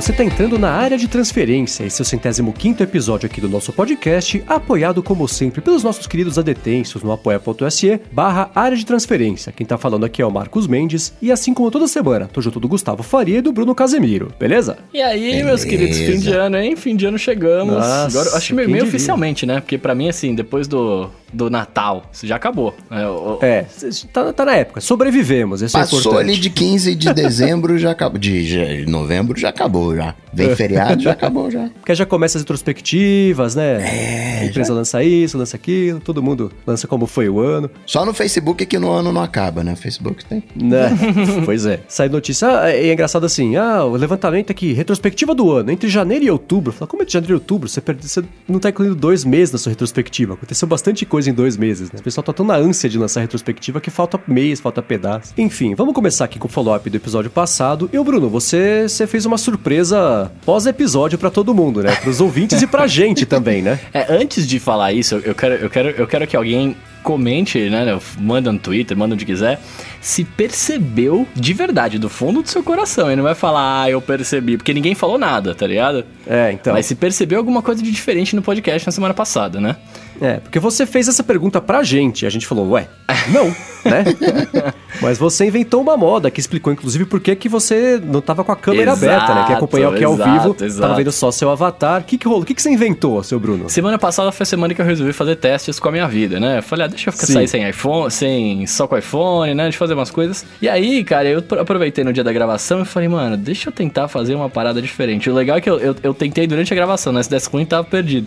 você está entrando na área de transferência. Esse é o centésimo quinto episódio aqui do nosso podcast, apoiado como sempre pelos nossos queridos adetensos no apoia.se barra área de transferência. Quem tá falando aqui é o Marcos Mendes e assim como toda semana, tô junto do Gustavo Faria e do Bruno Casemiro, beleza? E aí, beleza. meus queridos, fim de ano, hein? Fim de ano chegamos. Nossa, Agora, acho que meio, meio oficialmente, né? Porque para mim, assim, depois do, do Natal, isso já acabou. É, o... é tá, tá, na época, sobrevivemos, esse é Passou é ali de 15 de dezembro, já acabou, de, de novembro já acabou, já. Vem feriado, já acabou, já. Porque já começa as retrospectivas, né? É, a empresa já... lança isso, lança aquilo, todo mundo lança como foi o ano. Só no Facebook que no ano não acaba, né? O Facebook tem. Né? pois é. Sai notícia, ah, é engraçado assim, ah, o levantamento aqui, retrospectiva do ano, entre janeiro e outubro. Fala, como é de janeiro e outubro? Você, perde, você não tá incluindo dois meses na sua retrospectiva. Aconteceu bastante coisa em dois meses, né? O pessoal tá tão na ânsia de lançar retrospectiva que falta mês, falta pedaço. Enfim, vamos começar aqui com o follow-up do episódio passado. E o Bruno, você, você fez uma surpresa pós-episódio para todo mundo, né? Pros ouvintes e pra gente também, né? É, antes de falar isso, eu quero, eu quero, eu quero que alguém comente, né? Manda no Twitter, manda onde quiser. Se percebeu de verdade, do fundo do seu coração. E não vai falar, ah, eu percebi. Porque ninguém falou nada, tá ligado? É, então. Mas se percebeu alguma coisa de diferente no podcast na semana passada, né? É, porque você fez essa pergunta pra gente. E a gente falou, ué, não, né? Mas você inventou uma moda que explicou, inclusive, por que você não tava com a câmera exato, aberta, né? Que acompanhou aqui ao vivo, exato. tava vendo só seu avatar. O que, que rolou? O que, que você inventou, seu Bruno? Semana passada foi a semana que eu resolvi fazer testes com a minha vida, né? Eu falei, ah, deixa eu ficar sair sem iPhone, sem só com iPhone, né? De fazer umas coisas. E aí, cara, eu aproveitei no dia da gravação e falei, mano, deixa eu tentar fazer uma parada diferente. O legal é que eu, eu, eu tentei durante a gravação, né? Se desse ruim, tava perdido.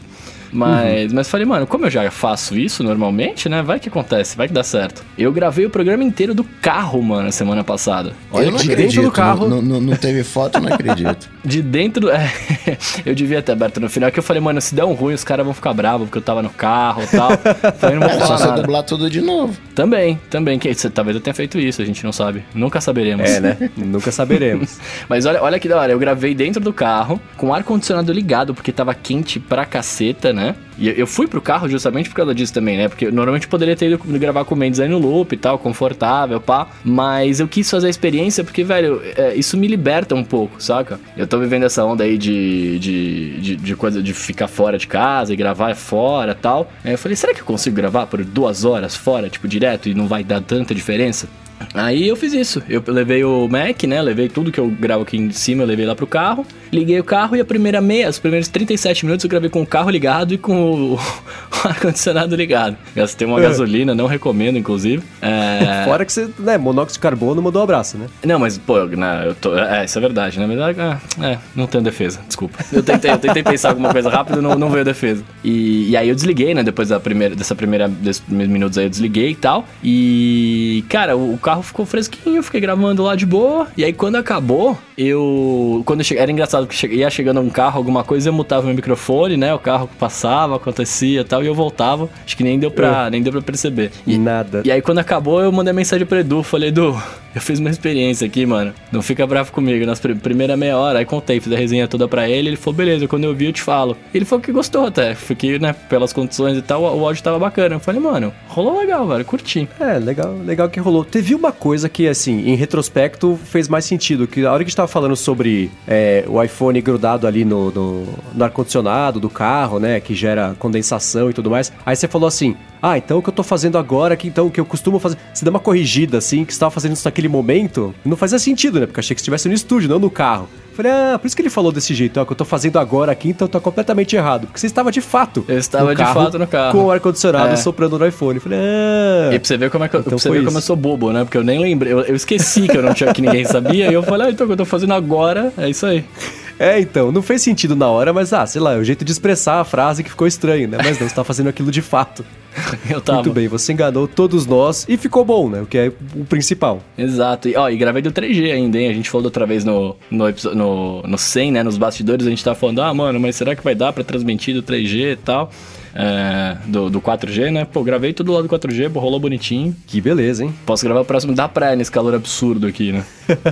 Mas, uhum. mas falei, mano, como eu já faço isso normalmente, né? Vai que acontece, vai que dá certo. Eu gravei o programa inteiro do carro, mano, semana passada. Olha, eu não de acredito, dentro do carro. Não, não, não teve foto, não acredito. de dentro. É, eu devia ter aberto no final, que eu falei, mano, se der um ruim, os caras vão ficar bravos, porque eu tava no carro e tal. falei, não vou é, só você dublar tudo de novo. Também, também. Que, talvez eu tenha feito isso, a gente não sabe. Nunca saberemos. É, né? Nunca saberemos. mas olha, olha que da hora, eu gravei dentro do carro, com o ar-condicionado ligado, porque tava quente pra caceta, né? E eu fui pro carro justamente por causa disso também, né? Porque normalmente poderia ter ido gravar com o Mendes aí no loop e tal, confortável, pá. Mas eu quis fazer a experiência porque, velho, é, isso me liberta um pouco, saca? Eu tô vivendo essa onda aí de, de, de, de coisa de ficar fora de casa e gravar fora tal. Aí eu falei, será que eu consigo gravar por duas horas fora, tipo, direto e não vai dar tanta diferença? Aí eu fiz isso. Eu levei o Mac, né? Levei tudo que eu gravo aqui em cima, eu levei lá pro carro. Liguei o carro e a primeira meia, os primeiros 37 minutos eu gravei com o carro ligado e com o, ar-condicionado ligado. Gastei uma é. gasolina, não recomendo, inclusive. É... Fora que você, né, monóxido de carbono mudou o abraço, né? Não, mas, pô, eu, né, eu tô, é, isso é verdade. Na verdade, é, é, não tenho defesa, desculpa. Eu tentei, eu tentei pensar alguma coisa rápida não, não veio defesa. E, e aí eu desliguei, né? Depois da primeira, dessa primeira, desses primeiros minutos aí eu desliguei e tal. E, cara, o, o carro ficou fresquinho, fiquei gravando lá de boa. E aí quando acabou, eu. Quando eu cheguei, era engraçado que ia chegando um carro, alguma coisa, eu mutava meu microfone, né? O carro passava, acontecia e tal, e eu voltava. Acho que nem deu pra, é. nem deu pra perceber. E, Nada. E aí quando acabou, eu mandei mensagem pro Edu, falei, Edu, eu fiz uma experiência aqui, mano. Não fica bravo comigo. Nas pr primeira meia hora, aí contei, fiz a resenha toda pra ele. Ele falou, beleza, quando eu vi, eu te falo. Ele falou que gostou até. Fiquei, né, pelas condições e tal, o áudio tava bacana. Eu falei, mano, rolou legal, velho, curti. É, legal, legal que rolou. Teve uma coisa que, assim, em retrospecto, fez mais sentido. Que a hora que a gente tava falando sobre é, o iPhone grudado ali no, no, no ar-condicionado do carro, né, que gera condensação e tudo mais. Aí você falou assim, ah, então o que eu tô fazendo agora, que então o que eu costumo fazer. Você dá uma corrigida assim, que você tava fazendo isso naquele momento, não fazia sentido, né? Porque achei que estivesse no estúdio, não no carro. Falei, ah, por isso que ele falou desse jeito, ó, que eu tô fazendo agora aqui, então tá completamente errado. Porque você estava de fato. Eu estava de fato no carro. Com o ar-condicionado é. soprando no iPhone. Falei, ah. E pra você ver como é que eu, então pra você ver como eu sou bobo, né? Porque eu nem lembrei. Eu, eu esqueci que eu não tinha que ninguém sabia. e eu falei, ah, então o que eu tô fazendo agora é isso aí. É, então, não fez sentido na hora, mas ah, sei lá, é o jeito de expressar a frase que ficou estranho, né? Mas não, você tá fazendo aquilo de fato. Eu tava. Muito bem, você enganou todos nós e ficou bom, né? O que é o principal. Exato. E, ó, e gravei do 3G ainda, hein? A gente falou outra vez no, no, no, no 100, né? Nos bastidores, a gente tava falando, ah, mano, mas será que vai dar pra transmitir do 3G e tal? É, do, do 4G, né? Pô, gravei tudo lá do 4G, rolou bonitinho. Que beleza, hein? Posso gravar o próximo da praia nesse calor absurdo aqui, né?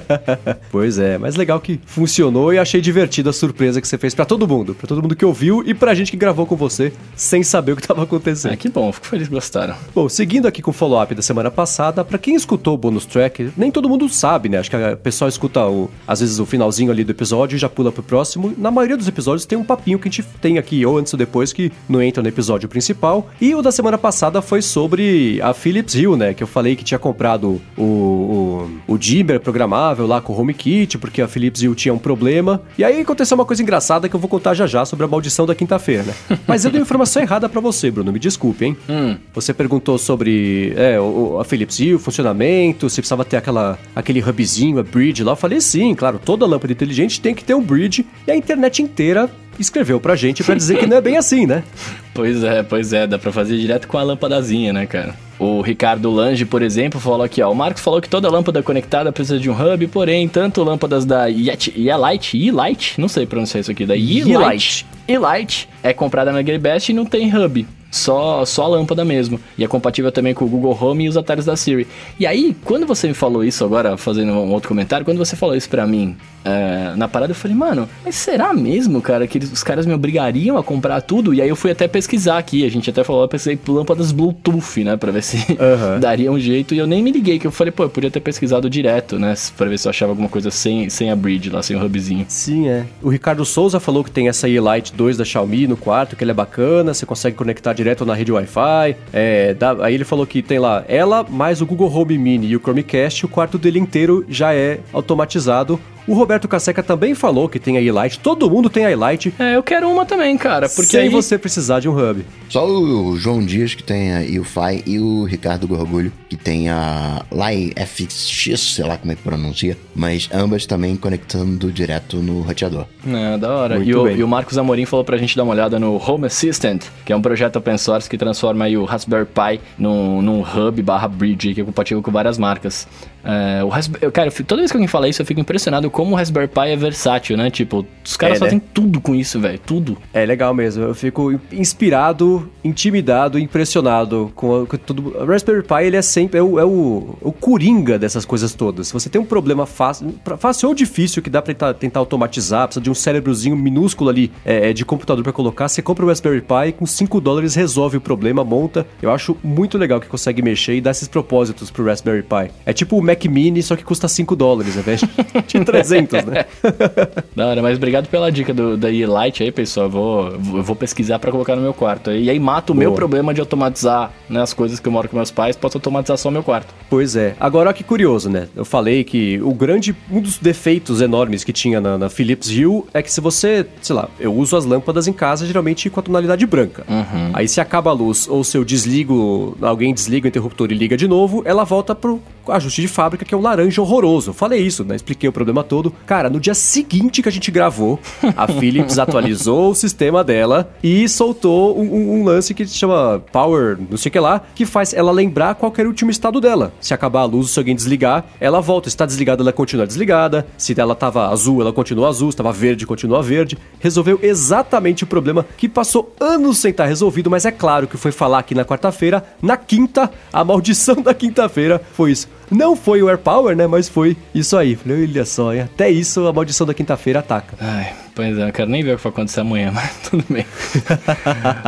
pois é, mas legal que funcionou e achei divertido a surpresa que você fez para todo mundo, para todo mundo que ouviu e pra gente que gravou com você sem saber o que tava acontecendo. Ah, que bom, fico feliz que gostaram. Bom, seguindo aqui com o follow-up da semana passada, para quem escutou o bonus track, nem todo mundo sabe, né? Acho que o pessoal escuta o, às vezes o finalzinho ali do episódio e já pula pro próximo. Na maioria dos episódios tem um papinho que a gente tem aqui, ou antes ou depois, que não entra no episódio principal. E o da semana passada foi sobre a Philips Hue, né? Que eu falei que tinha comprado o, o, o dimmer programável lá com o HomeKit, porque a Philips Hue tinha um problema. E aí aconteceu uma coisa engraçada que eu vou contar já já sobre a maldição da quinta-feira, né? Mas eu dei informação errada para você, Bruno, me desculpe, hein? Hum. Você perguntou sobre é, a Philips Hue, o funcionamento, se precisava ter aquela, aquele hubzinho, a bridge lá. Eu falei sim, claro, toda lâmpada inteligente tem que ter um bridge e a internet inteira escreveu pra gente para dizer que não é bem assim, né? Pois é, pois é, dá pra fazer direto com a lâmpadazinha, né, cara? O Ricardo Lange, por exemplo, falou aqui, ó. O Marcos falou que toda lâmpada conectada precisa de um hub, porém, tanto lâmpadas da Yet, Yelight, Yelight, não sei pronunciar isso aqui, da Yelight, Yelight é comprada na Gearbest e não tem hub só, só a lâmpada mesmo. E é compatível também com o Google Home e os atalhos da Siri. E aí, quando você me falou isso agora, fazendo um outro comentário, quando você falou isso pra mim é, na parada, eu falei, mano, mas será mesmo, cara, que eles, os caras me obrigariam a comprar tudo? E aí eu fui até pesquisar aqui, a gente até falou, eu pesquisei lâmpadas Bluetooth, né, pra ver se uhum. daria um jeito. E eu nem me liguei, que eu falei, pô, eu podia ter pesquisado direto, né, pra ver se eu achava alguma coisa sem, sem a bridge lá, sem o hubzinho. Sim, é. O Ricardo Souza falou que tem essa E-Lite 2 da Xiaomi no quarto, que ele é bacana, você consegue conectar direto na rede Wi-Fi. É, dá, aí ele falou que tem lá ela, mais o Google Home Mini e o Chromecast, o quarto dele inteiro já é automatizado. O Roberto Caseca também falou que tem a E-Light. Todo mundo tem a E-Light. É, eu quero uma também, cara. Porque sem aí você precisar de um hub. Só o João Dias que tem a UFI e o Ricardo Gorgulho que tem a Lai FX, sei lá como é que pronuncia, mas ambas também conectando direto no roteador. É, da hora. e o, e o, Marcos Amorim falou pra gente dar uma olhada no Home Assistant, que é um projeto open source que transforma o Raspberry Pi num, num hub barra bridge que é compatível com várias marcas. É, o Raspberry, cara, toda vez que alguém fala isso, eu fico impressionado como o Raspberry Pi é versátil, né? Tipo, os caras é, né? fazem né? tudo com isso, velho. Tudo. É legal mesmo. Eu fico inspirado, intimidado, impressionado com, com tudo. O Raspberry Pi, ele é sempre é o, é o, o coringa dessas coisas todas. Se você tem um problema fácil, fácil ou difícil que dá pra tentar, tentar automatizar, precisa de um cérebrozinho minúsculo ali é, é de computador para colocar, você compra o Raspberry Pi e com 5 dólares resolve o problema, monta. Eu acho muito legal que consegue mexer e dar esses propósitos pro Raspberry Pi. É tipo o Mac Mini, só que custa 5 dólares, ao invés de 300, né? da hora, mas obrigado pela dica do, da E-Light aí, pessoal. Eu vou, eu vou pesquisar para colocar no meu quarto. E aí mata o Boa. meu problema de automatizar né, as coisas que eu moro com meus pais, posso automatizar só o meu quarto. Pois é. Agora, olha que curioso, né? Eu falei que o grande, um dos defeitos enormes que tinha na, na Philips Hue é que se você, sei lá, eu uso as lâmpadas em casa geralmente com a tonalidade branca. Uhum. Aí se acaba a luz ou se eu desligo, alguém desliga o interruptor e liga de novo, ela volta pro ajuste de fábrica que é o laranja horroroso. falei isso, né? Expliquei o problema todo. Cara, no dia seguinte que a gente gravou, a Philips atualizou o sistema dela e soltou um, um, um, lance que se chama Power, não sei o que lá, que faz ela lembrar qual era o último estado dela. Se acabar a luz, se alguém desligar, ela volta. Se está desligada, ela continua desligada. Se ela estava azul, ela continua azul. Se estava verde, continua verde. Resolveu exatamente o problema que passou anos sem estar resolvido, mas é claro que foi falar aqui na quarta-feira. Na quinta, a maldição da quinta-feira foi isso. Não foi o Air Power, né? Mas foi isso aí. Falei, olha só, hein? até isso a maldição da quinta-feira ataca. Ai, pois é, não quero nem ver o que vai acontecer amanhã, mas tudo bem.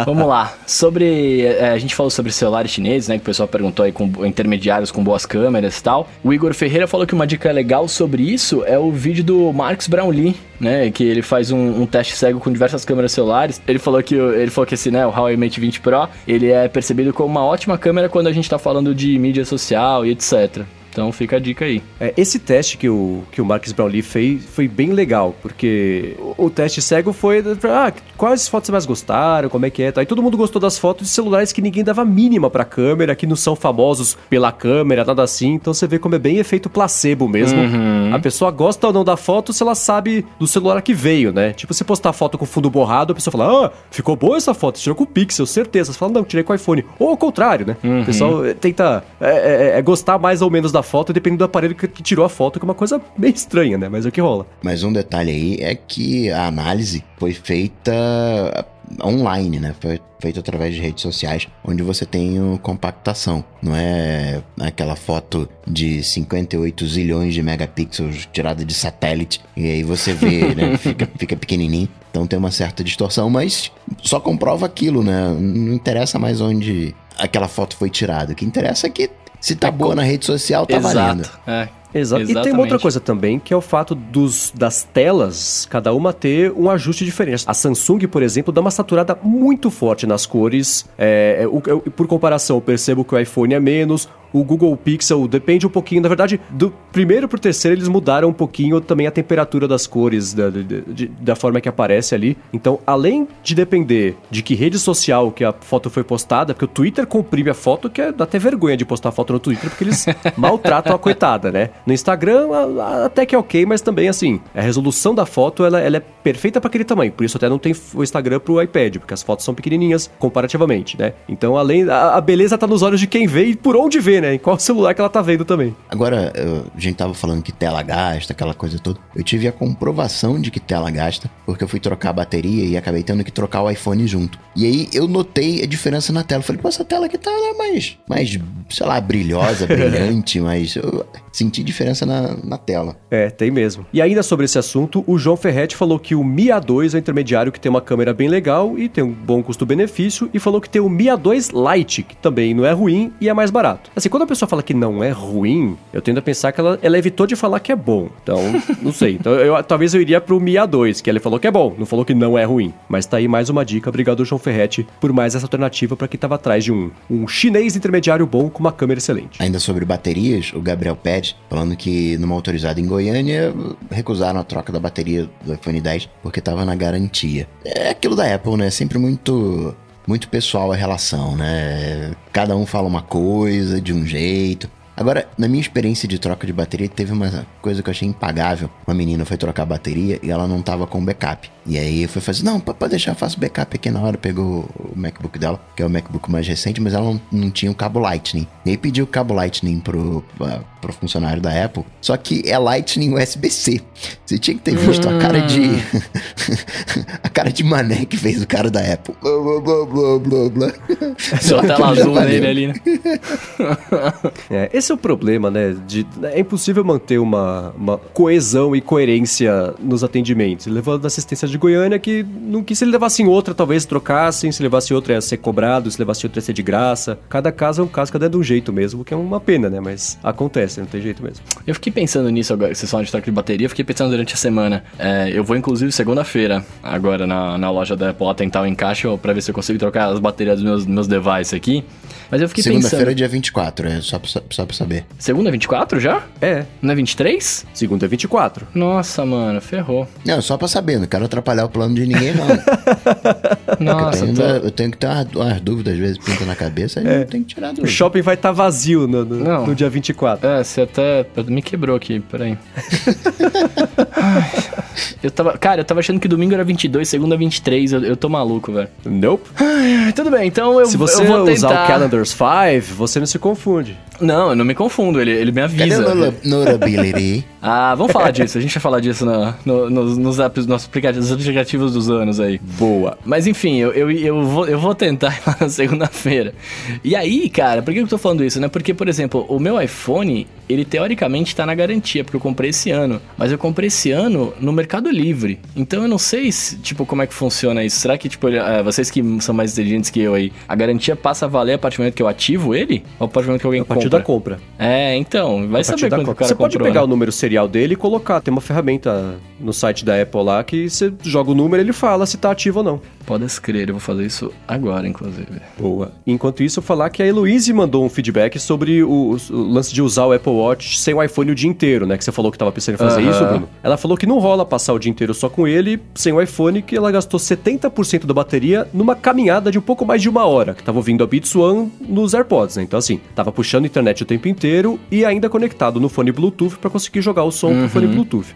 Vamos lá. Sobre. É, a gente falou sobre celulares chineses, né? Que o pessoal perguntou aí com intermediários com boas câmeras e tal. O Igor Ferreira falou que uma dica legal sobre isso é o vídeo do Marcos Brownlee, né? Que ele faz um, um, teste cego com diversas câmeras celulares. Ele falou que ele falou que esse, né, o Huawei Mate 20 Pro, ele é percebido como uma ótima câmera quando a gente tá falando de mídia social e etc. Então fica a dica aí. É, esse teste que o, que o Marcus Brownlee fez foi bem legal, porque o, o, teste cego foi. Ah, quais fotos vocês mais gostaram? Como é que é? Aí todo mundo gostou das fotos de celulares que ninguém dava mínima pra câmera, que não são famosos pela câmera, nada assim. Então você vê como é bem efeito placebo mesmo. Uhum. A pessoa gosta ou não da foto se ela sabe do celular que veio, né? Tipo, se postar foto com fundo borrado, a pessoa fala: Ah, ficou boa essa foto, você tirou com o Pixel, certeza. Você fala, não, tirei com o iPhone. Ou ao contrário, né? Uhum. O pessoal tenta é, é, é, gostar mais ou menos da foto dependendo do aparelho que, que tirou a foto, que é uma coisa meio estranha, né? Mas é o que rola. Mas um detalhe aí é que a análise foi feita online, né? Foi feito através de redes sociais, onde você tem compactação. Não é aquela foto de 58 zilhões de megapixels tirada de satélite e aí você vê, né? Fica, fica pequenininho. Então tem uma certa distorção, mas só comprova aquilo, né? Não interessa mais onde aquela foto foi tirada. O que interessa é que se tá é boa na rede social, tá Exato. valendo. É. Exato. E tem uma outra coisa também, que é o fato dos, das telas, cada uma ter um ajuste diferente. A Samsung, por exemplo, dá uma saturada muito forte nas cores. É, é, eu, por comparação, eu percebo que o iPhone é menos, o Google Pixel depende um pouquinho, na verdade, do primeiro pro terceiro eles mudaram um pouquinho também a temperatura das cores, da, de, da forma que aparece ali. Então, além de depender de que rede social que a foto foi postada, porque o Twitter comprime a foto, que é, dá até vergonha de postar foto no Twitter, porque eles maltratam a coitada, né? No Instagram, até que é ok, mas também, assim, a resolução da foto, ela, ela é perfeita para aquele tamanho. Por isso até não tem o Instagram pro iPad, porque as fotos são pequenininhas comparativamente, né? Então, além... A, a beleza tá nos olhos de quem vê e por onde vê, né? Em qual celular que ela tá vendo também. Agora, eu, a gente tava falando que tela gasta, aquela coisa toda. Eu tive a comprovação de que tela gasta, porque eu fui trocar a bateria e acabei tendo que trocar o iPhone junto. E aí eu notei a diferença na tela. falei, pô, essa tela aqui tá né, mais, mais, sei lá, brilhosa, brilhante, mas eu senti diferença na, na tela. É, tem mesmo. E ainda sobre esse assunto, o João Ferretti falou que o Mi A2 é o intermediário que tem uma câmera bem legal e tem um bom custo-benefício, e falou que tem o Mi A2 Lite, que também não é ruim e é mais barato. Assim, quando a pessoa fala que não é ruim, eu tendo a pensar que ela, ela evitou de falar que é bom. Então, não sei. Então, eu, talvez eu iria pro Mi A2, que ele falou que é bom, não falou que não é ruim. Mas tá aí mais uma dica. Obrigado, João Ferretti, por mais essa alternativa para quem tava atrás de um, um chinês intermediário bom com uma câmera excelente. Ainda sobre baterias, o Gabriel Ped falando que numa autorizada em Goiânia recusaram a troca da bateria do iPhone 10 porque tava na garantia. É aquilo da Apple, né? Sempre muito muito pessoal a relação, né? Cada um fala uma coisa de um jeito. Agora, na minha experiência de troca de bateria, teve uma coisa que eu achei impagável. Uma menina foi trocar a bateria e ela não tava com backup. E aí foi fazer, não, pode deixar, eu faço backup aqui na hora. Pegou o MacBook dela, que é o MacBook mais recente, mas ela não, não tinha o cabo Lightning. E aí pediu o cabo Lightning pro, pro funcionário da Apple. Só que é Lightning USB-C. Você tinha que ter visto hum. a cara de. Hum. a cara de mané que fez o cara da Apple. Blá, blá, blá, blá, blá. Só tela azul nele ali, né? é, esse é o problema, né? De, é impossível manter uma, uma coesão e coerência nos atendimentos. Levando assistência de Goiânia que, não, que se ele levasse outra, talvez trocassem. Se levasse outra ia ser cobrado, se levasse outra ia ser de graça. Cada caso é um caso, cada é de um jeito mesmo, que é uma pena, né? Mas acontece, não tem jeito mesmo. Eu fiquei pensando nisso agora, vocês falam de troca de bateria, eu fiquei pensando durante a semana. É, eu vou, inclusive, segunda-feira, agora na, na loja da Apple, tentar o encaixe pra ver se eu consigo trocar as baterias dos meus, meus devices aqui. Mas eu fiquei Segunda pensando... Segunda-feira, dia 24, é só pra, só pra saber. Segunda é 24 já? É. Não é 23? Segunda é 24. Nossa, mano, ferrou. Não, só pra saber, não quero atrapalhar o plano de ninguém, não. Nossa, eu tenho, tô... eu tenho que ter umas, umas dúvidas, às vezes, pinta na cabeça, é. eu tenho que tirar dúvida. O shopping vai estar tá vazio no, no, no, dia 24. É, você até me quebrou aqui, peraí. eu tava, cara, eu tava achando que domingo era 22, segunda 23, eu, eu tô maluco, velho. Nope. Ai, tudo bem, então eu, Se você eu vou usar o Calendars 5, você não se confunde. Não, eu não me confundo, ele, ele me avisa. Cadê notability? ah, vamos falar disso, a gente vai falar disso no, no, nos, nos, apps, nos aplicativos, nos aplicativos dos anos aí. Boa. Mas enfim, eu, eu, eu, vou, eu vou tentar ir lá na segunda-feira. E aí, cara, por que eu tô falando isso, né? Porque, por exemplo, o meu iPhone, ele teoricamente tá na garantia, porque eu comprei esse ano. Mas eu comprei esse ano no Mercado Livre. Então eu não sei, se, tipo, como é que funciona isso. Será que, tipo, é, vocês que são mais inteligentes que eu aí, a garantia passa a valer a partir do momento que eu ativo ele? Ou a partir do momento que alguém compra? A partir compra? da compra. É, então, vai saber quando o cara Você comprou, pode pegar né? o número serial dele e colocar. Tem uma ferramenta no site da Apple lá que você joga o número e ele fala se tá ativo ou não. Pode escrever, eu vou fazer isso agora, inclusive. Boa. Enquanto isso, eu falar que a Heloise mandou um feedback sobre o, o, lance de usar o Apple Watch sem o iPhone o dia inteiro, né? Que você falou que tava pensando em fazer uh -huh. isso, Bruno. Ela falou que não rola passar o dia inteiro só com ele, sem o iPhone, que ela gastou 70% da bateria numa caminhada de um pouco mais de uma hora, que tava ouvindo a Beats One nos AirPods, né? Então, assim, tava puxando a internet o tempo inteiro e ainda conectado no fone Bluetooth para conseguir jogar o som uhum. pro fone Bluetooth.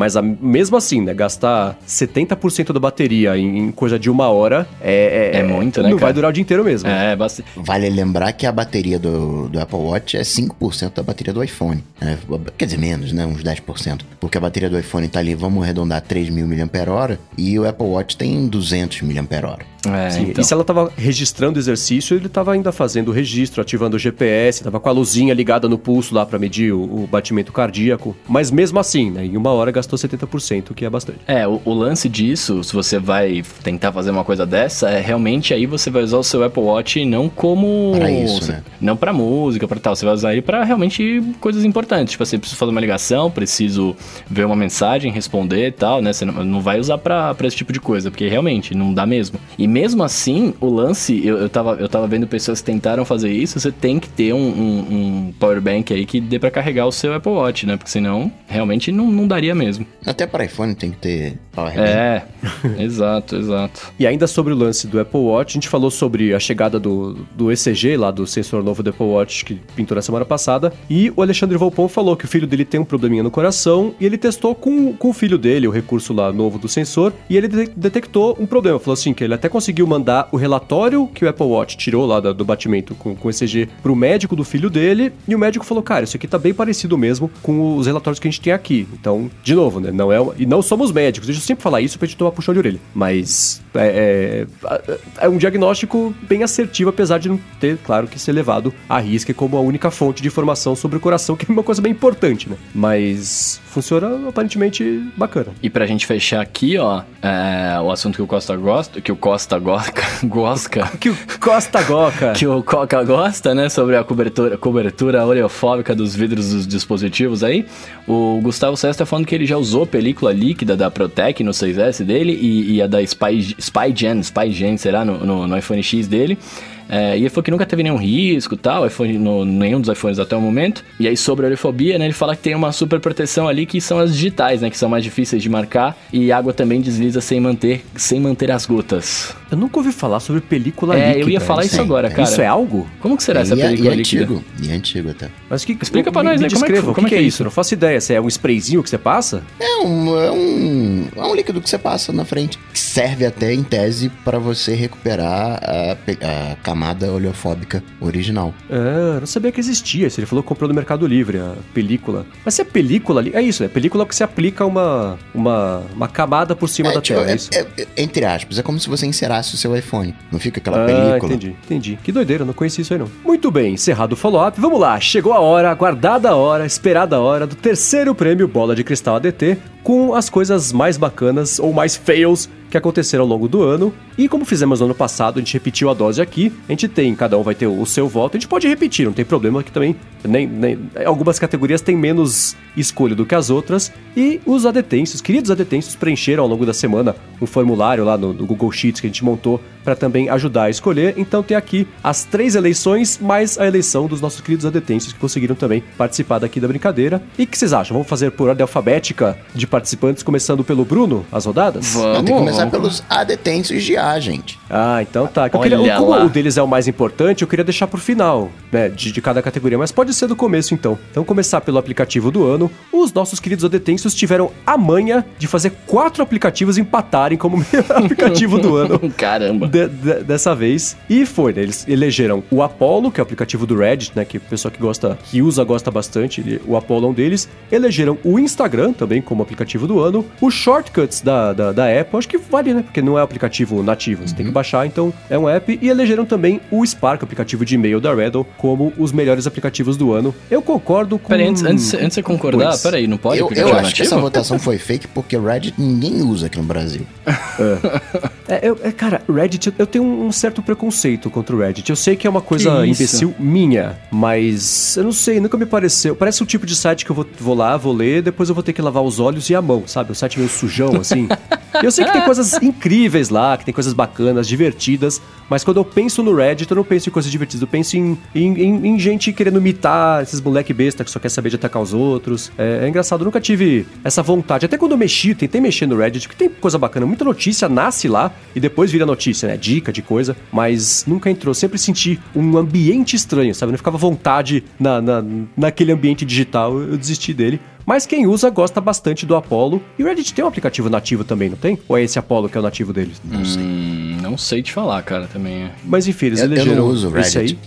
Mas a, mesmo assim, né? Gastar 70% da bateria em, em, coisa de uma hora é. É, é muito, né? Não cara? vai durar o dia inteiro mesmo. É, bastante. Vale lembrar que a bateria do, do Apple Watch é 5% da bateria do iPhone. Né? Quer dizer, menos, né? Uns 10%. Porque a bateria do iPhone tá ali, vamos arredondar 3.000 mAh e o Apple Watch tem 200 mAh. É, Sim, então. E se ela tava registrando o exercício, ele tava ainda fazendo o registro, ativando o GPS, tava com a luzinha ligada no pulso lá para medir o, o, batimento cardíaco. Mas mesmo assim, né, em uma hora gastou 70%, que é bastante. É, o, o, lance disso, se você vai tentar fazer uma coisa dessa, é realmente aí você vai usar o seu Apple Watch não como. Pra isso, né? Não pra música, pra tal. Você vai usar ele pra realmente coisas importantes. Tipo assim, preciso fazer uma ligação, preciso ver uma mensagem, responder e tal, né? Você não, não vai usar pra, pra esse tipo de coisa, porque realmente não dá mesmo. E mesmo assim, o lance, eu, eu, tava, eu tava vendo pessoas que tentaram fazer isso, você tem que ter um, um, um power bank aí que dê para carregar o seu Apple Watch, né? Porque senão, realmente não, não daria mesmo. Até para iPhone tem que ter power bank. É, exato, exato. E ainda sobre o lance do Apple Watch, a gente falou sobre a chegada do, do ECG, lá do sensor novo do Apple Watch, que pintou na semana passada, e o Alexandre Volpon falou que o filho dele tem um probleminha no coração, e ele testou com, com o filho dele o recurso lá novo do sensor, e ele de detectou um problema. Falou assim, que ele até conseguiu mandar mandar o relatório que o Apple Watch tirou lá do, batimento com, o ECG pro médico do filho dele, e o médico falou, cara, isso aqui tá bem parecido mesmo com os relatórios que a gente tem aqui. Então, de novo, né, não é... E não somos médicos, deixa eu sempre falar isso pra gente tomar puxão de orelha. Mas é, é, é um diagnóstico bem assertivo, apesar de não ter, claro, que ser levado à risca como a única fonte de informação sobre o coração, que é uma coisa bem importante, né? Mas funciona aparentemente bacana. E pra gente fechar aqui, ó, é, o assunto que o Costa gosta, que o Costa gosta, Gosca. que o Costa Goca. que o Coca gosta, né? Sobre a cobertura, cobertura oleofóbica dos vidros dos dispositivos aí. O Gustavo tá falando que ele já usou película líquida da Protec no 6S dele e, e a da Spy, SpyGen, SpyGen, será, no, no, no iPhone X dele. É, e ele falou que nunca teve nenhum risco tal, iPhone, no, nenhum dos iPhones até o momento. E aí sobre a oleofobia, né, ele fala que tem uma super proteção ali que são as digitais, né, que são mais difíceis de marcar e a água também desliza sem manter, sem manter as gotas. Eu nunca ouvi falar sobre película é, líquida. eu ia falar isso agora, cara. Isso é algo? Como que será e essa é, película e é líquida? Antigo, e é antigo até. Mas que, Explica pra nós me aí, como é que, descreva, como que, é que é isso? isso? Não faço ideia. Se é um sprayzinho que você passa? É um, é um, é um líquido que você passa na frente. Que serve até, em tese, para você recuperar a, a camada oleofóbica original. Ah, não sabia que existia. Ele falou que comprou no Mercado Livre a película. Mas se é película ali. É isso, é película que você aplica uma, uma, uma camada por cima É, da tipo, tela. É, é- isso. é- é- entre aspas, é como se você encerasse o seu iPhone. Não fica aquela Ah, película. entendi, entendi. Que doideira, não conheci isso aí não. Muito bem, encerrado o follow-up, vamos lá. Chegou a hora, aguardada a hora, esperada a hora do terceiro prêmio Bola de Cristal ADT, com as coisas mais bacanas ou mais fails que aconteceram ao longo do ano. E como fizemos no ano passado, a gente repetiu a dose aqui. A gente tem, cada um vai ter o seu voto. A gente pode repetir, não tem problema que também nem, nem algumas categorias têm menos escolha do que as outras. E os adetensos, queridos adetensos, preencheram ao longo da semana um formulário lá no, no Google Sheets que a gente montou para também ajudar a escolher. Então tem aqui as três eleições, mais a eleição dos nossos queridos adetensos que conseguiram também participar daqui da brincadeira. E o que vocês acham? Vamos fazer por ordem alfabética de participantes, começando pelo Bruno, as rodadas? Começar vamos. pelos adetensos de A, gente. Ah, então tá. Eu Olha queria, como lá. o deles é o mais importante, eu queria deixar pro final, né, de, de cada categoria, mas pode ser do começo então. Então começar pelo aplicativo do ano. Os nossos queridos adetensos tiveram a manha de fazer quatro aplicativos empatarem como aplicativo do ano. Caramba. de- de- dessa vez. E foi, né? Eles elegeram o Apollo, que é o aplicativo do Reddit, né? Que o pessoal que gosta, que usa, gosta bastante. ele- O Apollo é um deles. Elegeram o Instagram também como aplicativo do ano. O Shortcuts da, da, da Apple, acho que vale, né? Porque não é aplicativo nativo, você tem que baixar, então é um app. E elegeram também o Spark, aplicativo de e-mail da Reddle, como os melhores aplicativos do ano. Eu concordo com. Peraí, antes, antes, antes de você concordar, Pois. peraí, não pode eu eu acho que essa votação foi fake porque o Reddit ninguém usa aqui no Brasil. É, eu- é, cara, Reddit, eu- tenho um certo preconceito contra o Reddit. Eu sei que é uma coisa imbecil minha, mas eu não sei, nunca me pareceu. Parece o tipo de site que eu vou, vou lá, vou ler, depois eu vou ter que lavar os olhos e a mão, sabe? Um site meio sujão, assim. Eu sei que tem coisas incríveis lá, que tem coisas bacanas, divertidas, mas quando eu penso no Reddit, eu não penso em coisas divertidas, eu penso em, em, em- em gente querendo imitar esses moleque besta que só quer saber de atacar os outros. É, é engraçado, eu nunca tive essa vontade. Até quando eu mexi, tentei mexer no Reddit, porque tem coisa bacana, muita notícia nasce lá e depois vira notícia, né? Dica de coisa, mas nunca entrou. Sempre senti um ambiente estranho, sabe? Não ficava à vontade na, na, naquele ambiente digital, eu desisti dele. Mas quem usa gosta bastante do Apollo. E o Reddit tem um aplicativo nativo também, não tem? Ou é esse Apollo que é o nativo deles? Não sei. Hum, não sei te falar, cara, também é. Mas enfim, eles Eu, eu elegeram não uso o esse aí.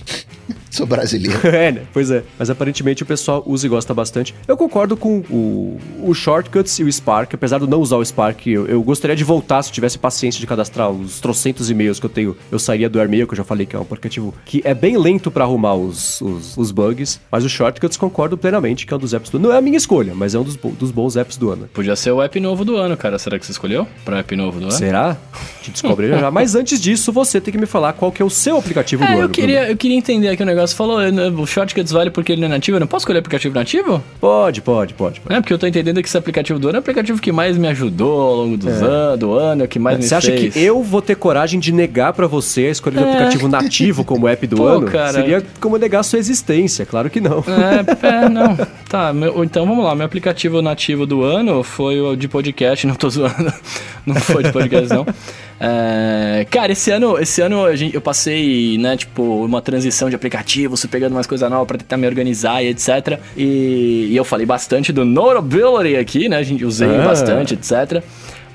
Sou brasileiro. é, né? Pois é. Mas aparentemente o pessoal usa e gosta bastante. Eu concordo com o, o Shortcuts e o Spark. Apesar de não usar o Spark, eu, eu gostaria de voltar se eu tivesse paciência de cadastrar os trocentos e-mails que eu tenho. Eu sairia do Airmail, que eu já falei que é um aplicativo que é bem lento pra arrumar os, os, os bugs. Mas o Shortcuts concordo plenamente que é um dos apps do ano. Não é a minha escolha, mas é um dos, dos bons apps do ano. Podia ser o app novo do ano, cara. Será que você escolheu? Pra app novo do ano? Será? Te descobri já. Mas antes disso, você tem que me falar qual que é o seu aplicativo do É, ano. eu queria, eu queria entender aqui o negócio. Falou, eh, o Shortcuts vale porque ele não é nativo. Eu não posso escolher aplicativo nativo? Pode, pode, pode. pode. É, porque eu tô entendendo que esse aplicativo do ano é o aplicativo que mais me ajudou ao longo dos anos, do ano, que mais me É. Você acha fez. que eu vou ter coragem de negar pra você a escolha do É. aplicativo nativo como app do Pô, ano? cara. Seria como negar a sua existência, claro que não. É, é, não. Tá, meu- então vamos lá. Meu aplicativo nativo do ano foi o de podcast, não tô zoando. Não foi de podcast, não. É, cara, esse ano, esse ano eu passei, né, tipo, uma transição de aplicativo, fui pegando umas coisas novas pra tentar me organizar e etc. E, e eu falei bastante do Notability aqui, né? A gente usei Ah. bastante, etc.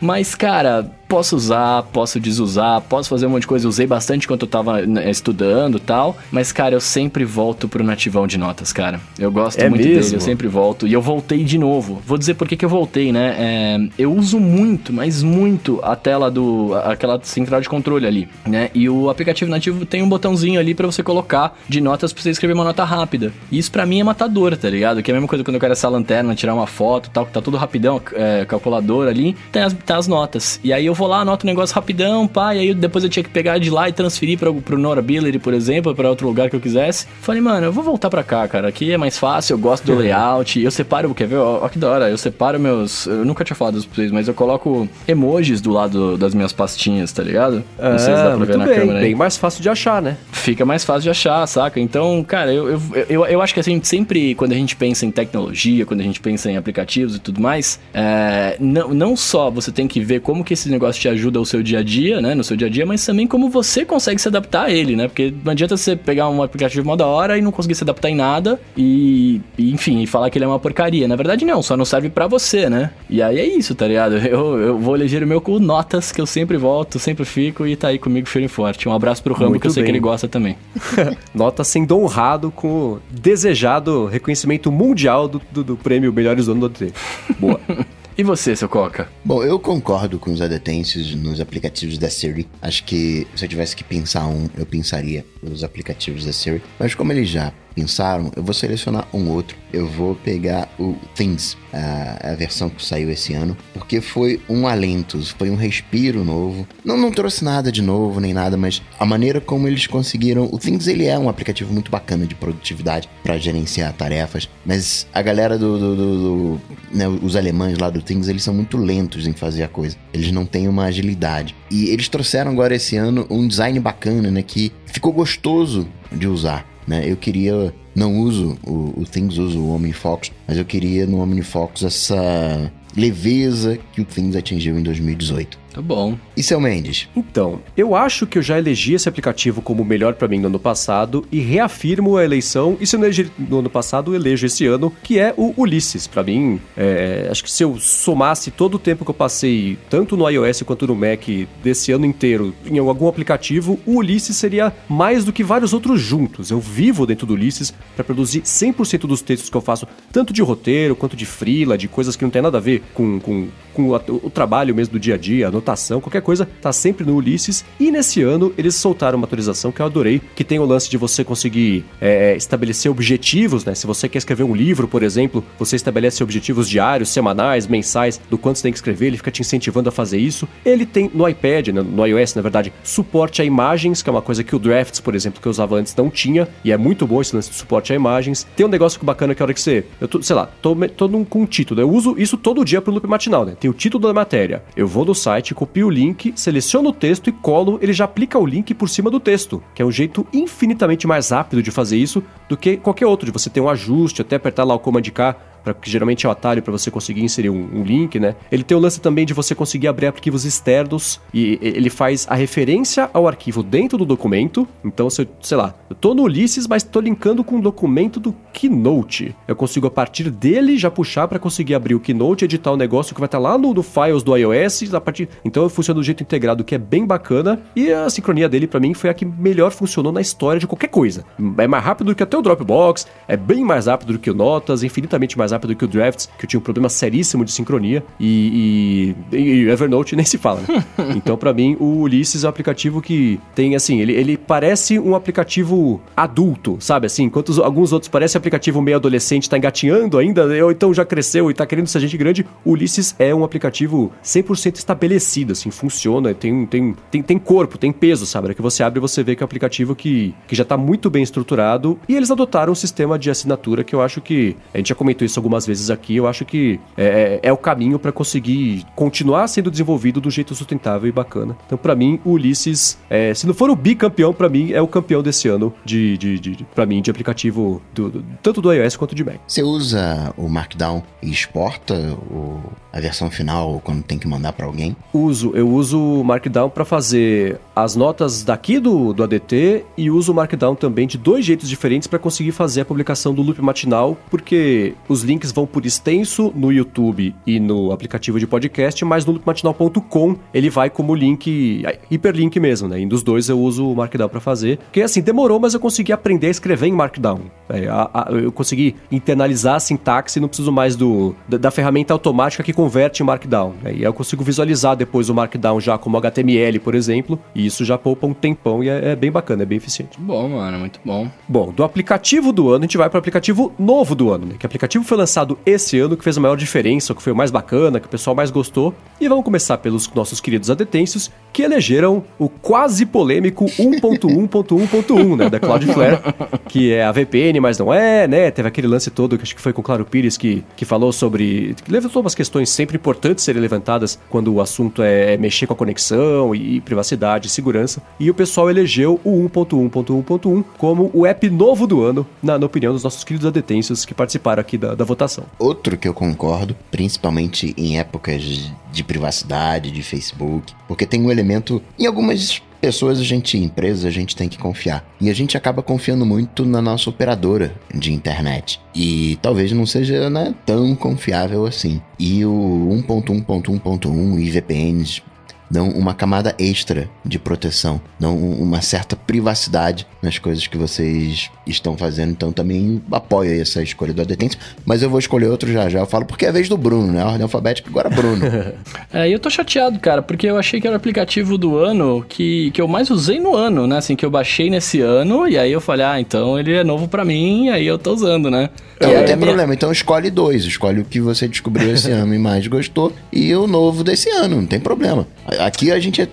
Mas, cara, posso usar, posso desusar, posso fazer um monte de coisa. Usei bastante enquanto eu tava né, estudando e tal. Mas, cara, eu sempre volto pro nativão de notas, cara. Eu gosto É muito mesmo? dele, eu sempre volto. E eu voltei de novo. Vou dizer por que, que eu voltei, né? É, eu uso muito, mas muito a tela do. aquela central de controle ali, né? E o aplicativo nativo tem um botãozinho ali pra você colocar de notas pra você escrever uma nota rápida. E isso pra mim é matador, tá ligado? Que é a mesma coisa quando eu quero essa lanterna, tirar uma foto tal, que tá tudo rapidão, é, calculador ali, tem as, tem as notas. E aí eu vou lá, anoto o negócio rapidão, pá, e aí depois eu tinha que pegar de lá e transferir pra, pro Notability, por exemplo, pra outro lugar que eu quisesse. Falei, mano, eu vou voltar pra cá, cara. Aqui é mais fácil, eu gosto do layout. Eu separo, quer ver? Ó, que da hora. Eu separo meus. Eu nunca tinha falado isso pra vocês, mas eu coloco emojis do lado das minhas pastinhas, tá ligado? Não sei se dá pra ver Ah, na bem, câmera aí bem mais fácil de achar, né? fica mais fácil de achar, saca? Então, cara, eu, eu, eu, eu acho que assim, sempre quando a gente pensa em tecnologia, quando a gente pensa em aplicativos e tudo mais, é, não, não só você tem que ver como que esse negócio te ajuda ao seu dia a dia, né? No seu dia a dia, mas também como você consegue se adaptar a ele, né? Porque não adianta você pegar um aplicativo mó da hora e não conseguir se adaptar em nada e, enfim, e falar que ele é uma porcaria. Na verdade, não, só não serve pra você, né? E aí é isso, tá ligado? Eu, eu vou eleger o meu com notas, que eu sempre volto, sempre fico e tá aí comigo firme e forte. Um abraço pro Rambo, Muito que eu sei que bem. ele gosta também. Nota sendo honrado com o desejado reconhecimento mundial do, do, do prêmio Melhores do Ano do ADT. Boa. E você, seu Coca? Bom, eu concordo com os adetêncios nos aplicativos da Siri. Acho que se eu tivesse que pensar um, eu pensaria os aplicativos da Siri. Mas como eles já pensaram, eu vou selecionar um outro. Eu vou pegar o Things, a, a versão que saiu esse ano, porque foi um alento, foi um respiro novo. Não, não trouxe nada de novo nem nada, mas a maneira como eles conseguiram. O Things ele é um aplicativo muito bacana de produtividade para gerenciar tarefas, mas a galera do, do, do- do- né, os alemães lá do Things eles são muito lentos em fazer a coisa. Eles não têm uma agilidade. E eles trouxeram agora esse ano um design bacana, né, que ficou gostoso de usar. Né? Eu queria. Não uso o, o Things, uso o OmniFocus, mas eu queria no OmniFocus essa leveza que o Things atingiu em 2018. Tá bom. E seu Mendes? Então, eu acho que eu já elegi esse aplicativo como o melhor pra mim no ano passado e reafirmo a eleição. E se eu não elegi no ano passado, eu elejo esse ano, que é o Ulisses. Pra mim, é, acho que se eu somasse todo o tempo que eu passei, tanto no iOS quanto no Mac, desse ano inteiro, em algum aplicativo, o Ulisses seria mais do que vários outros juntos. Eu vivo dentro do Ulisses pra produzir 100% dos textos que eu faço, tanto de roteiro quanto de freela, de coisas que não tem nada a ver com, com, com a- o trabalho mesmo do dia a dia, anotação, qualquer coisa, tá sempre no Ulisses. E nesse ano eles soltaram uma atualização que eu adorei, que tem o lance de você conseguir é, estabelecer objetivos, né? Se você quer escrever um livro, por exemplo, você estabelece objetivos diários, semanais, mensais, do quanto você tem que escrever, ele fica te incentivando a fazer isso. Ele tem no iPad, né, no iOS, na verdade, suporte a imagens, que é uma coisa que o Drafts, por exemplo, que eu usava antes, não tinha, e é muito bom esse lance de suporte a imagens. Tem um negócio bacana que a hora que você. Eu tô, sei lá, tô, tô num, com um título. Eu uso isso todo dia pro loop matinal, né? Tem o título da matéria. Eu vou no site, copio o link, seleciono o texto e colo, ele já aplica o link por cima do texto, que é um jeito infinitamente mais rápido de fazer isso do que qualquer outro, de você ter um ajuste, até apertar lá o Command K pra, que geralmente é o atalho para você conseguir inserir um, um, link, né? Ele tem o lance também de você conseguir abrir arquivos externos e ele faz a referência ao arquivo dentro do documento. Então, se sei lá, eu tô no Ulysses, mas tô linkando com um documento do Keynote. Eu consigo a partir dele já puxar para conseguir abrir o Keynote, editar o negócio que vai estar tá lá no, no Files do iOS, a partir. Então funciona do jeito integrado, que é bem bacana. E a sincronia dele para mim foi a que melhor funcionou na história de qualquer coisa. É mais rápido do que até o Dropbox, é bem mais rápido do que o Notas, infinitamente mais rápido do que o Drafts, que eu tinha um problema seríssimo de sincronia. E, e, e Evernote nem se fala. Né? então, para mim, o Ulysses é um aplicativo que tem, assim, ele, ele parece um aplicativo adulto, sabe? Assim, enquanto os, alguns outros parecem aplicativo meio adolescente, tá engatinhando ainda, ou então já cresceu e tá querendo ser gente grande, o Ulysses é um aplicativo 100% estabelecido, assim, funciona, tem, tem, tem, tem corpo, tem peso, sabe? É que você abre e você vê que é um aplicativo que, que já tá muito bem estruturado e eles adotaram um sistema de assinatura que eu acho que, a gente já comentou isso algumas vezes aqui, eu acho que é, é, é o caminho para conseguir continuar sendo desenvolvido do jeito sustentável e bacana. Então, para mim, o Ulisses, é, se não for o bicampeão, para mim, é o campeão desse ano de, de, de, de para mim, de aplicativo do, do, tanto do iOS quanto de Mac. Você usa o Markdown e exporta o, a versão final quando tem que mandar para alguém? Uso, eu uso o Markdown para fazer as notas daqui do, do ADT e uso o Markdown também de dois jeitos diferentes para conseguir fazer a publicação do loop matinal, porque os links vão por extenso no YouTube e no aplicativo de podcast, mas no loopmatinal.com ele vai como link, hiperlink mesmo, né? E dos dois eu uso o Markdown para fazer, porque assim, demorou, mas eu consegui aprender a escrever em Markdown. É, a, a, eu consegui internalizar a sintaxe, não preciso mais do, da, da ferramenta automática que converte em Markdown. Né? E eu consigo visualizar depois o Markdown já como HTML, por exemplo, e isso já poupa um tempão e é, é bem bacana, é bem eficiente. Bom, mano, muito bom. Bom, do aplicativo do ano, a gente vai para o aplicativo novo do ano, né? Que aplicativo foi lançado esse ano, que fez a maior diferença, que foi o mais bacana, que o pessoal mais gostou. E vamos começar pelos nossos queridos adetêncios, que elegeram o quase polêmico 1.1.1.1, né? Da Cloudflare, que é a VPN, mas não é, né? Teve aquele lance todo, que acho que foi com o Claro Pires, que, que falou sobre... Que levantou umas questões sempre importantes serem levantadas quando o assunto é mexer com a conexão e privacidade e segurança. E o pessoal elegeu o 1.1.1.1 como o app novo do ano, na, na opinião dos nossos queridos adetêncios que participaram aqui da, da votação. Outro que eu concordo, principalmente em épocas de privacidade, de Facebook, porque tem um elemento em algumas pessoas, a gente, empresas, a gente tem que confiar. E a gente acaba confiando muito na nossa operadora de internet. E talvez não seja né, tão confiável assim. E o 1.1.1.1 e VPNs dão uma camada extra de proteção, dão uma certa privacidade nas coisas que vocês estão fazendo. Então também apoio essa escolha do Adetência, mas eu vou escolher outro já já. Eu falo porque é a vez do Bruno, né? A ordem alfabética agora Bruno. é, eu tô chateado, cara, porque eu achei que era o aplicativo do ano que, que eu mais usei no ano, né? Assim, que eu baixei nesse ano e aí eu falei, ah, então ele é novo para mim e aí eu tô usando, né? Não, não tem problema, então escolhe dois. Escolhe o que você descobriu esse ano e mais gostou e o novo desse ano, não tem problema. Aqui a gente é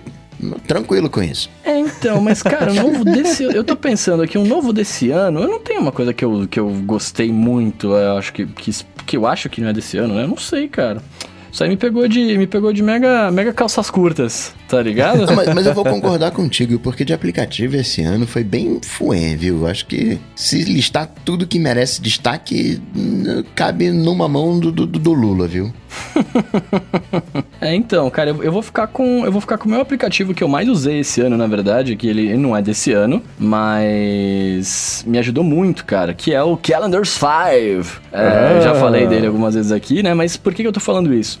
tranquilo com isso. É, então, mas cara, novo desse. Eu tô pensando aqui, um novo desse ano, eu não tenho uma coisa que eu, que eu gostei muito, eu acho que, que, que eu acho que não é desse ano, né? Eu não sei, cara. Isso aí me pegou de, me pegou de mega, mega calças curtas, tá ligado? mas, mas, eu vou concordar contigo, porque de aplicativo esse ano foi bem fuê, viu? Acho que se listar tudo que merece destaque, cabe numa mão do, do, do Lula, viu? é, então, cara, eu, eu, vou ficar com eu vou ficar com o meu aplicativo que eu mais usei esse ano, na verdade, que ele, ele não é desse ano, mas me ajudou muito, cara, que é o Calendars 5. É, ah. Já falei dele algumas vezes aqui, né? Mas por que, que eu tô falando isso?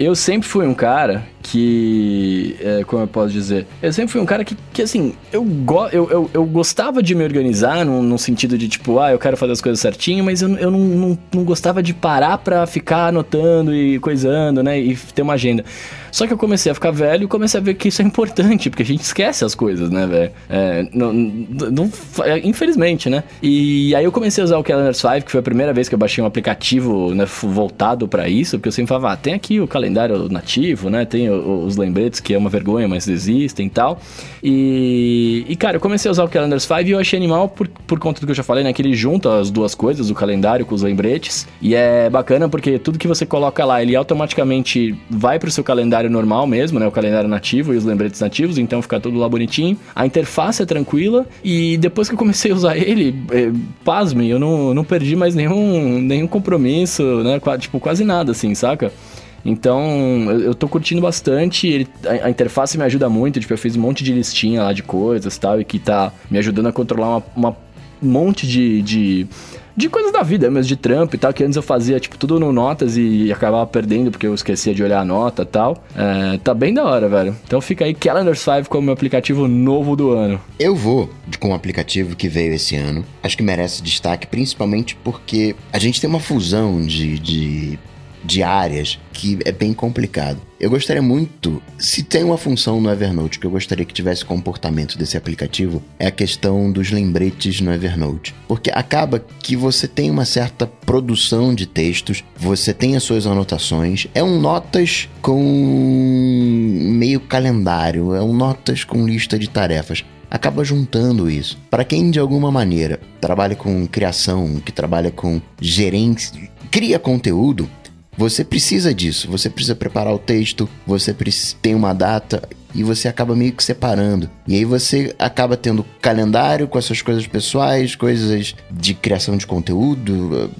Eu sempre fui um cara que. É, como eu posso dizer? Eu sempre fui um cara que, que assim, eu, go, eu, eu, eu gostava de me organizar num, sentido de tipo, ah, eu quero fazer as coisas certinho, mas eu, eu não, não, não gostava de parar pra ficar anotando e coisando, né? E ter uma agenda. Só que eu comecei a ficar velho e comecei a ver que isso é importante, porque a gente esquece as coisas, né, velho? É, é, infelizmente, né? E aí eu comecei a usar o Calendar 5, que foi a primeira vez que eu baixei um aplicativo né, voltado para isso, porque eu sempre falava, ah, tem aqui o calendário calendário nativo, né? Tem os lembretes que é uma vergonha, mas existem e tal. E, cara, eu comecei a usar o Calendars 5 e eu achei animal por, por conta do que eu já falei, né? Que ele junta as duas coisas, o calendário com os lembretes. E é bacana porque tudo que você coloca lá, ele automaticamente vai pro seu calendário normal mesmo, né? O calendário nativo e os lembretes nativos, então fica tudo lá bonitinho. A interface é tranquila e depois que eu comecei a usar ele, é, pasme, eu não, não perdi mais nenhum, nenhum compromisso, né? Tipo, quase nada, assim, saca? Então, eu, eu tô curtindo bastante. Ele, a, a, interface me ajuda muito. Tipo, eu fiz um monte de listinha lá de coisas tal, e que tá me ajudando a controlar uma monte de, de de coisas da vida mesmo, de trampo e tal, que antes eu fazia, tipo, tudo no notas e acabava perdendo porque eu esquecia de olhar a nota e tal. É, tá bem da hora, velho. Então fica aí Calendar 5 como meu aplicativo novo do ano. Eu vou com um aplicativo que veio esse ano. Acho que merece destaque, principalmente porque a gente tem uma fusão de, de de áreas que é bem complicado. Eu gostaria muito, se tem uma função no Evernote que eu gostaria que tivesse comportamento desse aplicativo, é a questão dos lembretes no Evernote. Porque acaba que você tem uma certa produção de textos, você tem as suas anotações, é um notas com meio calendário, é um notas com lista de tarefas acaba juntando isso. Para quem de alguma maneira trabalha com criação, que trabalha com gerência, cria conteúdo, você precisa disso, você precisa preparar o texto, você tem uma data e você acaba meio que separando. E aí você acaba tendo calendário com as suas coisas pessoais, coisas de criação de conteúdo,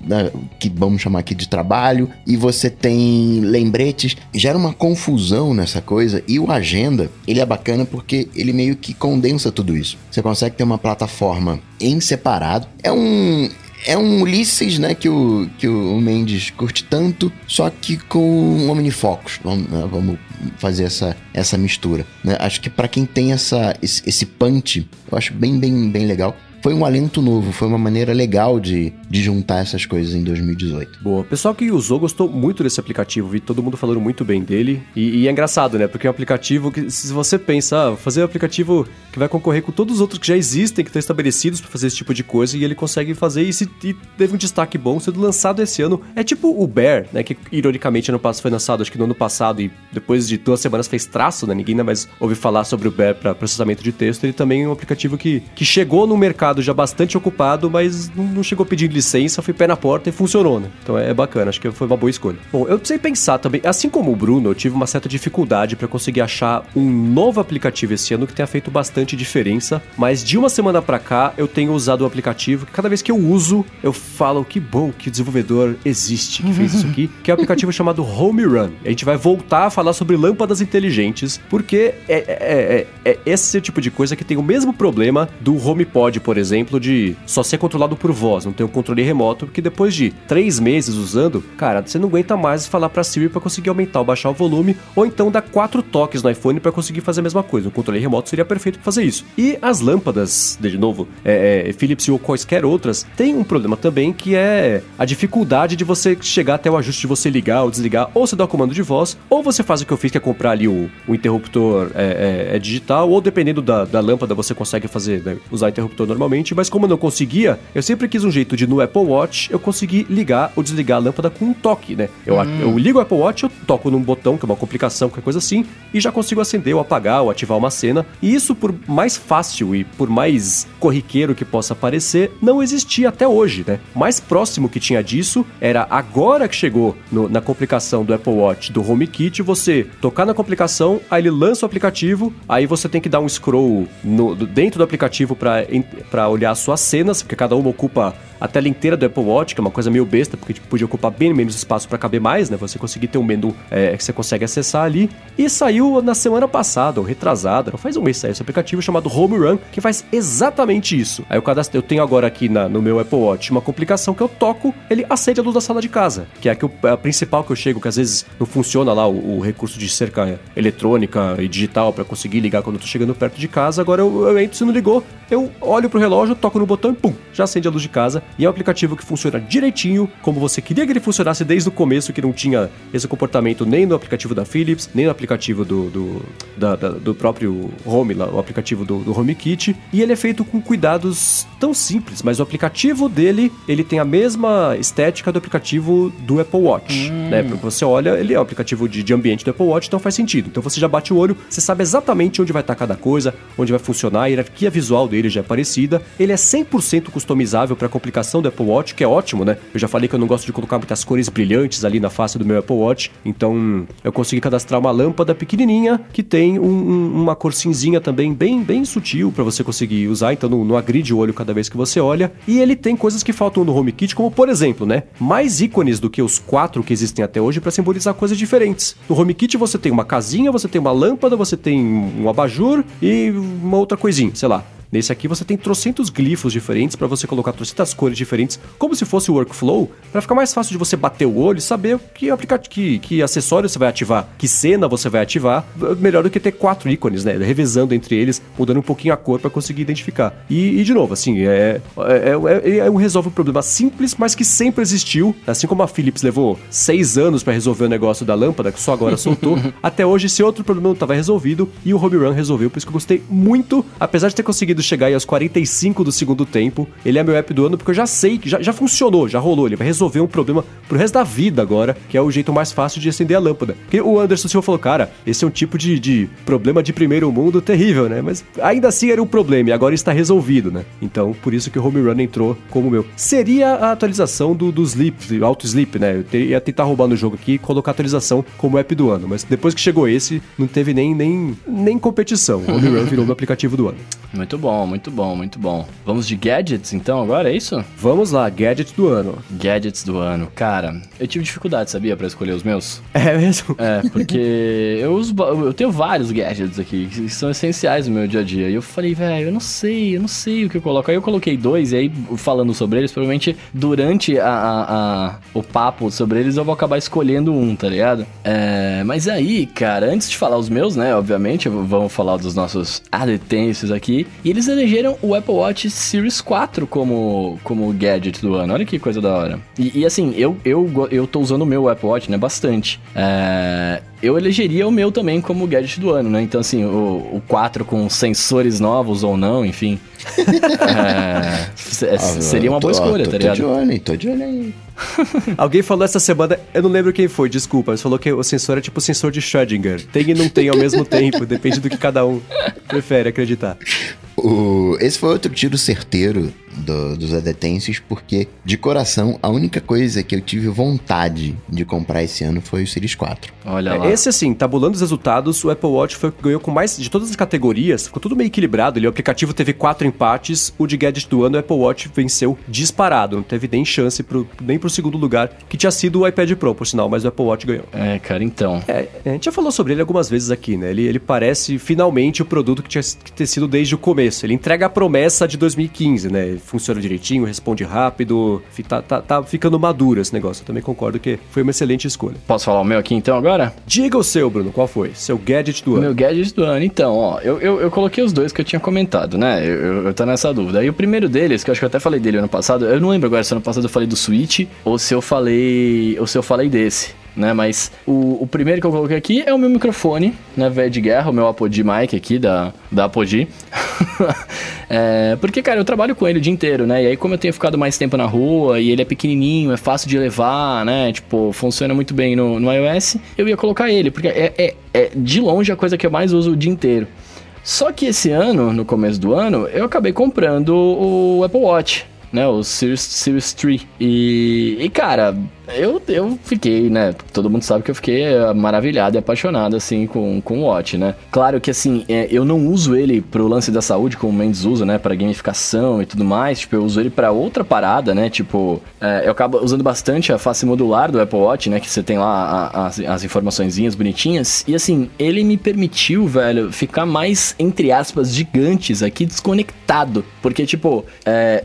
né, que vamos chamar aqui de trabalho, e você tem lembretes, gera uma confusão nessa coisa, e o Agenda, ele é bacana porque ele meio que condensa tudo isso. Você consegue ter uma plataforma em separado. É um é um Ulisses, né, que o, que o Mendes curte tanto, só que com um Omnifocus. Vamos, né, vamos fazer essa, essa mistura. Né? Acho que para quem tem essa, esse, esse punch, eu acho bem, bem, bem legal foi um alento novo, foi uma maneira legal de, de juntar essas coisas em 2018. Boa. O pessoal que usou gostou muito desse aplicativo, vi todo mundo falando muito bem dele. E, e, é engraçado, né? Porque é um aplicativo que, se você pensa, ah, fazer um aplicativo que vai concorrer com todos os outros que já existem, que estão estabelecidos para fazer esse tipo de coisa, e ele consegue fazer isso e teve um destaque bom, sendo lançado esse ano. É tipo o Bear, né? Que ironicamente ano passado foi lançado, acho que no ano passado, e depois de duas semanas fez traço, né? Ninguém ainda mais ouve falar sobre o Bear para processamento de texto. Ele também é um aplicativo que, que chegou no mercado já bastante ocupado, mas não chegou pedindo licença, foi pé na porta e funcionou, né? Então é bacana, acho que foi uma boa escolha. Bom, eu precisei pensar também, assim como o Bruno, eu tive uma certa dificuldade para conseguir achar um novo aplicativo esse ano que tenha feito bastante diferença, mas de uma semana para cá eu tenho usado o aplicativo que cada vez que eu uso, eu falo que bom que o desenvolvedor existe, que fez isso aqui, que é um aplicativo chamado Home Run. A gente vai voltar a falar sobre lâmpadas inteligentes, porque é, é, é, é esse tipo de coisa que tem o mesmo problema do HomePod, por exemplo exemplo, de só ser controlado por voz, não ter um controle remoto, porque depois de três meses usando, cara, você não aguenta mais falar pra Siri para conseguir aumentar ou baixar o volume, ou então dar quatro toques no iPhone para conseguir fazer a mesma coisa. Um controle remoto seria perfeito para fazer isso. E as lâmpadas, de novo, é, é, Philips ou quaisquer outras, tem um problema também que é a dificuldade de você chegar até o ajuste de você ligar ou desligar, ou você dá o comando de voz, ou você faz o que eu fiz, que é comprar ali o, o interruptor é, é, é digital, ou dependendo da, da lâmpada você consegue fazer, né, usar interruptor mas como eu não conseguia, eu sempre quis um jeito de no Apple Watch eu conseguir ligar ou desligar a lâmpada com um toque, né? Eu, hum. eu ligo o Apple Watch, eu toco num botão, que é uma complicação, qualquer coisa assim, e já consigo acender ou apagar ou ativar uma cena. E isso, por mais fácil e por mais corriqueiro que possa parecer, não existia até hoje, né? Mais próximo que tinha disso era agora que chegou no, na complicação do Apple Watch do HomeKit, você tocar na complicação, aí ele lança o aplicativo, aí você tem que dar um scroll no, dentro do aplicativo para para olhar as suas cenas, porque cada uma ocupa a tela inteira do Apple Watch, que é uma coisa meio besta, porque tipo, podia ocupar bem menos espaço para caber mais, né? Você conseguir ter um menu é, que você consegue acessar ali. E saiu na semana passada, ou retrasada, não faz um mês saiu esse aplicativo chamado Home Run, que faz exatamente isso. Aí eu cadastro, eu tenho agora aqui na, no meu Apple Watch uma complicação que eu toco, ele acende a luz da sala de casa, que é a, que eu, a principal que eu chego, que às vezes não funciona lá o, o recurso de cerca eletrônica e digital para conseguir ligar quando eu tô chegando perto de casa. Agora eu, eu entro, se não ligou, eu olho pro relógio, toco no botão e pum, já acende a luz de casa. E é um aplicativo que funciona direitinho, como você queria que ele funcionasse desde o começo, que não tinha esse comportamento nem no aplicativo da Philips, nem no aplicativo do, do, da, da, do próprio Home, lá, o aplicativo do, do HomeKit. E ele é feito com cuidados tão simples, mas o aplicativo dele, ele tem a mesma estética do aplicativo do Apple Watch, hum. né? Porque você olha, ele é um aplicativo de, de ambiente do Apple Watch, então faz sentido. Então você já bate o olho, você sabe exatamente onde vai estar cada coisa, onde vai funcionar, a hierarquia visual dele já é parecida. Ele é 100% customizável para a complicação do Apple Watch, que é ótimo, né? Eu já falei que eu não gosto de colocar muitas cores brilhantes ali na face do meu Apple Watch, então eu consegui cadastrar uma lâmpada pequenininha que tem um, um, uma cor cinzinha também bem, bem sutil para você conseguir usar, então não, não agride o olho cada vez que você olha. E ele tem coisas que faltam no HomeKit, como por exemplo, né? Mais ícones do que os quatro que existem até hoje para simbolizar coisas diferentes. No HomeKit você tem uma casinha, você tem uma lâmpada, você tem um abajur e uma outra coisinha, sei lá. Nesse aqui você tem trocentos glifos diferentes para você colocar trocentas cores diferentes, como se fosse o workflow, para ficar mais fácil de você bater o olho e saber que aplicativo, que, que acessório você vai ativar, que cena você vai ativar. Melhor do que ter quatro ícones, né? Revezando entre eles, mudando um pouquinho a cor para conseguir identificar. E, e, de novo, assim, é, é, é, é, um resolve um problema simples, mas que sempre existiu. Assim como a Philips levou seis anos para resolver o negócio da lâmpada, que só agora soltou, até hoje esse outro problema não estava resolvido e o Home Run resolveu, por isso que eu gostei muito, apesar de ter conseguido conseguido chegar aí aos 45 do segundo tempo. Ele é meu app do ano porque eu já sei que já, já funcionou, já rolou. Ele vai resolver um problema pro resto da vida agora, que é o jeito mais fácil de acender a lâmpada. Porque o Anderson Silva falou, cara, esse é um tipo de, de problema de primeiro mundo terrível, né? Mas ainda assim era um problema e agora está resolvido, né? Então, por isso que o Home Run entrou como meu. Seria a atualização do, do Sleep, do Auto Sleep, né? Eu ia tentar roubar no jogo aqui e colocar a atualização como app do ano. Mas depois que chegou esse, não teve nem, nem, nem competição. O Home Run virou meu aplicativo do ano. Muito bom, muito bom, muito bom. Vamos de gadgets então agora, é isso? Vamos lá, gadgets do ano. Gadgets do ano. Cara, eu tive dificuldade, sabia, para escolher os meus? É mesmo? É, porque eu uso, eu tenho vários gadgets aqui que são essenciais no meu dia a dia. E eu falei, velho, eu não sei, eu não sei o que eu coloco. Aí eu coloquei dois e aí falando sobre eles, provavelmente durante a, a, a o papo sobre eles eu vou acabar escolhendo um, tá ligado? É, mas aí, cara, antes de falar os meus, né, obviamente, vamos falar dos nossos adetêncios aqui. E eles elegeram o Apple Watch Series 4 como, como gadget do ano. Olha que coisa da hora. E, e assim, eu, eu, eu tô usando o meu Apple Watch, né, bastante. É, eu elegeria o meu também como gadget do ano, né? Então, assim, o, o 4 com sensores novos ou não, enfim. é, ah, seria uma tô, boa escolha, tô, tá ligado? Tô de olho, tô de olho aí. Alguém falou essa semana, eu não lembro quem foi, desculpa, mas falou que o sensor é tipo o sensor de Schrödinger. Tem e não tem ao mesmo tempo, depende do que cada um prefere acreditar. O, esse foi outro tiro certeiro do, dos adetêncios, porque, de coração, a única coisa que eu tive vontade de comprar esse ano foi o Series 4. Olha lá. Esse, assim, tabulando os resultados, o Apple Watch foi o que ganhou com mais de todas as categorias. Ficou tudo meio equilibrado. Ele, o aplicativo teve quatro empates. O de gadget do ano, o Apple Watch venceu disparado. Não teve nem chance pro, nem pro segundo lugar, que tinha sido o iPad Pro, por sinal, mas o Apple Watch ganhou. É, cara, então. É, a gente já falou sobre ele algumas vezes aqui, né? Ele, ele parece finalmente o produto que tinha que ter sido desde o começo. Ele entrega a promessa de 2015, né? funciona direitinho, responde rápido, tá, tá, tá, ficando maduro esse negócio. Eu também concordo que foi uma excelente escolha. Posso falar o meu aqui então agora? Diga o seu, Bruno, qual foi? Seu gadget do ano. Meu gadget do ano, então, ó, eu, eu, eu coloquei os dois que eu tinha comentado, né? Eu, eu, eu tô nessa dúvida. E o primeiro deles, que eu acho que eu até falei dele ano passado, eu não lembro agora se ano passado eu falei do Switch ou se eu falei. ou se eu falei desse né? Mas o, o primeiro que eu coloquei aqui é o meu microfone, né? Velho de guerra, o meu Apodi Mic aqui da, da Apodi. é, porque, cara, eu trabalho com ele o dia inteiro, né? E aí, como eu tenho ficado mais tempo na rua e ele é pequenininho, é fácil de levar, né? Tipo, funciona muito bem no, no iOS, eu ia colocar ele, porque é, é, é de longe a coisa que eu mais uso o dia inteiro. Só que esse ano, no começo do ano, eu acabei comprando o Apple Watch, né? O Series, Series 3. E, e cara, eu, eu fiquei, né? Todo mundo sabe que eu fiquei eh, maravilhado e apaixonado, assim, com, com o Watch, né? Claro que, assim, é, eu não uso ele pro lance da saúde, como o Mendes usa, né? Pra gamificação e tudo mais. Tipo, eu uso ele pra outra parada, né? Tipo, é, eu acabo usando bastante a face modular do Apple Watch, né? Que você tem lá a, a, as, as informaçõezinhas bonitinhas. E, assim, ele me permitiu, velho, ficar mais, entre aspas, gigantes aqui, desconectado. Porque, tipo, é,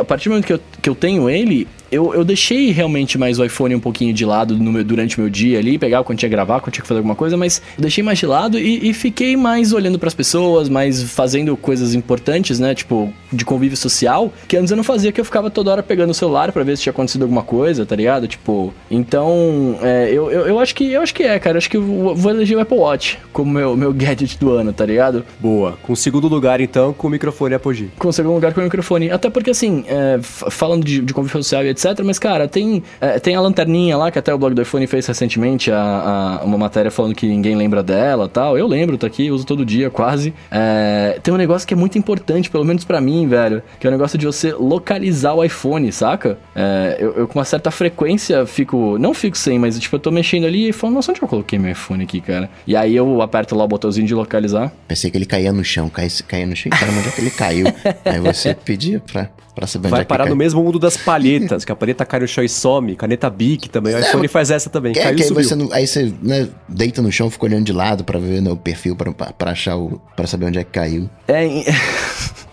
a partir do momento que eu, que eu tenho ele, eu, eu deixei realmente mais o iPhone um pouquinho de lado meu, durante o meu dia ali, pegava quando tinha que gravar, quando tinha que fazer alguma coisa, mas deixei mais de lado e, e fiquei mais olhando para as pessoas, mais fazendo coisas importantes, né? Tipo, de convívio social, que antes eu não fazia, que eu ficava toda hora pegando o celular para ver se tinha acontecido alguma coisa, tá ligado? Tipo, então, é, eu, eu, eu, acho que eu acho que é, cara. Eu acho que eu vou eleger o Apple Watch como meu, meu gadget do ano, tá ligado? Boa. Com o segundo lugar, então, com o microfone Apogee. Com o segundo lugar com o microfone. Até porque, assim, é, falando de, de convívio social e etc, mas, cara, tem, é, tem a lanterninha lá, que até o blog do iPhone fez recentemente a, a, uma matéria falando que ninguém lembra dela tal. Eu lembro, tá aqui, uso todo dia, quase. É, tem um negócio que é muito importante, pelo menos para mim, velho, que é o negócio de você localizar o iPhone, saca? É, eu, eu, com uma certa frequência fico, não fico sem, mas tipo, eu tô mexendo ali e falo, nossa, onde eu coloquei meu iPhone aqui, cara? E aí eu aperto lá o botãozinho de localizar. Pensei que ele caía no chão, caía, caía no chão, cara, onde é que ele caiu? aí você pedia pra, pra saber Vai é parar no mesmo mundo das palhetas, que a palheta cai no chão e some, caneta Bic também, o iPhone é, faz essa também, é, caiu que aí você, aí você né, deita no chão, fica olhando de lado pra ver né, o perfil, pra, pra achar o... pra saber onde é que caiu. É...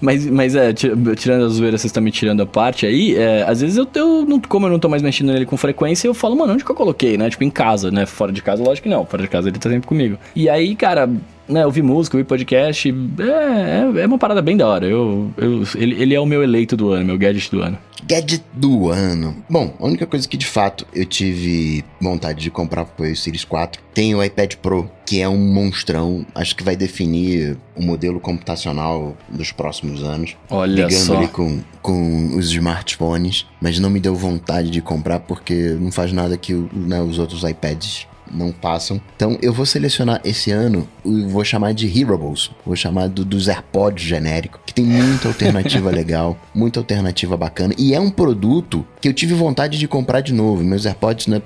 Mas, mas é, tirando as zoeiras, vocês estão me tirando a parte aí, é, às vezes eu, eu não, como eu não tô mais mexendo nele com frequência, eu falo, mano, onde que eu coloquei, né? Tipo, em casa, né? Fora de casa, lógico que não. Fora de casa ele tá sempre comigo. E aí, cara, né, ouvir música, ouvir podcast, é, é, é uma parada bem da hora. Eu, eu, ele, ele é o meu eleito do ano, meu gadget do ano. Gadget do ano. Bom, a única coisa que de fato eu tive vontade de comprar foi o Series 4. Tem o iPad Pro, que é um monstrão. Acho que vai definir o modelo computacional dos próximos anos. Olha ligando só. ali com, com os smartphones. Mas não me deu vontade de comprar porque não faz nada que né, os outros iPads não passam. Então eu vou selecionar esse ano, vou chamar de Hearables, vou chamar do, dos AirPods genérico, que tem muita alternativa legal, muita alternativa bacana. E é um produto que eu tive vontade de comprar de novo. Meus AirPods, né?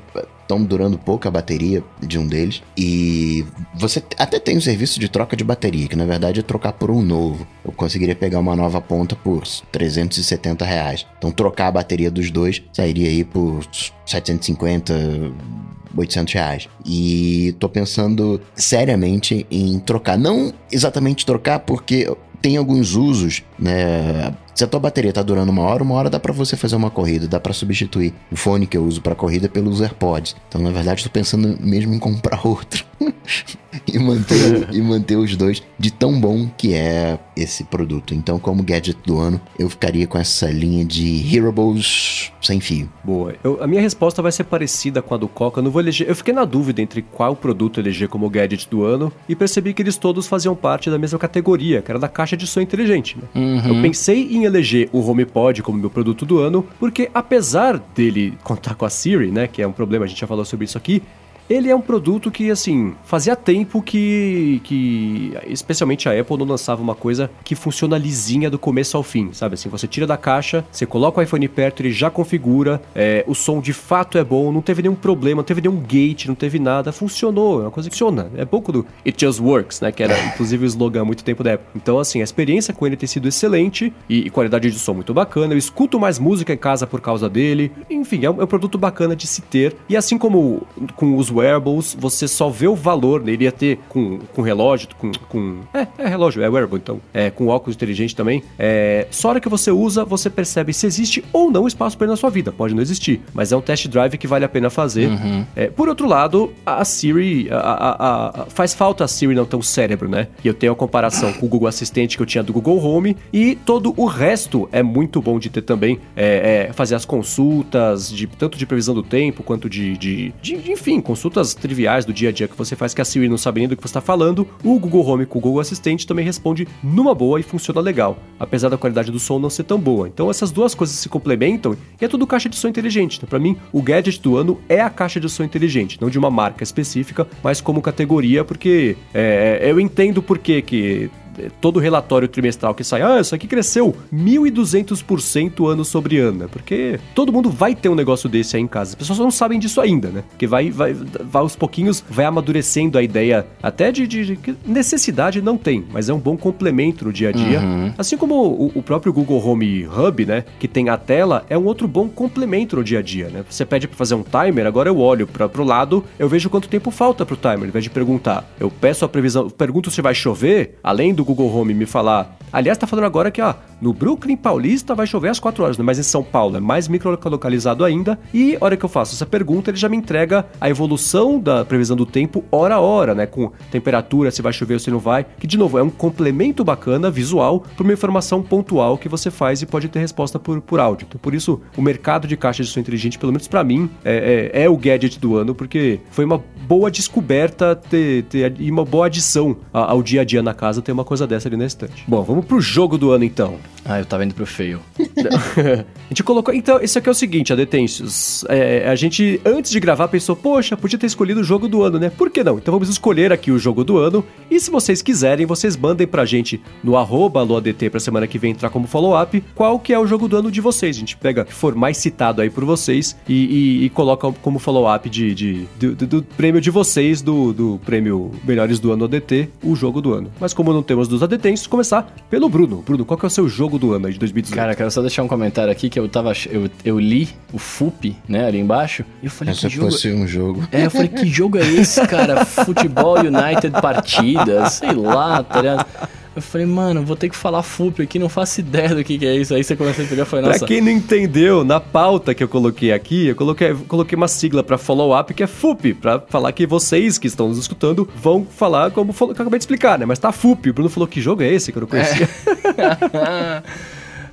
Estão durando pouco a bateria de um deles. E você até tem um serviço de troca de bateria, que na verdade é trocar por um novo. Eu conseguiria pegar uma nova ponta por 370 reais. Então trocar a bateria dos dois sairia aí por 750, 800 reais. E tô pensando seriamente em trocar. Não exatamente trocar, porque tem alguns usos, né? Se a tua bateria tá durando uma hora, uma hora dá para você fazer uma corrida, dá para substituir o fone que eu uso para corrida pelos AirPods. Então, na verdade, estou pensando mesmo em comprar outro e manter e manter os dois de tão bom que é esse produto. Então, como gadget do ano, eu ficaria com essa linha de Hearables sem fio. Boa. Eu, a minha resposta vai ser parecida com a do Coca. Eu não vou eleger. Eu fiquei na dúvida entre qual produto eleger como gadget do ano e percebi que eles todos faziam parte da mesma categoria, que era da caixa de som inteligente. Né? Uhum. Eu pensei em eleger o HomePod como meu produto do ano, porque apesar dele contar com a Siri, né, que é um problema, a gente já falou sobre isso aqui, ele é um produto que, assim, fazia tempo que, que especialmente a Apple não lançava uma coisa que funciona lisinha do começo ao fim, sabe? Assim, você tira da caixa, você coloca o iPhone perto, ele já configura, é, o som de fato é bom, não teve nenhum problema, não teve nenhum gate, não teve nada, funcionou, é uma coisa que funciona. É pouco do It Just Works, né? Que era, inclusive, o slogan há muito tempo da Apple. Então, assim, a experiência com ele tem sido excelente e, e qualidade de som muito bacana. Eu escuto mais música em casa por causa dele. Enfim, é um, é um produto bacana de se ter. E assim como com os wearables, você só vê o valor, né? Ele ia ter com, com relógio, com, com... É, é relógio, é wearable, então. É, com óculos inteligente também. É, só a hora que você usa, você percebe se existe ou não espaço para ele na sua vida. Pode não existir, mas é um test drive que vale a pena fazer. Uhum. É, por outro lado, a Siri, a, a, a, faz falta a Siri não ter um cérebro, né? E eu tenho a comparação com o Google Assistente que eu tinha do Google Home e todo o resto é muito bom de ter também. É, é, fazer as consultas, de, tanto de previsão do tempo quanto de, de, de, enfim, consultas triviais do dia a dia que você faz que a Siri não sabe nem do que você está falando. O Google Home com o Google Assistente também responde numa boa e funciona legal, apesar da qualidade do som não ser tão boa. Então essas duas coisas se complementam e é tudo caixa de som inteligente. Então, para mim, o gadget do ano é a caixa de som inteligente, não de uma marca específica, mas como categoria, porque é, eu entendo por que que todo relatório trimestral que sai, ah, isso aqui cresceu 1.200% ano sobre ano? Porque todo mundo vai ter um negócio desse aí em casa. As pessoas não sabem disso ainda, né? Porque vai, vai, vai aos pouquinhos, vai amadurecendo a ideia até de, de, de necessidade não tem, mas é um bom complemento no dia a dia. Uhum. Assim como o, o, próprio Google Home Hub, né? Que tem a tela, é um outro bom complemento no dia a dia, né? Você pede para fazer um timer, agora eu olho para pro lado, eu vejo quanto tempo falta pro timer, ao invés de perguntar. Eu peço a previsão, pergunto se vai chover, além do Google Home me falar Aliás, tá falando agora que, ó, no Brooklyn Paulista vai chover às 4 horas, né? mas em São Paulo é mais microlocalizado ainda. E hora que eu faço essa pergunta, ele já me entrega a evolução da previsão do tempo hora a hora, né? Com temperatura, se vai chover ou se não vai. Que, de novo, é um complemento bacana, visual, para uma informação pontual que você faz e pode ter resposta por, por áudio. Então, por isso, o mercado de caixa de som inteligente, pelo menos para mim, é, é, é, o gadget do ano, porque foi uma boa descoberta ter, ter, e uma boa adição ao dia a dia na casa ter uma coisa dessa ali na estante. Bom, vamos pro jogo do ano então. Ah, eu tava indo pro feio. a gente colocou. Então, isso aqui é o seguinte, Adetêncios. É, a gente, antes de gravar, pensou, poxa, podia ter escolhido o jogo do ano, né? Por que não? Então vamos escolher aqui o jogo do ano. E se vocês quiserem, vocês mandem pra gente no arroba LoADT pra semana que vem entrar como follow-up qual que é o jogo do ano de vocês. A gente pega o que for mais citado aí por vocês e, e, e coloca como follow-up de, de, de, do, do, prêmio de vocês, do, do prêmio Melhores do Ano ADT, o jogo do ano. Mas como não temos dos adetêncios, começar pelo Bruno. Bruno, qual que é o seu jogo do ano de 2018? Cara, quero só deixar um comentário aqui que eu tava. Eu, eu li o FUP, né, ali embaixo, e eu falei, Essa que jogo. fosse um jogo. É, eu falei, que jogo é esse, cara? Futebol United partidas, sei lá, tá ligado? Eu falei, mano, vou ter que falar FUP aqui, não faço ideia do que, que é isso. Aí você começou a pegar e falei, nossa. Pra quem não entendeu, na pauta que eu coloquei aqui, eu coloquei, coloquei uma sigla pra follow-up que é FUP, pra falar que vocês que estão nos escutando vão falar como que eu acabei de explicar, né? Mas tá FUP. O Bruno falou que jogo é esse que eu não conhecia. É.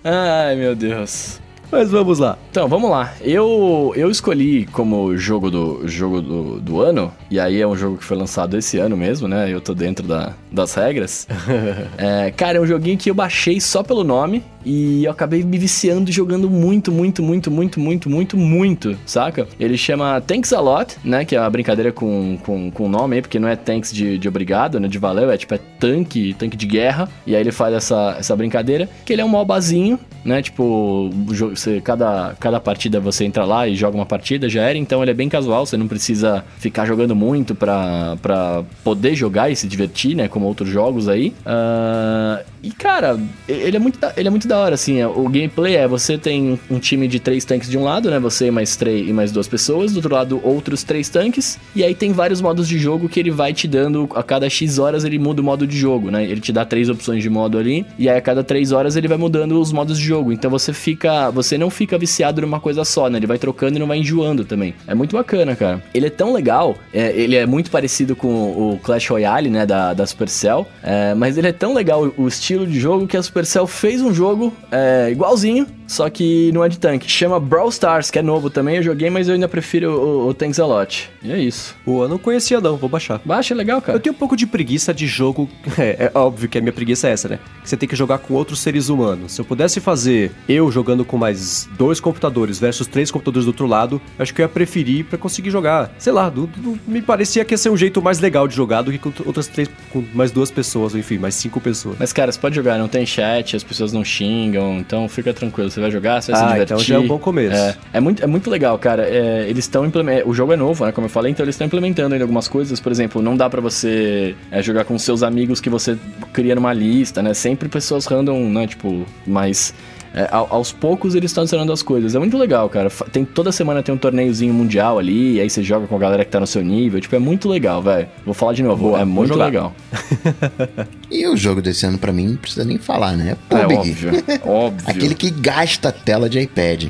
Ai, meu Deus. Mas vamos lá. Então, vamos lá. Eu, eu escolhi como jogo do jogo do, do ano, e aí é um jogo que foi lançado esse ano mesmo, né? Eu tô dentro da, das regras. é, cara, é um joguinho que eu baixei só pelo nome e eu acabei me viciando jogando muito, muito, muito, muito, muito, muito, muito, saca? Ele chama Thanks a Lot, né? Que é uma brincadeira com, com, com nome aí, porque não é thanks de, de obrigado, né? De valeu, é tipo, é tanque, tanque de guerra. E aí ele faz essa, essa brincadeira, que ele é um mobazinho, né? Tipo, você, cada, cada partida você entra lá e joga uma partida, já era. Então ele é bem casual, você não precisa ficar jogando muito pra, pra poder jogar e se divertir, né? Como outros jogos aí. Uh, e cara, ele é, muito da, ele é muito da hora, assim. É, o gameplay é: você tem um time de três tanques de um lado, né? Você mais três e mais duas pessoas. Do outro lado, outros três tanques. E aí tem vários modos de jogo que ele vai te dando. A cada X horas ele muda o modo de jogo, né? Ele te dá três opções de modo ali. E aí a cada três horas ele vai mudando os modos de jogo. Então você fica. Você não fica viciado numa coisa só, né? Ele vai trocando e não vai enjoando também. É muito bacana, cara. Ele é tão legal. É, ele é muito parecido com o Clash Royale, né? Da, da Supercell. É, mas ele é tão legal o estilo de jogo que a Supercell fez um jogo é, igualzinho, só que não é de tanque. Chama Brawl Stars, que é novo também. Eu joguei, mas eu ainda prefiro o, o Tanks a Lot. E é isso. Pô, eu não conhecia não, vou baixar. Baixa, é legal, cara. Eu tenho um pouco de preguiça de jogo. É, é óbvio que a minha preguiça é essa, né? Que você tem que jogar com outros seres humanos. Se eu pudesse fazer eu jogando com mais dois computadores versus três computadores do outro lado, acho que eu ia preferir para conseguir jogar. Sei lá, do, do, me parecia que ia ser um jeito mais legal de jogar do que com outras três, com mais duas pessoas, ou enfim, mais cinco pessoas. Mas, cara, você pode jogar, não tem chat, as pessoas não xingam, então fica tranquilo. Você vai jogar, você vai ah, se divertir. Então já é um bom começo. É, é muito, é muito legal, cara. É, eles estão implementando. O jogo é novo, né? Como eu falei, então eles estão implementando ainda algumas coisas. Por exemplo, não dá para você é, jogar com seus amigos que você cria numa lista, né? Sempre pessoas random, né? Tipo, mais é, aos poucos eles estão adicionando as coisas. É muito legal, cara. Tem, toda semana tem um torneiozinho mundial ali, aí você joga com a galera que tá no seu nível. Tipo, é muito legal, velho. Vou falar de novo, Boa, é muito legal. e o jogo desse ano pra mim, não precisa nem falar, né? É, é óbvio. óbvio. Aquele que gasta a tela de iPad.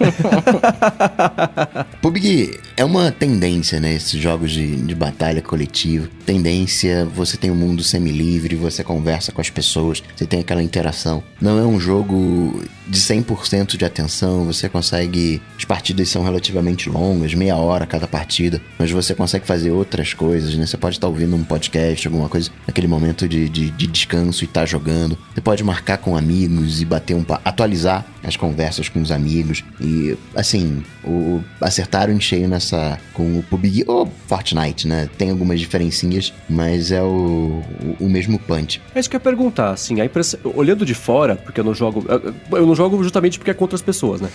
PUBG é uma tendência, né? Esses jogos de, de batalha coletiva. Tendência, você tem um mundo semi-livre, você conversa com as pessoas, você tem aquela interação. Não é um jogo de 100% de atenção, você consegue. As partidas são relativamente longas, meia hora cada partida, mas você consegue fazer outras coisas, né? Você pode estar ouvindo um podcast, alguma coisa, naquele momento de, de, de descanso e estar tá jogando. Você pode marcar com amigos e bater um. atualizar as conversas com os amigos. E, assim, o, acertaram em cheio nessa. com o PUBG ou Fortnite, né? Tem algumas diferencinhas, mas é o, o, o mesmo punch. É isso que eu ia perguntar, assim, a impressão, olhando de fora, porque eu não jogo. Eu não jogo justamente porque é contra as pessoas, né?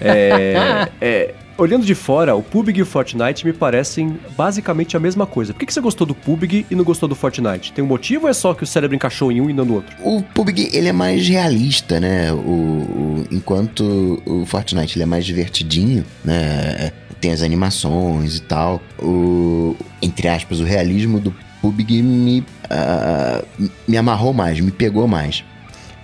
é, é, olhando de fora, o PUBG e o Fortnite me parecem basicamente a mesma coisa. Por que, que você gostou do PUBG e não gostou do Fortnite? Tem um motivo ou é só que o cérebro encaixou em um e não no outro? O PUBG, ele é mais realista, né? O, o enquanto o Fortnite, ele é mais divertidinho, né? Tem as animações e tal. O, entre aspas, o realismo do PUBG me, uh, me amarrou mais, me pegou mais.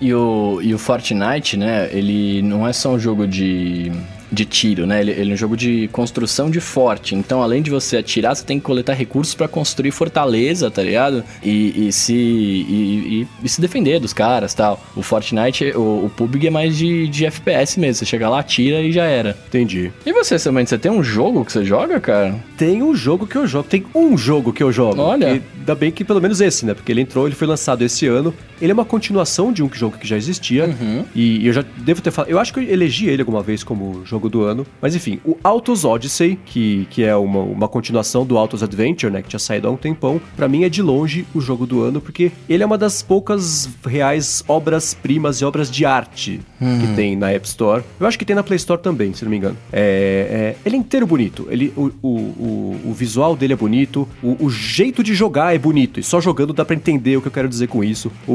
E o, e o Fortnite, né, ele não é só um jogo de de tiro, né? Ele, ele, é um jogo de construção de forte. Então, além de você atirar, você tem que coletar recursos para construir fortaleza, tá ligado? E, e se e, e, e, se defender dos caras, tal. O Fortnite, o, o PUBG é mais de, de FPS mesmo. Você chega lá, atira e já era. Entendi. E você, Samantha, você tem um jogo que você joga, cara? Tem um jogo que eu jogo. Tem um jogo que eu jogo. Olha. E ainda bem que pelo menos esse, né? Porque ele entrou, ele foi lançado esse ano. Ele é uma continuação de um jogo que já existia. Uhum. E, e eu já devo ter falado. Eu acho que eu elegi ele alguma vez como jogo do ano. Mas enfim, o Autos Odyssey, que, que é uma, uma continuação do Autos Adventure, né? Que tinha saído há um tempão, para mim é de longe o jogo do ano, porque ele é uma das poucas reais obras-primas e obras de arte uhum. que tem na App Store. Eu acho que tem na Play Store também, se não me engano. É, é, ele é inteiro bonito. Ele, o, o, o, o visual dele é bonito, o, o, jeito de jogar é bonito. E só jogando dá pra entender o que eu quero dizer com isso. O,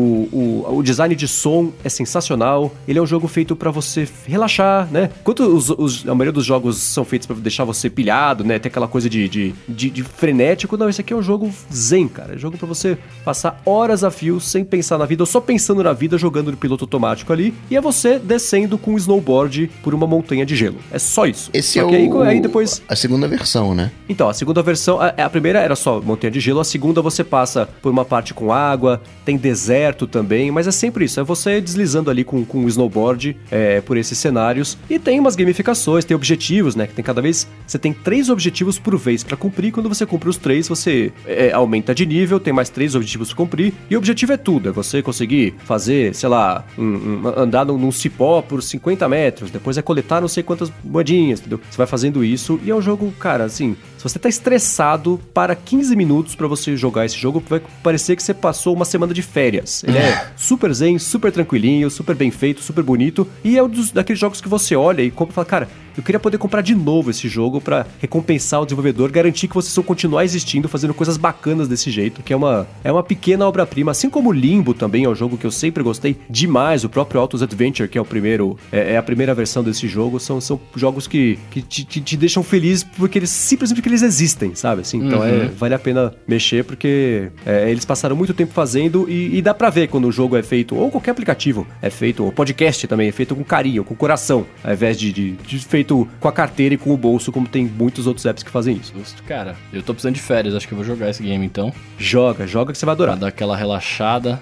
o, o design de som é sensacional. Ele é um jogo feito para você relaxar, né? Enquanto os, os, a maioria dos jogos são feitos para deixar você pilhado, né? Tem aquela coisa de, de, de, de, frenético. Não, esse aqui é um jogo zen, cara. É um jogo para você passar horas a fio sem pensar na vida, ou só pensando na vida, jogando no piloto automático ali. E é você descendo com um snowboard por uma montanha de gelo. É só isso. Esse só é aí, o... aí depois... a segunda versão, né? Então, a segunda versão, a, a primeira era só montanha de gelo, a segunda você passa por uma parte com água, tem deserto também, mas é sempre isso. É você deslizando ali com, com o snowboard é, por esses cenários. E tem umas gamificações, tem objetivos, né? Que tem cada vez. Você tem três objetivos por vez para cumprir. Quando você cumpre os três, você é, aumenta de nível, tem mais três objetivos pra cumprir. E o objetivo é tudo: é você conseguir fazer, sei lá, um, um, andar num, num, cipó por 50 metros, depois é coletar não sei quantas moedinhas, entendeu? Você vai fazendo isso e é um jogo, cara, assim. Se você tá estressado, para 15 minutos para você jogar esse jogo, vai parecer que você passou uma semana de férias. Ele é super zen, super tranquilinho, super bem feito, super bonito. E é um dos, daqueles jogos que você olha e compra e fala, cara, eu queria poder comprar de novo esse jogo para recompensar o desenvolvedor, garantir que vocês vão continuar existindo, fazendo coisas bacanas desse jeito, que é uma, é uma pequena obra-prima. Assim como Limbo também é um jogo que eu sempre gostei demais, o próprio Autos Adventure, que é o primeiro, é, é a primeira versão desse jogo, são, são jogos que, que te, te, te deixam feliz porque eles simplesmente eles existem, sabe? Assim, então é, uhum. é, vale a pena mexer porque é, eles passaram muito tempo fazendo e, e, dá pra ver quando o jogo é feito, ou qualquer aplicativo é feito, ou podcast também é feito com carinho, com coração, ao invés de, de, de feito com a carteira e com o bolso, como tem muitos outros apps que fazem isso. Cara. Eu tô precisando de férias, acho que eu vou jogar esse game então. Joga, joga que você vai adorar. Pra dar aquela relaxada.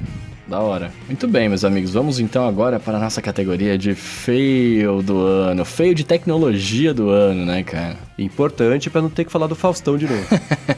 Da hora. Muito bem, meus amigos. Vamos então agora para a nossa categoria de fail do ano. Fail de tecnologia do ano, né, cara? Importante para não ter que falar do Faustão de novo.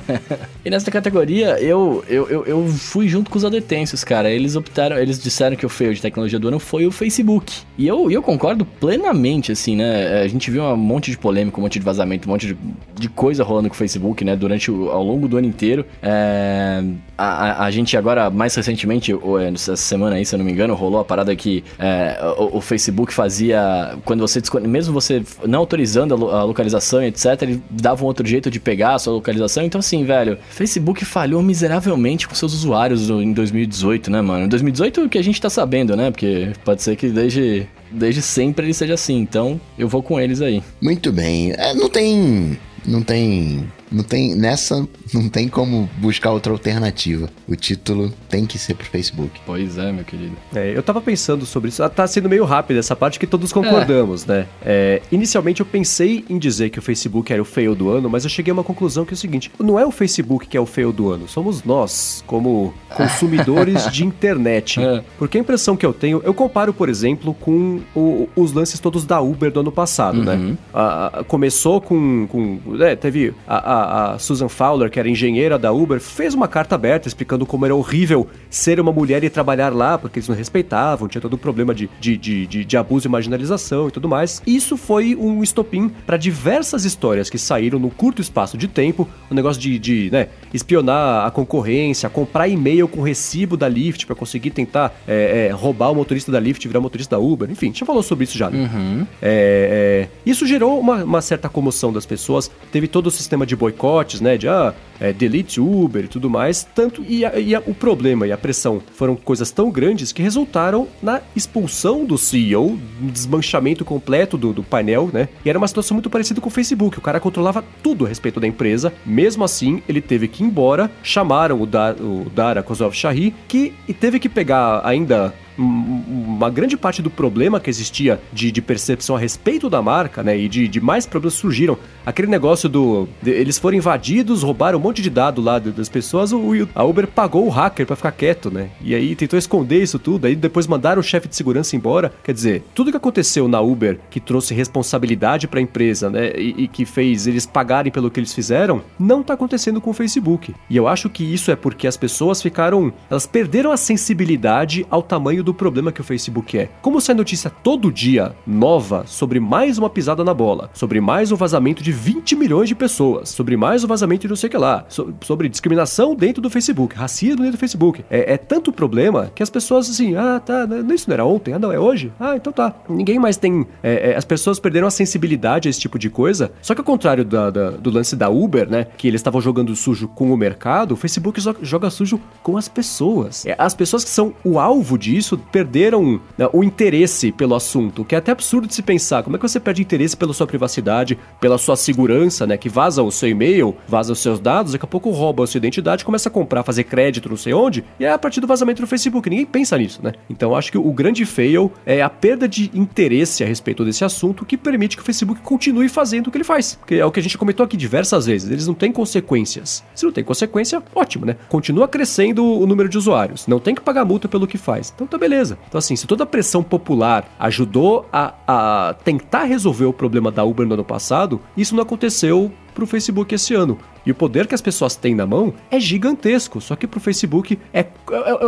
e nessa categoria, eu, eu, eu, eu, fui junto com os adetêncios, cara. Eles optaram, eles disseram que o fail de tecnologia do ano foi o Facebook. E eu, eu concordo plenamente, assim, né? A gente viu um monte de polêmica, um monte de vazamento, um monte de, de coisa rolando com o Facebook, né? Durante o, ao longo do ano inteiro. É, a, a, gente agora, mais recentemente, essa semana aí, se eu não me engano, rolou a parada que é, o, o, Facebook fazia. Quando você. Mesmo você não autorizando a localização, etc., ele dava um outro jeito de pegar a sua localização. Então, assim, velho, Facebook falhou miseravelmente com seus usuários em 2018, né, mano? Em 2018 o que a gente tá sabendo, né? Porque pode ser que desde desde sempre ele seja assim. Então, eu vou com eles aí. Muito bem. É, não tem. Não tem não tem, nessa não tem como buscar outra alternativa. O título tem que ser pro Facebook. Pois é, meu querido. É, eu tava pensando sobre isso. Tá sendo meio rápido essa parte que todos concordamos, é. né? É, inicialmente eu pensei em dizer que o Facebook era o fail do ano, mas eu cheguei a uma conclusão que é o seguinte: não é o Facebook que é o fail do ano, somos nós, como consumidores de internet. É. Porque a impressão que eu tenho, eu comparo, por exemplo, com o, os lances todos da Uber do ano passado, né? uhum. né? A, a, começou com. com é, teve a, a a, Susan Fowler, que era engenheira da Uber, fez uma carta aberta explicando como era horrível ser uma mulher e trabalhar lá, porque eles não respeitavam, tinha todo o problema de, de, de, de, de abuso e marginalização e tudo mais. Isso foi um estopim para diversas histórias que saíram no curto espaço de tempo, o negócio de, de né, espionar a concorrência, comprar e-mail com recibo da Lyft para conseguir tentar é, é, roubar o motorista da Lyft, virar motorista da Uber, enfim, já falou sobre isso já. Né? Uhum. É, isso gerou uma, uma certa comoção das pessoas, teve todo o sistema de boicotes, né? De ah, é, delete Uber e tudo mais. Tanto e, a, e a, o problema e a pressão foram coisas tão grandes que resultaram na expulsão do CEO, desmanchamento completo do, do painel, né? E era uma situação muito parecida com o Facebook. O cara controlava tudo a respeito da empresa. Mesmo assim, ele teve que ir embora. Chamaram o, da, o Dara Kozlov Shahi, que teve que pegar ainda uma grande parte do problema que existia de, de percepção a respeito da marca, né? E de, de mais problemas surgiram. Aquele negócio do. De, eles foram invadidos, roubaram um monte de dado lá das pessoas, o, a Uber pagou o hacker para ficar quieto, né? E aí tentou esconder isso tudo, aí depois mandaram o chefe de segurança embora. Quer dizer, tudo que aconteceu na Uber que trouxe responsabilidade para a empresa, né? E, e, que fez eles pagarem pelo que eles fizeram, não tá acontecendo com o Facebook. E eu acho que isso é porque as pessoas ficaram. Elas perderam a sensibilidade ao tamanho do problema que o Facebook é. Como sai notícia todo dia nova sobre mais uma pisada na bola, sobre mais um vazamento de 20 milhões de pessoas, sobre mais um vazamento de não sei o que lá, so, sobre discriminação dentro do Facebook, racismo dentro do Facebook. É, é, tanto problema que as pessoas assim, ah, tá, né, isso não era ontem, ah, não, é hoje? Ah, então tá. Ninguém mais tem. É, é, as pessoas perderam a sensibilidade a esse tipo de coisa. Só que ao contrário da, da, do lance da Uber, né, que eles estavam jogando sujo com o mercado, o Facebook joga sujo com as pessoas. É, as pessoas que são o alvo disso perderam né, o interesse pelo assunto, que é até absurdo de se pensar. Como é que você perde interesse pela sua privacidade, pela sua segurança, né? Que vaza o seu e-mail, vaza os seus dados, daqui a pouco rouba a sua identidade, começa a comprar, fazer crédito, não sei onde, e é a partir do vazamento do Facebook. Ninguém pensa nisso, né? Então acho que o grande fail é a perda de interesse a respeito desse assunto que permite que o Facebook continue fazendo o que ele faz. Que é o que a gente comentou aqui diversas vezes. Eles não têm consequências. Se não tem consequência, ótimo, né? Continua crescendo o número de usuários. Não tem que pagar multa pelo que faz. Então tá beleza. Então, assim, se toda a pressão popular ajudou a, a tentar resolver o problema da Uber no ano passado, isso não aconteceu para o Facebook esse ano. E o poder que as pessoas têm na mão é gigantesco. Só que para o Facebook é, é,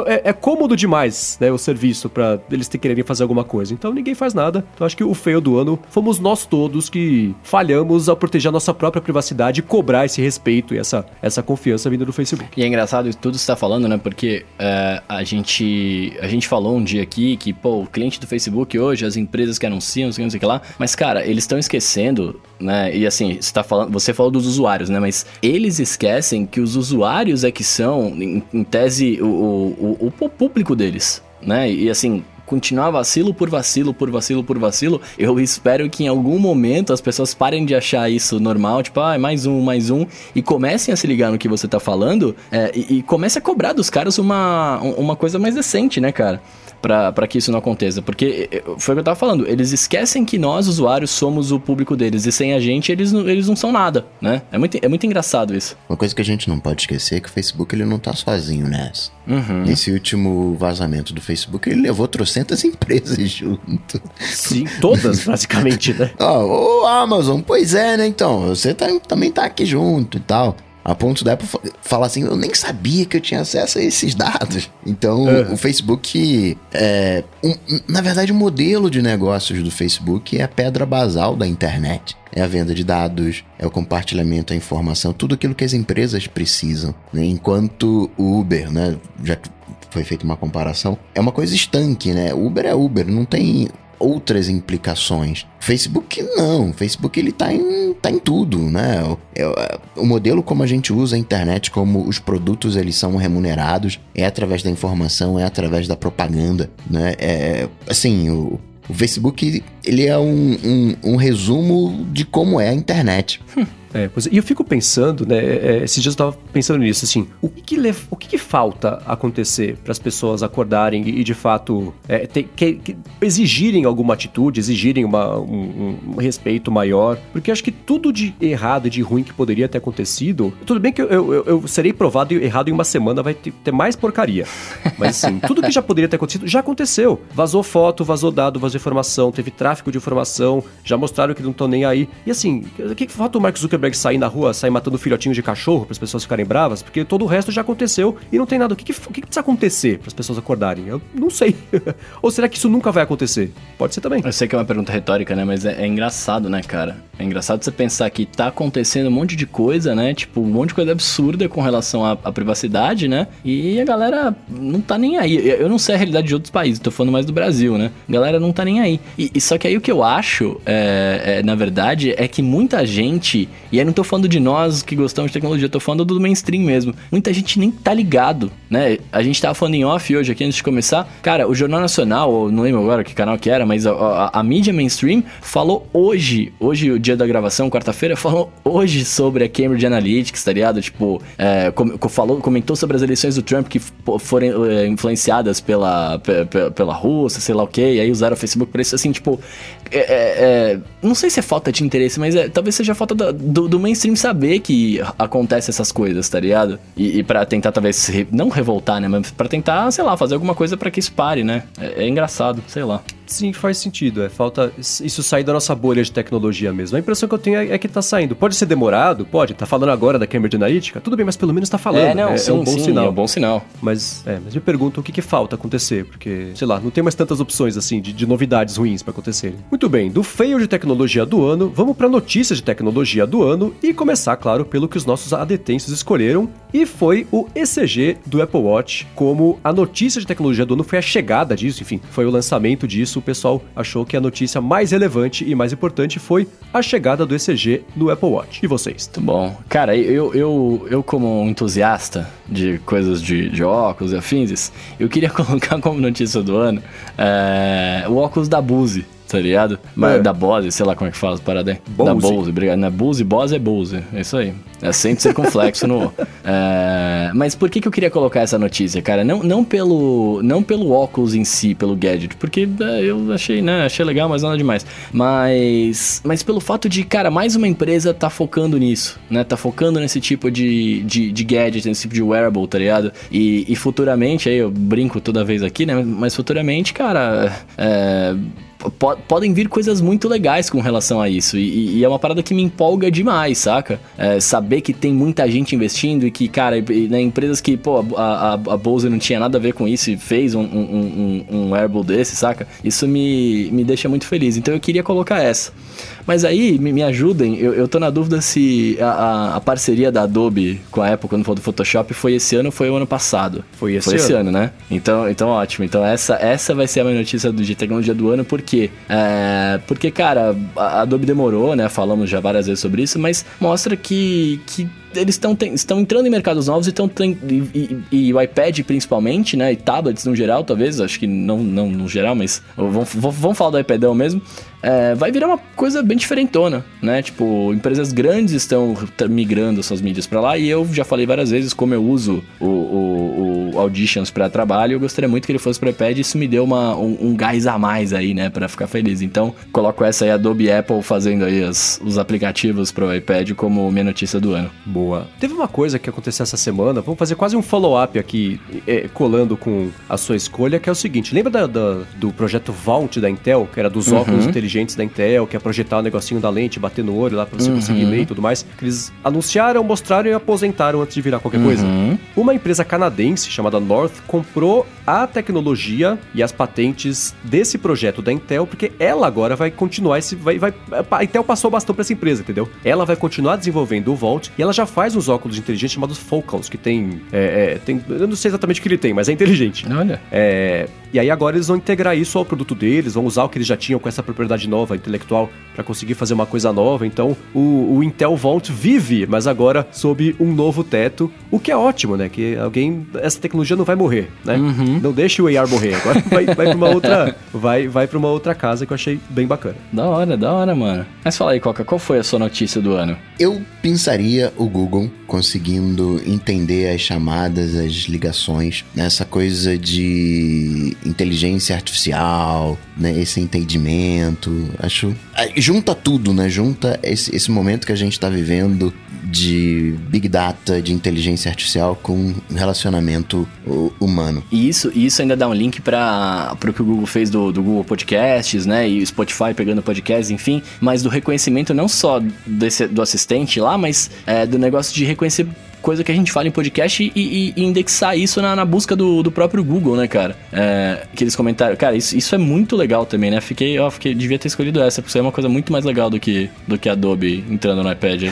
é, é, cômodo demais né, o serviço para eles quererem fazer alguma coisa. Então ninguém faz nada. Então acho que o feio do ano fomos nós todos que falhamos ao proteger a nossa própria privacidade e cobrar esse respeito e essa, essa confiança vindo do Facebook. E é engraçado isso tudo que está falando, né? Porque é, a, gente, a gente falou um dia aqui que, pô, o cliente do Facebook hoje, as empresas que anunciam, não sei o que lá. Mas, cara, eles estão esquecendo, né? E assim, você tá falando, você falou dos usuários, né? Mas eles esquecem que os usuários é que são, em, em tese, o, o, o, público deles, né? E assim, continuar vacilo por vacilo, por vacilo, por vacilo, eu espero que em algum momento as pessoas parem de achar isso normal, tipo, ah, mais um, mais um, e comecem a se ligar no que você tá falando é, e, e comece a cobrar dos caras uma, uma coisa mais decente, né, cara? Para que isso não aconteça. Porque eh, foi o que eu tava falando, eles esquecem que nós, usuários, somos o público deles. E sem a gente, eles, eles não são nada, né? É muito, é muito engraçado isso. Uma coisa que a gente não pode esquecer é que o Facebook ele não tá sozinho nessa. Uhum. Nesse último vazamento do Facebook, ele levou trocentas empresas junto. Sim, todas, basicamente, né? Ó, oh, Amazon, pois é, né? Então, você tá, também tá aqui junto e tal. A ponto da Apple falar assim, eu nem sabia que eu tinha acesso a esses dados. Então, uhum. o Facebook, é, um, na verdade, o modelo de negócios do Facebook é a pedra basal da internet. É a venda de dados, é o compartilhamento da informação, tudo aquilo que as empresas precisam. Né? Enquanto o Uber, né, já foi feita uma comparação, é uma coisa estanque, né? Uber é Uber, não tem outras implicações. Facebook não, Facebook ele tá em, tá em tudo, né? O, é, o modelo como a gente usa a internet, como os produtos eles são remunerados, é através da informação, é através da propaganda, né? É, assim, o, o Facebook ele é um, um, um resumo de como é a internet. É, pois, é. e eu fico pensando, né? É, é, esses dias eu tava pensando nisso, assim, o que, que o que, que, falta acontecer para as pessoas acordarem e, de fato é, ter, que, que exigirem alguma atitude, exigirem uma, um, um, respeito maior? Porque eu acho que tudo de errado e de ruim que poderia ter acontecido, tudo bem que eu, eu, eu serei provado errado em uma semana, vai ter, ter mais porcaria. Mas assim, tudo que já poderia ter acontecido já aconteceu. Vazou foto, vazou dado, vazou informação, teve tráfico de informação, já mostraram que não estão nem aí. E assim, o que, que falta o Mark Zuckerberg? Zuckerberg sair na rua, sair matando filhotinhos de cachorro para as pessoas ficarem bravas, porque todo o resto já aconteceu e não tem nada. O que, que, o que, precisa acontecer para as pessoas acordarem? Eu não sei. Ou será que isso nunca vai acontecer? Pode ser também. Eu sei que é uma pergunta retórica, né? Mas é, é engraçado, né, cara? É engraçado você pensar que tá acontecendo um monte de coisa, né? Tipo, um monte de coisa absurda com relação à, à privacidade, né? E a galera não tá nem aí. Eu não sei a realidade de outros países, tô falando mais do Brasil, né? A galera não tá nem aí. E, e só que aí o que eu acho, é, é, na verdade, é que muita gente E aí não tô falando de nós que gostamos de tecnologia, tô falando do mainstream mesmo. Muita gente nem tá ligado, né? A gente tava falando em off hoje aqui antes de começar. Cara, o Jornal Nacional, ou não lembro agora que canal que era, mas a, a, a mídia mainstream falou hoje, hoje o dia da gravação, quarta-feira, falou hoje sobre a Cambridge Analytics, tá ligado? Tipo, é, com, falou, comentou sobre as eleições do Trump que foram é, influenciadas pela, pela, pela Rússia, sei lá o que, e aí usaram o Facebook pra isso, assim, tipo, é, é, é, não sei se é falta de interesse, mas é, talvez seja falta do, do, do, mainstream saber que acontece essas coisas, tá ligado? E, e para tentar, talvez, re, não revoltar, né? Mas pra tentar, sei lá, fazer alguma coisa para que isso pare, né? É, é engraçado, sei lá. Sim, faz sentido. É falta isso sair da nossa bolha de tecnologia mesmo. A impressão que eu tenho é, é que tá saindo. Pode ser demorado, pode. Tá falando agora da Cambridge Analytica, tudo bem, mas pelo menos tá falando. É, não, é, sim, é um bom sim, sinal. É um bom sinal. Mas, é, mas me pergunto o que, que falta acontecer, porque, sei lá, não tem mais tantas opções assim de, de novidades ruins para acontecerem. Muito bem, do fail de tecnologia do ano, vamos para notícias de tecnologia do ano e começar, claro, pelo que os nossos adetensos escolheram, e foi o ECG do Apple Watch. Como a notícia de tecnologia do ano foi a chegada disso, enfim, foi o lançamento disso, o pessoal achou que a notícia mais relevante e mais importante foi a chegada do ECG no Apple Watch. E vocês? Muito bom. Cara, eu, eu, eu como entusiasta de coisas de, de óculos e afins, eu queria colocar como notícia do ano é, o óculos da Bose tá ligado? É. Da Bose, sei lá como é que fala as paradas Da Bose, obrigado. Não é Bose, Bose é Bose. É isso aí. É sempre circunflexo no. É... Mas por que, que eu queria colocar essa notícia, cara? Não, não, pelo, não pelo óculos em si, pelo gadget, porque é, eu achei, né? Achei legal, mas nada demais. Mas. Mas pelo fato de, cara, mais uma empresa tá focando nisso, né? Tá focando nesse tipo de, de, de gadget, nesse tipo de wearable, tá ligado? E, e futuramente, aí eu brinco toda vez aqui, né? Mas futuramente, cara. É podem vir coisas muito legais com relação a isso. E, e, é uma parada que me empolga demais, saca? É, saber que tem muita gente investindo e que, cara, né, empresas que, pô, a, a, a Bose não tinha nada a ver com isso e fez um, um, um, um desse, saca? Isso me, me deixa muito feliz. Então eu queria colocar essa. Mas aí, me, me ajudem, eu, eu tô na dúvida se a, a, parceria da Adobe com a Apple, quando for do Photoshop, foi esse ano ou foi o ano passado? Foi esse foi ano. esse ano, né? Então, então ótimo. Então essa, essa vai ser a minha notícia do, de tecnologia do ano, por quê? É, porque, cara, a Adobe demorou, né? Falamos já várias vezes sobre isso, mas mostra que, que eles estão estão entrando em mercados novos e estão e, e, e, o iPad principalmente, né, e tablets no geral, talvez, acho que não, não no geral, mas vamos, vamos falar do iPadão mesmo. É, vai virar uma coisa bem diferentona, né? Tipo, empresas grandes estão migrando suas mídias para lá e eu já falei várias vezes como eu uso o, o, o Auditions para trabalho. Eu gostaria muito que ele fosse para iPad. Isso me deu uma, um, um gás a mais aí, né, para ficar feliz. Então, coloco essa aí Adobe Apple fazendo aí as, os aplicativos para o iPad como minha notícia do ano. Boa. Teve uma coisa que aconteceu essa semana, vamos fazer quase um follow-up aqui, é, colando com a sua escolha, que é o seguinte: lembra da, da, do projeto Vault da Intel, que era dos uhum. óculos inteligentes da Intel, que é projetar o um negocinho da lente, bater no olho lá pra você uhum. conseguir ler e tudo mais? Que eles anunciaram, mostraram e aposentaram antes de virar qualquer uhum. coisa. Uma empresa canadense chamada North comprou a tecnologia e as patentes desse projeto da Intel, porque ela agora vai continuar esse. Vai, vai, a Intel passou o bastão pra essa empresa, entendeu? Ela vai continuar desenvolvendo o Vault e ela já faz uns óculos inteligentes chamados Focals, que tem, é, é, tem. Eu não sei exatamente o que ele tem, mas é inteligente. Olha. É, e aí agora eles vão integrar isso ao produto deles, vão usar o que eles já tinham com essa propriedade nova, intelectual, para conseguir fazer uma coisa nova. Então o, o Intel Vault vive, mas agora sob um novo teto, o que é ótimo, né? Que alguém. Essa tecnologia não vai morrer, né? Uhum. Não deixe o AR morrer. Agora vai, vai pra uma outra. Vai, vai pra uma outra casa que eu achei bem bacana. Da hora, da hora, mano. Mas fala aí, Coca, qual foi a sua notícia do ano? Eu pensaria o Google conseguindo entender as chamadas, as ligações, nessa coisa de inteligência artificial, né? Esse entendimento. Acho. Junta tudo, né? Junta esse, esse momento que a gente tá vivendo de Big Data, de inteligência artificial com relacionamento humano. E isso, isso ainda dá um link para o que o Google fez do, do Google Podcasts, né? E o Spotify pegando podcast, enfim, mas do reconhecimento não só desse, do assistente lá, mas é, do negócio de reconhecer coisa que a gente fala em podcast e, e, indexar isso na, na busca do, do, próprio Google, né, cara? É, que eles comentaram. Cara, isso, isso é muito legal também, né? Fiquei, ó, fiquei, devia ter escolhido essa, porque isso é uma coisa muito mais legal do que, do que Adobe entrando no iPad.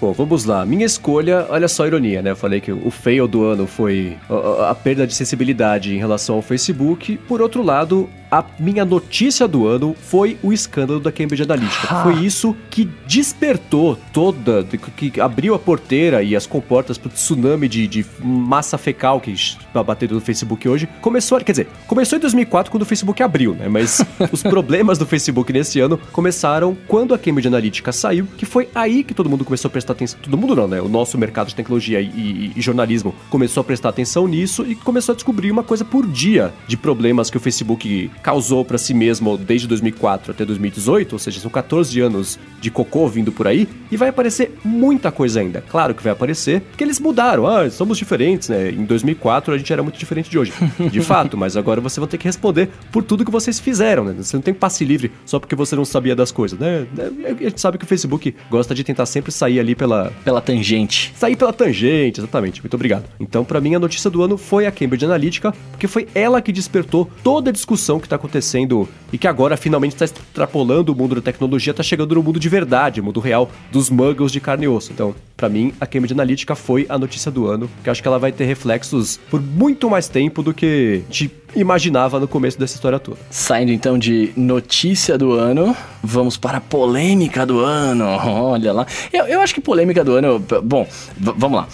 Bom, vamos lá. Minha escolha, olha só a ironia, né? Eu falei que o fail do ano foi a, a perda de sensibilidade em relação ao Facebook. Por outro lado, a minha notícia do ano foi o escândalo da Cambridge Analytica. Ah. Foi isso que despertou toda, que abriu a porteira e as comportas pro tsunami de, de massa fecal que está batendo no Facebook hoje. Começou, quer dizer, começou em 2004 quando o Facebook abriu, né? Mas os problemas do Facebook nesse ano começaram quando a Cambridge Analytica saiu, que foi aí que todo mundo começou a prestar atenção. Todo mundo não, né? O nosso mercado de tecnologia e, e, e jornalismo começou a prestar atenção nisso e começou a descobrir uma coisa por dia de problemas que o Facebook causou para si mesmo desde 2004 até 2018, ou seja, são 14 anos de cocô vindo por aí, e vai aparecer muita coisa ainda. Claro que vai aparecer, porque eles mudaram. Ah, somos diferentes, né? Em 2004 a gente era muito diferente de hoje. De fato, mas agora você vai ter que responder por tudo que vocês fizeram, né? Você não tem passe livre só porque você não sabia das coisas, né? A gente sabe que o Facebook gosta de tentar sempre sair ali pela... Pela tangente. Sair pela tangente, exatamente. Muito obrigado. Então, para mim, a notícia do ano foi a Cambridge Analytica, porque foi ela que despertou toda a discussão que tá acontecendo e que agora finalmente está extrapolando o mundo da tecnologia, está chegando no mundo de verdade, mundo real, dos muggles de carne e osso. Então, para mim, a Cambridge Analytica foi a notícia do ano, que acho que ela vai ter reflexos por muito mais tempo do que gente imaginava no começo dessa história toda. Saindo então de notícia do ano, vamos para a polêmica do ano. Olha lá. Eu, eu acho que polêmica do ano. Bom, vamos lá.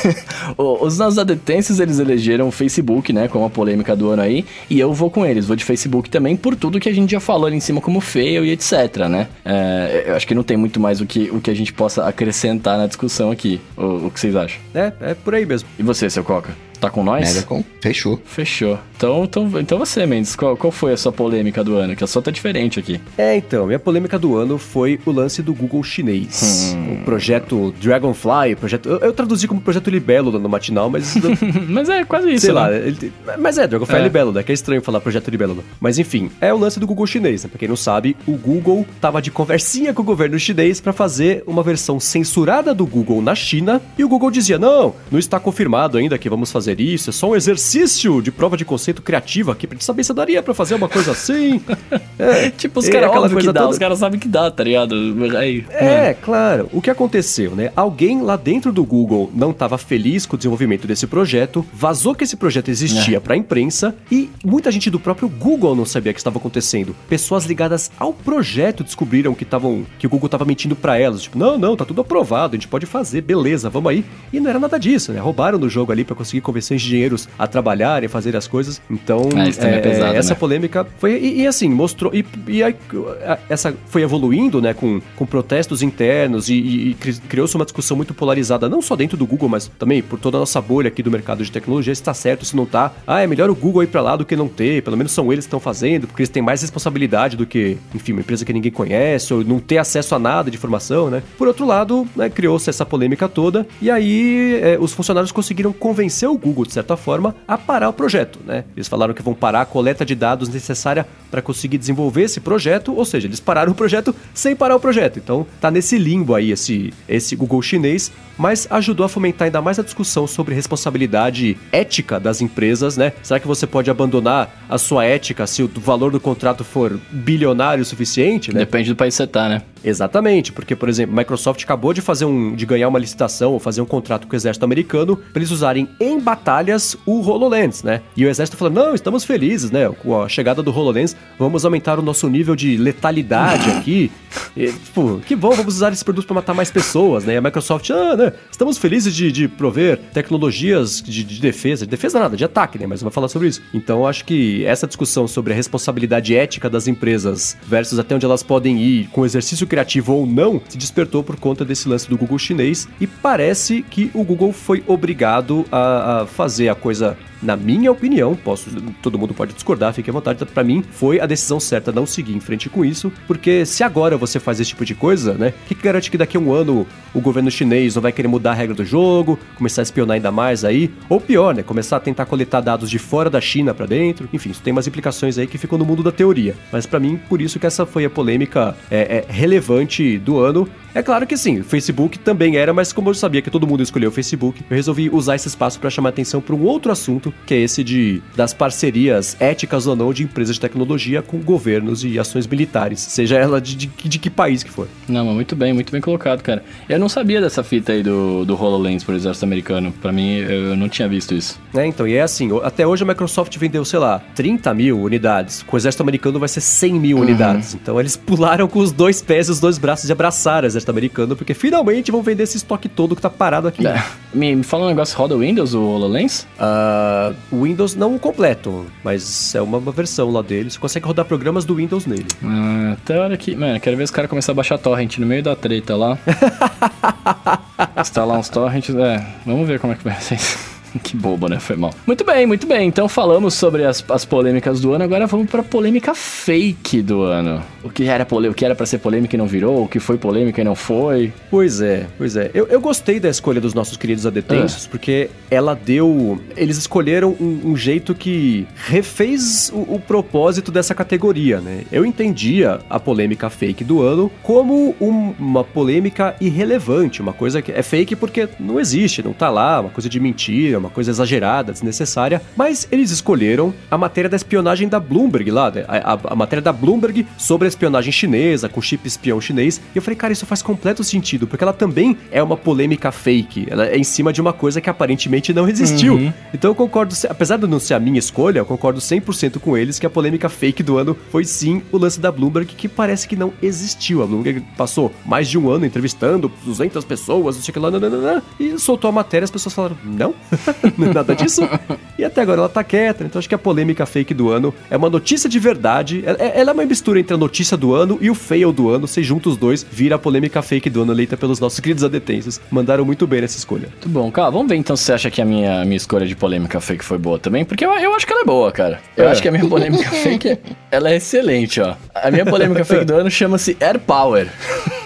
Os nossos adetêncios eles elegeram o Facebook, né, como a polêmica do ano aí, e eu vou com eles, vou de Facebook também, por tudo que a gente já falou ali em cima como fail e etc, né? É, eu acho que não tem muito mais o que, o que a gente possa acrescentar na discussão aqui. O, o que vocês acham? É, é por aí mesmo. E você, seu Coca? Tá com nós? Megacom, fechou. Fechou. Então, então, então você, Mendes, qual, qual foi a sua polêmica do ano? Que a sua tá diferente aqui. É, então, minha polêmica do ano foi o lance do Google chinês. Hum. O projeto Dragonfly, projeto... Eu, eu, traduzi como projeto Libélula no matinal, mas... mas é quase isso, Sei né? lá, ele... mas é, Dragonfly é. Libélula, que é estranho falar projeto Libélula. Mas enfim, é o lance do Google chinês, né? Pra quem não sabe, o Google tava de conversinha com o governo chinês para fazer uma versão censurada do Google na China, e o Google dizia, não, não está confirmado ainda que vamos fazer isso, é só um exercício de prova de conceito criativo aqui pra gente saber se daria pra fazer uma coisa assim. É, tipo, os caras coisa que dá, toda... os caras sabem que dá, tá ligado? Aí, é, mano. claro. O que aconteceu, né? Alguém lá dentro do Google não estava feliz com o desenvolvimento desse projeto, vazou que esse projeto existia é. pra imprensa e muita gente do próprio Google não sabia o que estava acontecendo. Pessoas ligadas ao projeto descobriram que estavam que o Google estava mentindo para elas, tipo, não, não, tá tudo aprovado, a gente pode fazer, beleza, vamos aí. E não era nada disso, né? Roubaram no jogo ali para conseguir convencer engenheiros a trabalharem, a fazer as coisas. Então, é, é, é pesado, essa né? polêmica foi. E, e, assim, mostrou. E, e a, a, essa foi evoluindo, né, com, com protestos internos e, e criou-se uma discussão muito polarizada, não só dentro do Google, mas também por toda a nossa bolha aqui do mercado de tecnologia, se está certo, se não tá. Ah, é melhor o Google ir para lá do que não ter, pelo menos são eles que estão fazendo, porque eles têm mais responsabilidade do que, enfim, uma empresa que ninguém conhece, ou não ter acesso a nada de informação, né? Por outro lado, né, criou-se essa polêmica toda, e aí é, os funcionários conseguiram convencer o Google, de certa forma, a parar o projeto, né? Eles falaram que vão parar a coleta de dados necessária para conseguir desenvolver esse projeto, ou seja, eles pararam o projeto sem parar o projeto. Então, tá nesse limbo aí esse, esse Google chinês, mas ajudou a fomentar ainda mais a discussão sobre responsabilidade ética das empresas, né? Será que você pode abandonar a sua ética se o valor do contrato for bilionário o suficiente, né? Depende do país que você tá, né? Exatamente, porque, por exemplo, Microsoft acabou de fazer um. de ganhar uma licitação ou fazer um contrato com o exército americano para eles usarem em batalhas o HoloLens, né? E o exército falou: não, estamos felizes, né? Com a chegada do HoloLens, vamos aumentar o nosso nível de letalidade aqui. E, tipo, que bom, vamos usar esse produto para matar mais pessoas, né? E a Microsoft, ah, né? Estamos felizes de, de prover tecnologias de, de defesa, de defesa nada, de ataque, né? Mas eu vou falar sobre isso. Então, eu acho que essa discussão sobre a responsabilidade ética das empresas versus até onde elas podem ir com exercício criativo ou não, se despertou por conta desse lance do Google chinês e parece que o Google foi obrigado a, a fazer a coisa na minha opinião, posso, todo mundo pode discordar, fique à vontade, para mim foi a decisão certa não seguir em frente com isso, porque se agora você faz esse tipo de coisa, né, o que, que garante que daqui a um ano o governo chinês não vai querer mudar a regra do jogo, começar a espionar ainda mais aí, ou pior, né, começar a tentar coletar dados de fora da China para dentro, enfim, isso tem umas implicações aí que ficam no mundo da teoria, mas para mim, por isso que essa foi a polêmica é, é, relevante do ano, É claro que sim, o Facebook também era, mas como eu sabia que todo mundo escolheu o Facebook, eu resolvi usar esse espaço para chamar atenção para um outro assunto, que é esse de das parcerias éticas ou não de empresas de tecnologia com governos e ações militares, seja ela de, de, de que país que for. Não, mas muito bem, muito bem colocado, cara. Eu não sabia dessa fita aí do, do HoloLens pro exército americano. Para mim, eu não tinha visto isso. É, então, e é assim, até hoje a Microsoft vendeu, sei lá, 30 mil unidades. Com o exército americano vai ser 100 mil uhum. unidades. Então eles pularam com os dois pés e os dois braços e abraçaram o exército americano, porque finalmente vão vender esse estoque todo que tá parado aqui. É. Me, me fala um negócio, roda o Windows, o HoloLens? Uh, o Windows não completo, mas é uma, uma versão lá dele. Você consegue rodar programas do Windows nele. Ah, até hora que... Mano, quero ver os caras começar a baixar torrent no meio da treta lá. Instalar uns torrents, é... Vamos ver como é que vai ser isso. que bobo, né? Foi mal. Muito bem, muito bem. Então falamos sobre as, as polêmicas do ano, agora vamos pra polêmica fake do ano. O que era polêmica, o que era pra ser polêmica e não virou, o que foi polêmica e não foi. Pois é, pois é. Eu, eu gostei da escolha dos nossos queridos adetensos, ah. porque ela deu. Eles escolheram um, um jeito que refez o, o, propósito dessa categoria, né? Eu entendia a polêmica fake do ano como um, uma polêmica irrelevante, uma coisa que é fake porque não existe, não tá lá, uma coisa de mentira, uma coisa exagerada, desnecessária, mas eles escolheram a matéria da espionagem da Bloomberg lá, né? a, a, a, matéria da Bloomberg sobre a espionagem chinesa, com chip espião chinês, e eu falei, cara, isso faz completo sentido, porque ela também é uma polêmica fake, ela é em cima de uma coisa que aparentemente não existiu. Uhum. Então eu concordo, apesar de não ser a minha escolha, eu concordo 100% com eles que a polêmica fake do ano foi sim o lance da Bloomberg, que parece que não existiu. A Bloomberg passou mais de um ano entrevistando 200 pessoas, não sei o que lá, nananana, e soltou a matéria, as pessoas falaram, não? nada disso. E até agora ela tá quieta, então acho que a polêmica fake do ano é uma notícia de verdade. É, ela é uma mistura entre a notícia do ano e o fail do ano. Se juntos os dois, vira a polêmica fake do ano eleita pelos nossos queridos adetensos. Mandaram muito bem nessa escolha. Muito bom, cara. Vamos ver então se você acha que a minha, minha escolha de polêmica fake foi boa também, porque eu, eu acho que ela é boa, cara. Eu é. acho que a minha polêmica fake, ela é excelente, ó. A minha polêmica fake do ano chama-se Air Power.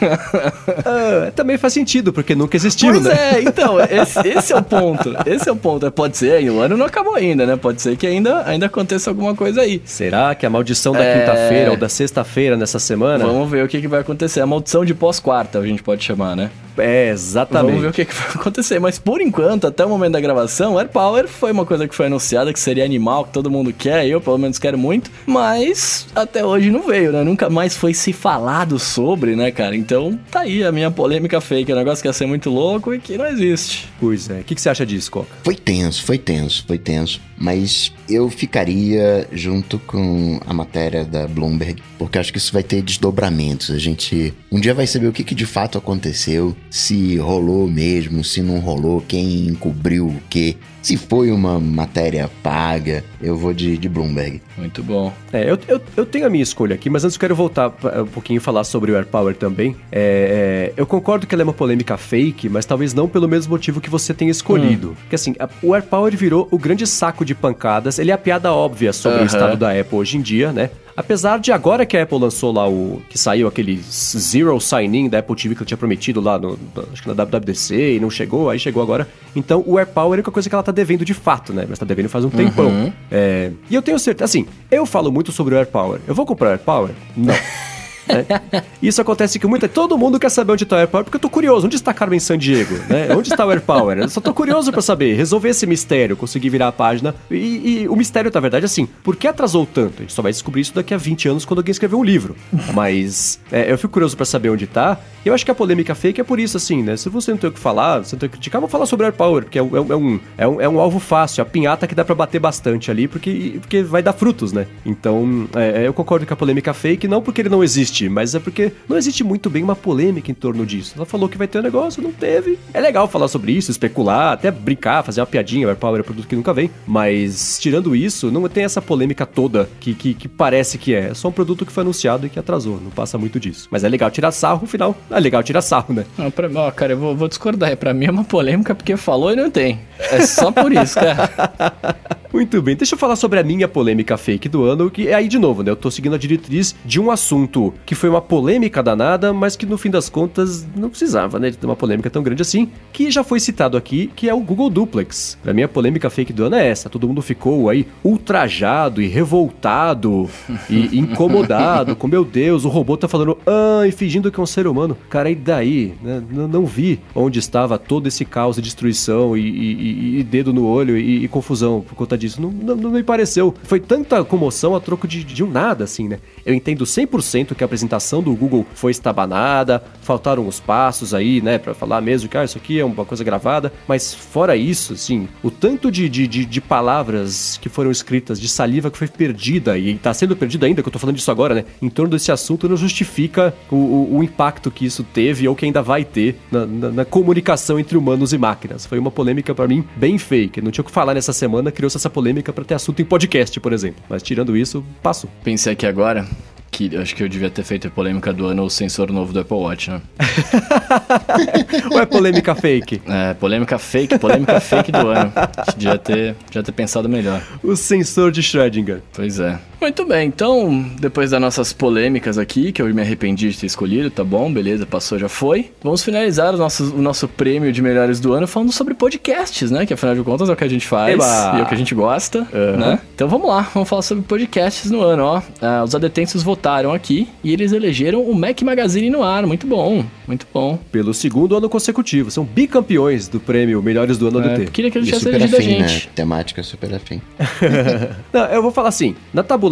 ah, também faz sentido, porque nunca existiu, pois né? é, então, esse, esse é o ponto. Esse é o ponto. Pode ser, o ano não acabou ainda, né? Pode ser que ainda, ainda aconteça alguma coisa aí. Será que a maldição da é... quinta-feira ou da sexta-feira nessa semana? Vamos ver o que, que vai acontecer. A maldição de pós-quarta, a gente pode chamar, né? É, exatamente. Vamos ver o que, que vai acontecer. Mas por enquanto, até o momento da gravação, Air Power foi uma coisa que foi anunciada que seria animal, que todo mundo quer, eu pelo menos quero muito, mas até hoje não veio, né? Nunca mais foi se falado sobre, né, cara? Então tá aí a minha polêmica fake, o um negócio que ia ser muito louco e que não existe. Pois é. O que, que você acha disso, Coca? Foi tenso, foi tenso, foi tenso. Mas eu ficaria junto com a matéria da Bloomberg, porque acho que isso vai ter desdobramentos. A gente um dia vai saber o que, que de fato aconteceu se rolou mesmo, se não rolou, quem encobriu o quê. Se foi uma matéria paga, eu vou de, de Bloomberg. Muito bom. É, eu, eu, eu, tenho a minha escolha aqui, mas antes eu quero voltar um pouquinho e falar sobre o Air Power também. É, é, eu concordo que ela é uma polêmica fake, mas talvez não pelo mesmo motivo que você tenha escolhido. Hum. Porque assim, a, o Air Power virou o grande saco de pancadas. Ele é a piada óbvia sobre uh -huh. o estado da Apple hoje em dia, né? Apesar de agora que a Apple lançou lá o. que saiu aquele Zero Sign-In da Apple TV que ela tinha prometido lá no, acho que na WWDC e não chegou, aí chegou agora. Então o AirPower é a única coisa que ela tá devendo de fato, né? Mas tá devendo faz um tempão. Uhum. É, e eu tenho certeza, assim, eu falo muito sobre o AirPower. Eu vou comprar o AirPower? Não. Né? Isso acontece que muita, todo mundo quer saber onde está o AirPower, porque eu tô curioso. Onde está Carmen San Diego? Né? Onde está o AirPower? Eu só tô curioso para saber, resolver esse mistério, conseguir virar a página. E, e o mistério, na verdade, é assim, por que atrasou tanto? A gente só vai descobrir isso daqui a 20 anos quando alguém escrever um livro. Mas é, eu fico curioso para saber onde está. Eu acho que a polêmica fake é por isso, assim, né? Se você não tem o que falar, você não tem o que criticar, vou falar sobre o AirPower, porque é, é, é, um, é, um, é um alvo fácil, a pinhata que dá para bater bastante ali, porque, porque vai dar frutos, né? Então, é, eu concordo com a polêmica fake, não porque ele não existe, mas é porque não existe muito bem uma polêmica em torno disso. Ela falou que vai ter um negócio, não teve. É legal falar sobre isso, especular, até brincar, fazer uma piadinha, o AirPower é um produto que nunca vem. Mas, tirando isso, não tem essa polêmica toda que, que, que parece que é. É só um produto que foi anunciado e que atrasou, não passa muito disso. Mas é legal tirar sarro, no final, é legal tirar sarro, né? Não, pra, ó, cara, eu vou, vou discordar. Pra mim é uma polêmica porque falou e não tem. É só por isso, cara. Muito bem, deixa eu falar sobre a minha polêmica fake do ano, que é aí de novo, né? Eu tô seguindo a diretriz de um assunto que foi uma polêmica danada, mas que no fim das contas não precisava, né? De ter uma polêmica tão grande assim, que já foi citado aqui, que é o Google Duplex. Pra mim, a polêmica fake do ano é essa. Todo mundo ficou aí ultrajado e revoltado e incomodado com, meu Deus, o robô tá falando, ah, e fingindo que é um ser humano. Cara, e daí? Né? Não vi onde estava todo esse caos e destruição e, e, e dedo no olho e, e confusão por conta disso. Não, não, não, me pareceu. Foi tanta comoção a troco de, de um nada, assim, né? Eu entendo 100% que a apresentação do Google foi estabanada, faltaram os passos aí, né, para falar mesmo que ah, isso aqui é uma coisa gravada, mas fora isso, assim, o tanto de, de, de, de palavras que foram escritas, de saliva que foi perdida e tá sendo perdida ainda, que eu tô falando disso agora, né, em torno desse assunto não justifica o, o, o impacto que isso teve ou que ainda vai ter na, na, na comunicação entre humanos e máquinas. Foi uma polêmica para mim bem fake. Não tinha o que falar nessa semana, criou-se essa polêmica para ter assunto em podcast, por exemplo. Mas tirando isso, passo. Pensei aqui agora que acho que eu devia ter feito a polêmica do ano o sensor novo do Apple Watch, né? Ou é polêmica fake? É, polêmica fake, polêmica fake do ano. Devia ter, devia ter pensado melhor. O sensor de Schrödinger. Pois é. Muito bem, então, depois das nossas polêmicas aqui, que eu me arrependi de ter escolhido, tá bom, beleza, passou, já foi. Vamos finalizar o nosso, o nosso prêmio de melhores do ano falando sobre podcasts, né? Que afinal de contas é o que a gente faz Eba. e é o que a gente gosta, uhum. né? Então vamos lá, vamos falar sobre podcasts no ano, ó. Ah, os adetentos votaram aqui e eles elegeram o Mac Magazine no ar. Muito bom, muito bom. Pelo segundo ano consecutivo, são bicampeões do prêmio Melhores do Ano é, ADT. Queria que eles tivessem elegido a gente. Né? Temática super afim. Não, eu vou falar assim, na tabula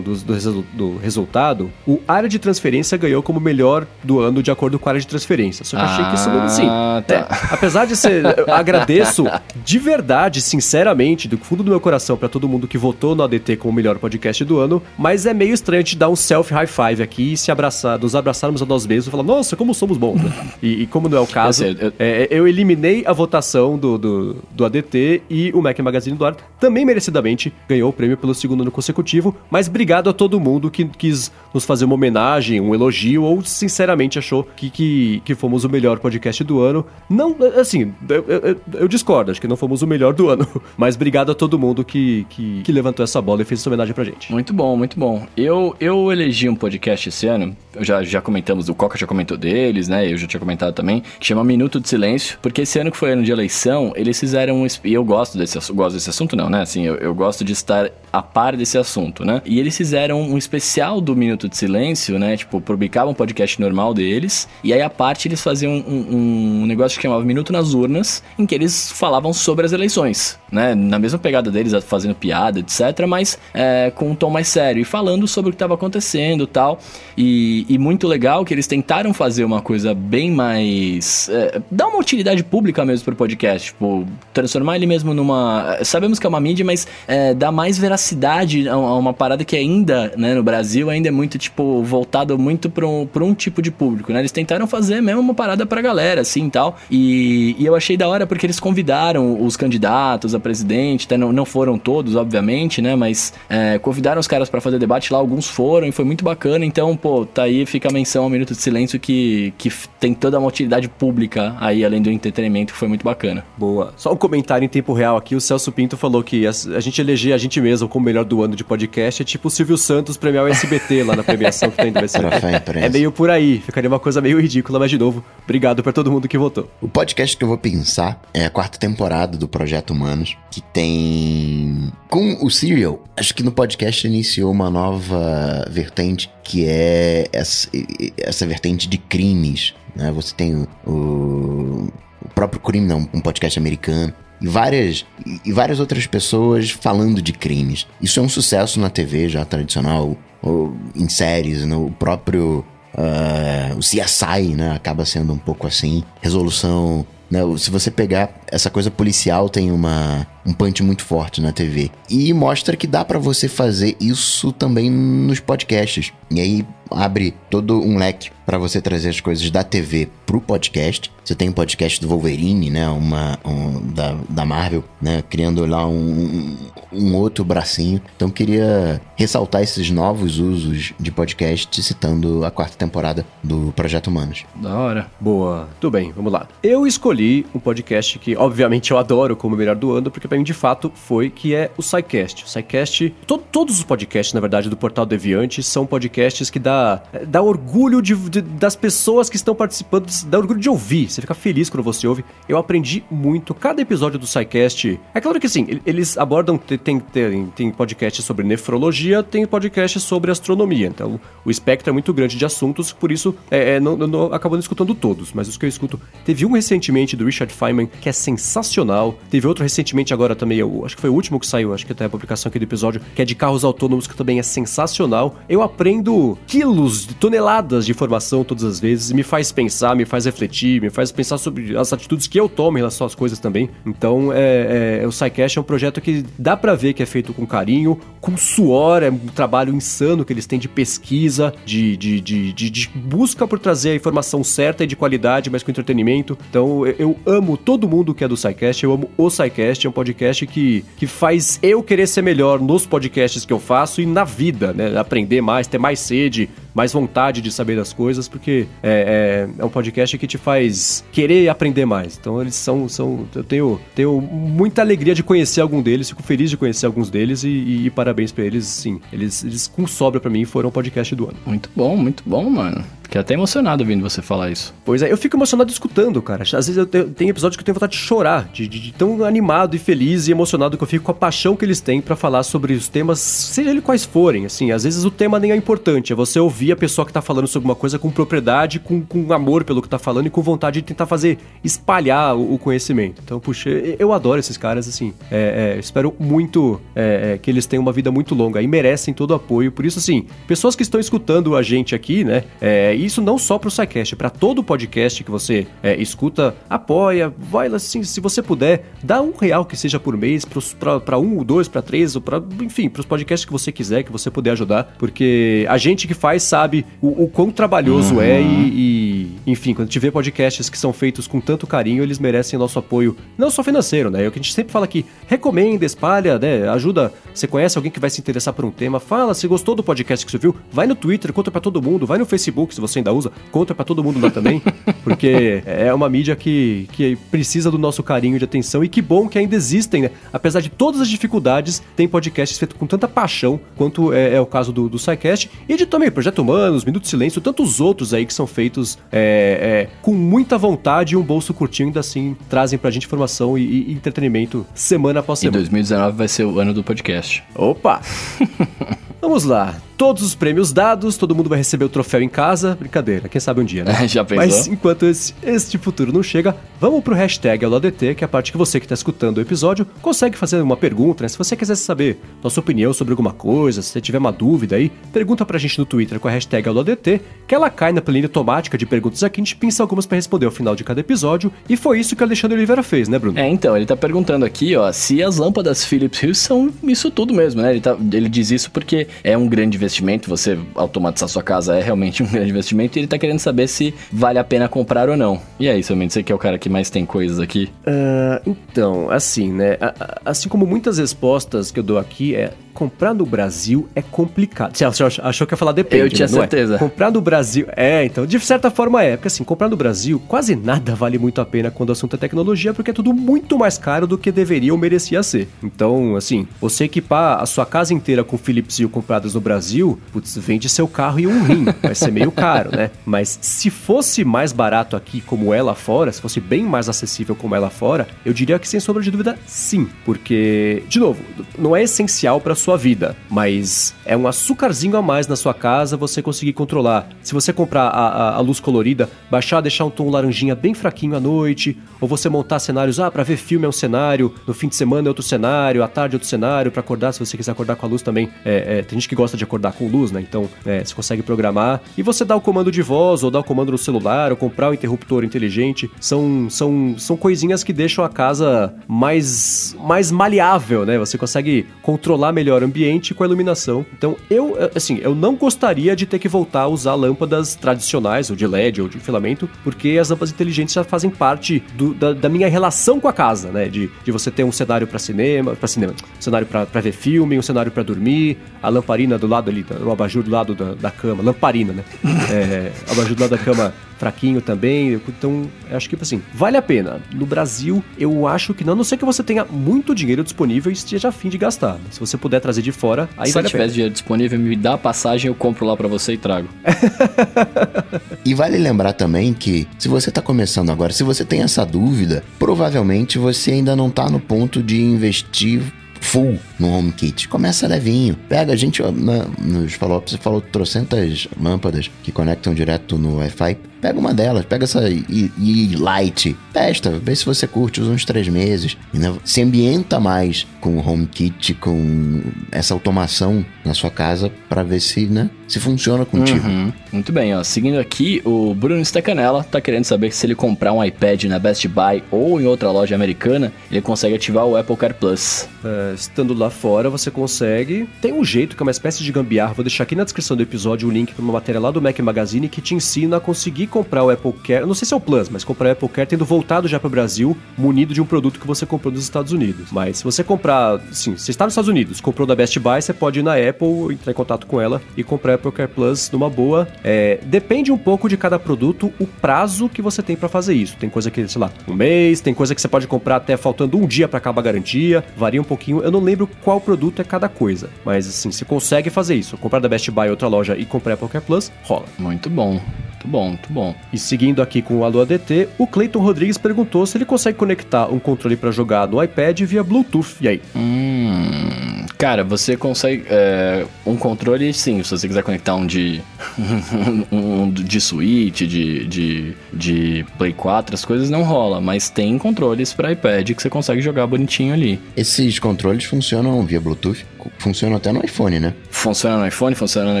do, do, do, resultado, o área de transferência ganhou como melhor do ano de acordo com a área de transferência. Só que eu achei que isso não assim. Ah, tá. É, apesar de ser. agradeço de verdade, sinceramente, do fundo do meu coração para todo mundo que votou no ADT como o melhor podcast do ano, mas é meio estranho te dar um self high five aqui e se abraçar, nos abraçarmos a nós mesmos e falar, nossa, como somos bons. Né? E, e, como não é o caso, eu, eu... É, eu eliminei a votação do, do, do ADT e o Mac Magazine do Ar também merecidamente ganhou o prêmio pelo segundo ano consecutivo, mas obrigado a todo mundo que quis nos fazer uma homenagem, um elogio, ou sinceramente achou que, que, que fomos o melhor podcast do ano. Não, assim, eu, eu, eu, discordo, acho que não fomos o melhor do ano, mas obrigado a todo mundo que, que, que levantou essa bola e fez essa homenagem pra gente. Muito bom, muito bom. Eu, eu elegi um podcast esse ano, já, já comentamos, o Coca já comentou deles, né? Eu já tinha comentado também, que chama Minuto de Silêncio, porque esse ano que foi ano de eleição, eles fizeram um. E eu gosto desse, gosto desse assunto, não, né? Assim, eu, eu gosto de estar a par desse assunto, né? E eles fizeram um especial do Minuto de Silêncio, né? Tipo, publicavam um podcast normal deles, e aí a parte eles faziam um, um negócio que chamava Minuto nas Urnas, em que eles falavam sobre as eleições, né? Na mesma pegada deles, fazendo piada, etc., mas é, com um tom mais sério e falando sobre o que estava acontecendo tal. E, e muito legal que eles tentaram fazer uma coisa bem mais. É, dar uma utilidade pública mesmo pro podcast, tipo, transformar ele mesmo numa. Sabemos que é uma mídia, mas é, dar mais veracidade a uma parada que ainda, né, no Brasil, ainda é muito, tipo, voltado muito pra um, um tipo de público, né? Eles tentaram fazer mesmo uma parada pra galera, assim e tal. E, e eu achei da hora porque eles convidaram os candidatos a presidente, até não, não foram todos, obviamente, né? Mas é, convidaram os caras para fazer debate lá, alguns foram e foi muito bacana. Então, pô, tá aí, fica a menção ao Minuto de Silêncio que, que tem toda uma utilidade pública aí, além do entretenimento, que foi muito bacana. Boa. Só um comentário em tempo real aqui, o Celso Pinto falou que a, a gente eleger a gente mesmo como melhor do ano de podcast é tipo o Silvio Santos premiar o SBT lá na premiação que tem do SBT. É meio por aí, ficaria uma coisa meio ridícula, mas de novo, obrigado para todo mundo que votou. O podcast que eu vou pensar é a quarta temporada do Projeto Humanos, que tem. Com o Serial, acho que no podcast iniciou uma nova vertente que é essa, essa vertente de crimes. Né? Você tem o, o próprio crime, não, um podcast americano e várias, e várias outras pessoas falando de crimes. Isso é um sucesso na TV já tradicional, ou em séries, no próprio uh, o CSI, né, acaba sendo um pouco assim, resolução né? Se você pegar essa coisa policial, tem uma, um punch muito forte na TV. E mostra que dá para você fazer isso também nos podcasts. E aí, abre todo um leque para você trazer as coisas da TV pro podcast. Você tem um podcast do Wolverine, né? Uma um, da, da Marvel, né? Criando lá um, um outro bracinho. Então queria ressaltar esses novos usos de podcast, citando a quarta temporada do Projeto Humanos. Da hora. Boa. Tudo bem, vamos lá. Eu escolhi um podcast que, obviamente, eu adoro como melhor do ano, porque pra mim, de fato, foi que é o SciCast. O SciCast, to todos os podcasts, na verdade, do Portal Deviante são podcasts que dá, dá orgulho de, de, das pessoas que estão participando, dá orgulho de ouvir. Você fica feliz quando você ouve. Eu aprendi muito. Cada episódio do SciCast. É claro que assim, eles abordam. Tem, tem, tem podcast sobre nefrologia, tem podcast sobre astronomia. Então, o espectro é muito grande de assuntos, por isso, é, é, não, não, acabo não escutando todos, mas os que eu escuto. Teve um recentemente do Richard Feynman que é sensacional. Teve outro recentemente agora também, eu, acho que foi o último que saiu, acho que até a publicação aqui do episódio, que é de carros autônomos, que também é sensacional. Eu aprendo quilos, toneladas de informação todas as vezes, me faz pensar, me faz refletir, me faz pensar sobre as atitudes que eu tomo em relação às coisas também. Então, é, é, o SciCast é um projeto que dá para ver que é feito com carinho, com suor, é um trabalho insano que eles têm de pesquisa, de, de, de, de, busca por trazer a informação certa e de qualidade, mas com entretenimento. Então, eu, eu amo todo mundo que é do SciCast, eu amo o SciCast, é um podcast que, que faz eu querer ser melhor nos podcasts que eu faço e na vida, né? Aprender mais, ter mais sede, mais vontade de saber das coisas, porque é, é, é, um podcast que te faz querer aprender mais. Então eles são. são eu tenho, tenho muita alegria de conhecer algum deles, fico feliz de conhecer alguns deles e, e, e parabéns para eles, sim. Eles, eles com sobra para mim foram o podcast do ano. Muito bom, muito bom, mano. Fiquei até emocionado ouvindo você falar isso. Pois é, eu fico emocionado escutando, cara. Às vezes eu tenho, tem episódios que eu tenho vontade de chorar, de, de, de, tão animado e feliz e emocionado que eu fico com a paixão que eles têm para falar sobre os temas, seja eles quais forem. Assim, às vezes o tema nem é importante, é você ouvir a pessoa que tá falando sobre uma coisa com propriedade, com, com amor pelo que tá falando e com vontade de tentar fazer espalhar o, o conhecimento. Então, puxa, eu adoro esses caras, assim. É, é, espero muito é, é, que eles tenham uma vida muito longa e merecem todo o apoio. Por isso, assim, pessoas que estão escutando a gente aqui, né? É, isso não só pro SciCast, para todo podcast que você é, escuta, apoia, vai lá, assim, se você puder, dá um real que seja por mês para um, ou dois, para três, ou para enfim, pros podcasts que você quiser, que você puder ajudar, porque a gente que faz sabe o, o quão trabalhoso uhum. é e, e, enfim, quando tiver podcasts que são feitos com tanto carinho, eles merecem nosso apoio, não só financeiro, né? É o que a gente sempre fala aqui, recomenda, espalha, né? Ajuda, você conhece alguém que vai se interessar por um tema, fala, se gostou do podcast que você viu, vai no Twitter, conta para todo mundo, vai no Facebook, se você ainda usa, conta para todo mundo lá também, porque é uma mídia que, que precisa do nosso carinho de atenção e que bom que ainda existem, né? Apesar de todas as dificuldades, tem podcasts feitos com tanta paixão quanto é, é o caso do, do SciCast e de também Projeto Humanos, Minuto de Silêncio, tantos outros aí que são feitos é, é, com muita vontade e um bolso curtinho, ainda assim trazem pra gente informação e, e entretenimento semana após semana. E 2019 vai ser o ano do podcast. Opa! Vamos lá. Todos os prêmios dados, todo mundo vai receber o troféu em casa. Brincadeira, quem sabe um dia, né? Já pensou? Mas enquanto esse, este futuro não chega, vamos pro hashtag AloADT, que é a parte que você que está escutando o episódio consegue fazer uma pergunta, né? Se você quiser saber nossa opinião sobre alguma coisa, se você tiver uma dúvida aí, pergunta pra gente no Twitter com a hashtag AloADT, que ela cai na planilha automática de perguntas aqui, a gente pensa algumas para responder ao final de cada episódio, e foi isso que o Alexandre Oliveira fez, né, Bruno? É, então, ele tá perguntando aqui, ó, se as lâmpadas Philips Hue são isso tudo mesmo, né? Ele, tá, ele diz isso porque é um grande investimento, você automatizar sua casa é realmente um grande investimento e ele tá querendo saber se vale a pena comprar ou não. E aí, seu você que é o cara que mais tem coisas aqui? Uh, então, assim, né? Assim como muitas respostas que eu dou aqui, é comprar no Brasil é complicado. Você achou que ia falar depende, Eu tinha né? certeza. É? Comprar no Brasil... É, então, de certa forma é. Porque assim, comprar no Brasil, quase nada vale muito a pena quando o assunto é tecnologia, porque é tudo muito mais caro do que deveria ou merecia ser. Então, assim, você equipar a sua casa inteira com Philips Hue compradas no Brasil, putz, vende seu carro e um rim. Vai ser meio caro, né? Mas se fosse mais barato aqui como é lá fora, se fosse bem mais acessível como é lá fora, eu diria que sem sombra de dúvida, sim. Porque, de novo, não é essencial para sua vida, mas é um açúcarzinho a mais na sua casa você conseguir controlar. Se você comprar a, a, a luz colorida, baixar, deixar um tom laranjinha bem fraquinho à noite, ou você montar cenários, ah, para ver filme é um cenário, no fim de semana é outro cenário, à tarde é outro cenário, para acordar, se você quiser acordar com a luz também, é, é, tem gente que gosta de acordar com luz, né? Então, é, você consegue programar e você dá o comando de voz ou dá o comando no celular ou comprar um interruptor inteligente. São, são, são coisinhas que deixam a casa mais, mais maleável, né? Você consegue controlar melhor melhor ambiente com a iluminação. Então, eu, assim, eu não gostaria de ter que voltar a usar lâmpadas tradicionais, ou de LED, ou de filamento, porque as lâmpadas inteligentes já fazem parte do, da, da, minha relação com a casa, né? De, de você ter um cenário para cinema, para cinema, um cenário para ver filme, um cenário para dormir, a lamparina do lado ali, o abajur do lado da, da cama, lamparina, né? é, abajur do lado da cama fraquinho também. Então, acho que assim, vale a pena. No Brasil, eu acho que não, a não ser que você tenha muito dinheiro disponível e esteja afim de gastar. Se você puder trazer de fora, aí Se vale a pena. Se tiver dinheiro disponível, me dá a passagem, eu compro lá para você e trago. e vale lembrar também que, se você tá começando agora, se você tem essa dúvida, provavelmente você ainda não tá no ponto de investir full no HomeKit. Começa levinho. Pega, a gente na, nos falou, você falou trocentas lâmpadas que conectam direto no Wi-Fi. Pega uma delas, pega essa e-light, testa, vê se você curte, usa uns três meses. Né? Se ambienta mais com o HomeKit, com essa automação na sua casa para ver se, né, se funciona contigo. Uhum. Muito bem, ó. Seguindo aqui, o Bruno Stecanella tá querendo saber se ele comprar um iPad na Best Buy ou em outra loja americana, ele consegue ativar o Apple Car Plus. É, estando lá fora, você consegue. Tem um jeito que é uma espécie de gambiarra. Vou deixar aqui na descrição do episódio o link para uma matéria lá do Mac Magazine que te ensina a conseguir comprar o Apple Care, não sei se é o Plus, mas comprar o Apple Care tendo voltado já para o Brasil, munido de um produto que você comprou nos Estados Unidos. Mas se você comprar, sim, você está nos Estados Unidos, comprou da Best Buy, você pode ir na Apple, entrar em contato com ela e comprar o Apple Care Plus numa boa. É, depende um pouco de cada produto o prazo que você tem para fazer isso. Tem coisa que, sei lá, um mês, tem coisa que você pode comprar até faltando um dia para acabar a garantia, varia um pouquinho. Eu não lembro qual produto é cada coisa, mas assim, se consegue fazer isso, comprar da Best Buy outra loja e comprar Apple Care Plus, rola. Muito bom. Muito bom, muito bom. E seguindo aqui com o Alô ADT, o Cleiton Rodrigues perguntou se ele consegue conectar um controle para jogar no iPad via Bluetooth. E aí? Hum, cara, você consegue. É, um controle, sim, se você quiser conectar um de. um de Switch, de, de, de Play 4, as coisas não rola, mas tem controles para iPad que você consegue jogar bonitinho ali. Esses controles funcionam via Bluetooth? Funciona até no iPhone, né? Funciona no iPhone, funciona no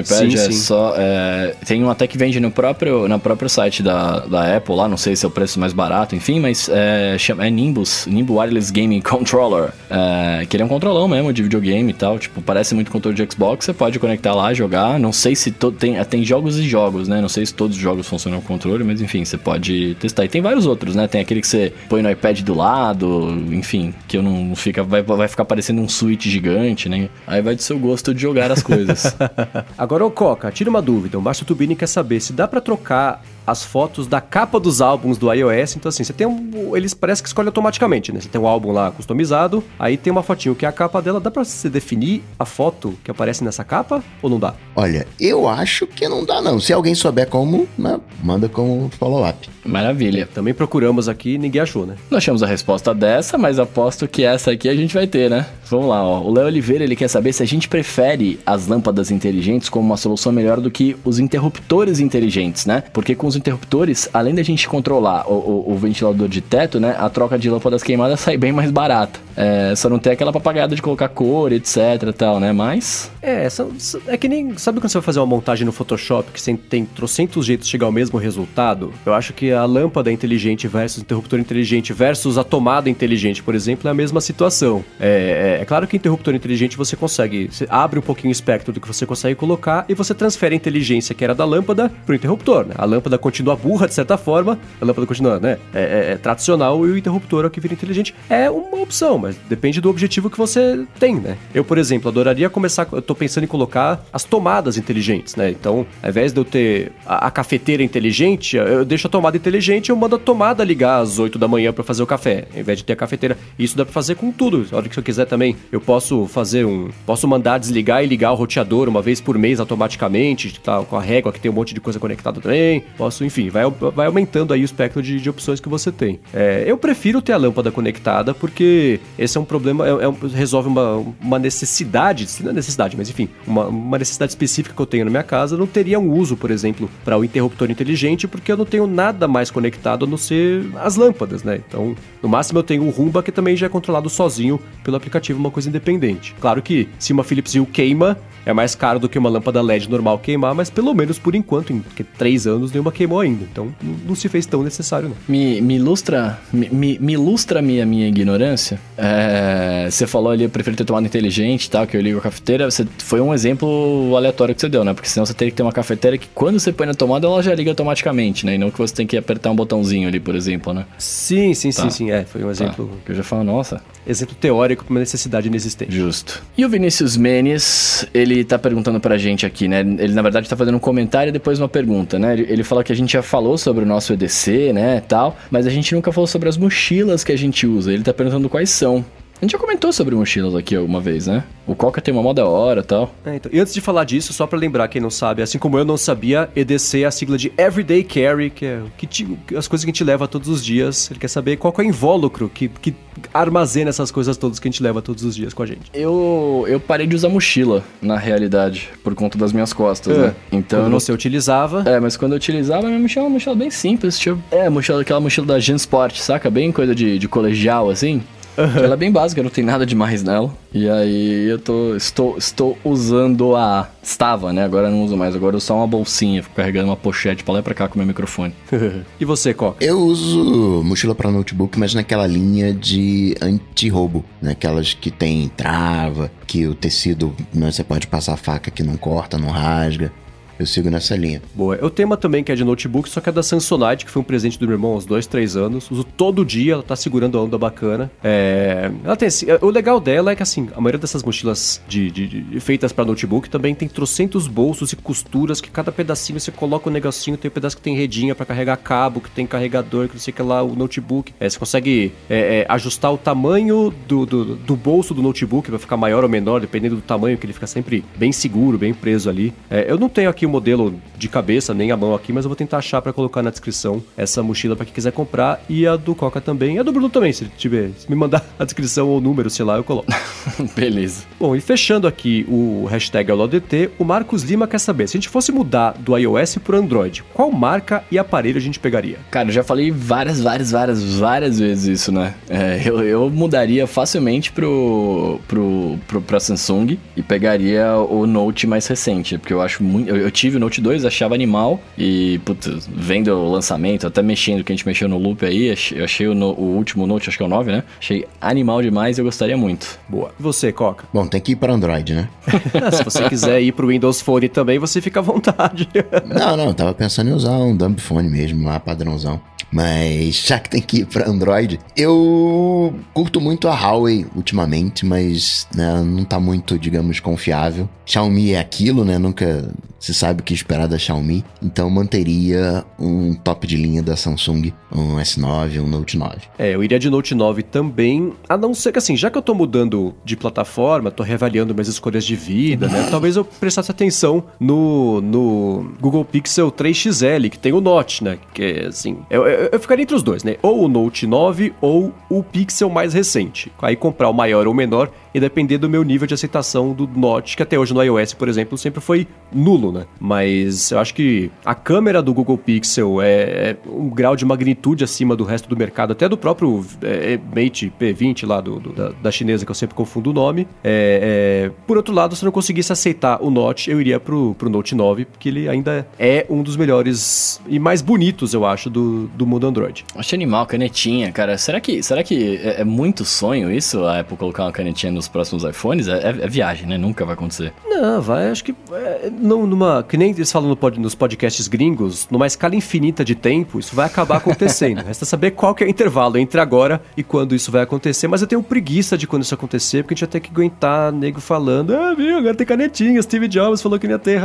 iPad, sim, é sim. só. É, tem um até que vende no próprio, no próprio site da, da Apple lá, não sei se é o preço mais barato, enfim, mas é, chama, é Nimbus, Nimbus Wireless Gaming Controller. É, que ele é um controlão mesmo de videogame e tal. Tipo, parece muito controle de Xbox, você pode conectar lá, jogar. Não sei se todo, tem, tem jogos e jogos, né? Não sei se todos os jogos funcionam com controle, mas enfim, você pode testar. E tem vários outros, né? Tem aquele que você põe no iPad do lado, enfim, que eu não fica. Vai, vai ficar parecendo um Switch gigante, né? Aí vai do seu gosto de jogar as coisas. Agora, ô Coca, tira uma dúvida. O Márcio Tubini quer saber se dá para trocar as fotos da capa dos álbuns do iOS. Então, assim, você tem um. Eles parece que escolhe automaticamente, né? Você tem um álbum lá customizado, aí tem uma fotinho que é a capa dela. Dá pra você definir a foto que aparece nessa capa ou não dá? Olha, eu acho que não dá, não. Se alguém souber como, né, manda como follow-up. Maravilha. Também procuramos aqui ninguém achou, né? Nós achamos a resposta dessa, mas aposto que essa aqui a gente vai ter, né? Vamos lá, ó. O Léo Oliveira ele quer saber se a gente prefere as lâmpadas inteligentes como uma solução melhor do que os interruptores inteligentes, né? Porque com os interruptores, além da gente controlar o, o, o, ventilador de teto, né? A troca de lâmpadas queimadas sai bem mais barata. É, só não tem aquela papagaiada de colocar cor, etc tal, né? Mas... É, é que nem... Sabe quando você vai fazer uma montagem no Photoshop que você tem trocentos jeitos de chegar ao mesmo resultado? Eu acho que a lâmpada inteligente versus interruptor inteligente versus a tomada inteligente, por exemplo, é a mesma situação. É, é, é claro que interruptor inteligente você consegue... Você abre um pouquinho o espectro do que você consegue colocar e você transfere a inteligência que era da lâmpada pro interruptor, né? A lâmpada continua burra, de certa forma, a lâmpada continua, né? É, é, é, tradicional e o interruptor é o que vira inteligente. É uma opção, mas depende do objetivo que você tem, né? Eu, por exemplo, adoraria começar. Eu tô pensando em colocar as tomadas inteligentes, né? Então, ao invés de eu ter a, a cafeteira inteligente, eu deixo a tomada inteligente e eu mando a tomada ligar às 8 da manhã para fazer o café, ao invés de ter a cafeteira. Isso dá pra fazer com tudo. A hora que eu quiser também, eu posso fazer um. Posso mandar desligar e ligar o roteador uma vez por mês automaticamente, tá? Com a régua que tem um monte de coisa conectada também. Posso enfim, vai, vai aumentando aí o espectro de, de opções que você tem. É, eu prefiro ter a lâmpada conectada porque esse é um problema, é, é, resolve uma, uma necessidade, não é necessidade, mas enfim, uma, uma necessidade específica que eu tenho na minha casa. Não teria um uso, por exemplo, para o interruptor inteligente porque eu não tenho nada mais conectado a não ser as lâmpadas, né? Então, no máximo eu tenho o Rumba que também já é controlado sozinho pelo aplicativo, uma coisa independente. Claro que se uma Philips Hue queima, é mais caro do que uma lâmpada LED normal queimar, mas pelo menos por enquanto, em três anos, nenhuma queimou ainda. Então não se fez tão necessário, não. Me, me ilustra me, me, ilustra a minha, minha ignorância. É, você falou ali, eu prefiro ter tomado inteligente e tal, que eu ligo a cafeteira. Você, foi um exemplo aleatório que você deu, né? Porque senão você teria que ter uma cafeteira que quando você põe na tomada, ela já liga automaticamente, né? E não que você tem que apertar um botãozinho ali, por exemplo, né? Sim, sim, tá. sim, sim. É, foi um exemplo. Tá. Que eu já falo, nossa. Exemplo teórico para uma necessidade inexistente. Justo. E o Vinícius Menes, ele tá perguntando pra gente aqui, né? Ele, na verdade, tá fazendo um comentário e depois uma pergunta, né? Ele, ele fala que a gente já falou sobre o nosso EDC, né, tal, mas a gente nunca falou sobre as mochilas que a gente usa. Ele tá perguntando quais são. A gente já comentou sobre mochilas aqui alguma vez, né? O Coca tem uma moda hora e tal. É, então. E antes de falar disso, só para lembrar quem não sabe, assim como eu não sabia, EDC é a sigla de Everyday Carry, que é que te, as coisas que a gente leva todos os dias. Ele quer saber qual é o invólucro que, que armazena essas coisas todas que a gente leva todos os dias com a gente. Eu, eu parei de usar mochila, na realidade, por conta das minhas costas, é. né? Então. Quando você utilizava. É, mas quando eu utilizava, minha mochila é uma mochila bem simples. Tipo, é, mochila, aquela mochila da Gensport, saca? Bem coisa de, de colegial, assim. Uhum. Ela é bem básica, não tem nada demais nela. E aí eu tô, estou, estou usando a. Estava, né? Agora não uso mais. Agora eu só uma bolsinha, fico carregando uma pochete pra lá e pra cá com meu microfone. e você, Coca? Eu uso mochila pra notebook, mas naquela linha de anti-roubo. Né? Aquelas que tem trava, que o tecido né, você pode passar a faca que não corta, não rasga. Eu sigo nessa linha. Boa. Eu tenho uma também que é de notebook, só que é da Samsonite, que foi um presente do meu irmão uns dois, três anos. Uso todo dia, ela tá segurando a onda bacana. É... Ela tem o legal dela é que assim, a maioria dessas mochilas de, de, de feitas para notebook também tem trocentos bolsos e costuras que cada pedacinho você coloca um negocinho, tem um pedaço que tem redinha para carregar cabo, que tem carregador, que não sei o que lá, o notebook. É, você consegue é, é, ajustar o tamanho do, do, do, bolso do notebook para ficar maior ou menor, dependendo do tamanho, que ele fica sempre bem seguro, bem preso ali. É, eu não tenho aqui modelo de cabeça, nem a mão aqui, mas eu vou tentar achar para colocar na descrição essa mochila para quem quiser comprar e a do Coca também. E a do Bruno também, se tiver, se me mandar a descrição ou o número, sei lá, eu coloco. Beleza. Bom, e fechando aqui o hashtag AuloDT, o Marcos Lima quer saber, se a gente fosse mudar do iOS pro Android, qual marca e aparelho a gente pegaria? Cara, eu já falei várias, várias, várias, várias vezes isso, né? É, eu, eu mudaria facilmente pro, pro, pro, pra Samsung e pegaria o Note mais recente, porque eu acho muito... eu, eu tive o Note 2, achava animal. E, putz, vendo o lançamento, até mexendo, que a gente mexeu no loop aí, eu achei o, no, o último Note, acho que é o 9, né? Achei animal demais e eu gostaria muito. Boa. E você, Coca? Bom, tem que ir para Android, né? Se você quiser ir pro Windows Phone também, você fica à vontade. não, não, tava pensando em usar um dumb phone mesmo, lá padrãozão. Mas já que tem que ir para Android, eu curto muito a Huawei ultimamente, mas né, não tá muito, digamos, confiável. Xiaomi é aquilo, né? Nunca se sabe o que esperar da Xiaomi. Então manteria um top de linha da Samsung, um S9, um Note 9. É, eu iria de Note 9 também, a não ser que assim, já que eu tô mudando de plataforma, tô reavaliando minhas escolhas de vida, né? Talvez eu prestasse atenção no, no Google Pixel 3XL, que tem o Note, né? Que é assim, eu, eu, eu ficaria entre os dois, né? Ou o Note 9 ou o Pixel mais recente. Aí comprar o maior ou o menor e depender do meu nível de aceitação do Note, que até hoje no iOS, por exemplo, sempre foi nulo, né? Mas eu acho que a câmera do Google Pixel é, é um grau de magnitude acima do resto do mercado, até do próprio é, é Mate P20 lá do, do da, da, chinesa, que eu sempre confundo o nome. É, é, por outro lado, se eu não conseguisse aceitar o Note, eu iria pro, pro Note 9, porque ele ainda é um dos melhores e mais bonitos, eu acho, do, do mundo Android. Acho animal, canetinha, cara. Será que, será que é, é muito sonho isso, a Apple colocar uma canetinha nos próximos iPhones? É, é, viagem, né? Nunca vai acontecer. Não, vai, acho que não, numa que nem eles falam no nos podcasts gringos, numa escala infinita de tempo, isso vai acabar acontecendo. Resta saber qual que é o intervalo entre agora e quando isso vai acontecer. Mas eu tenho preguiça de quando isso acontecer, porque a gente vai ter que aguentar nego falando, ah, viu, agora tem canetinha, Steve Jobs falou que não ia ter,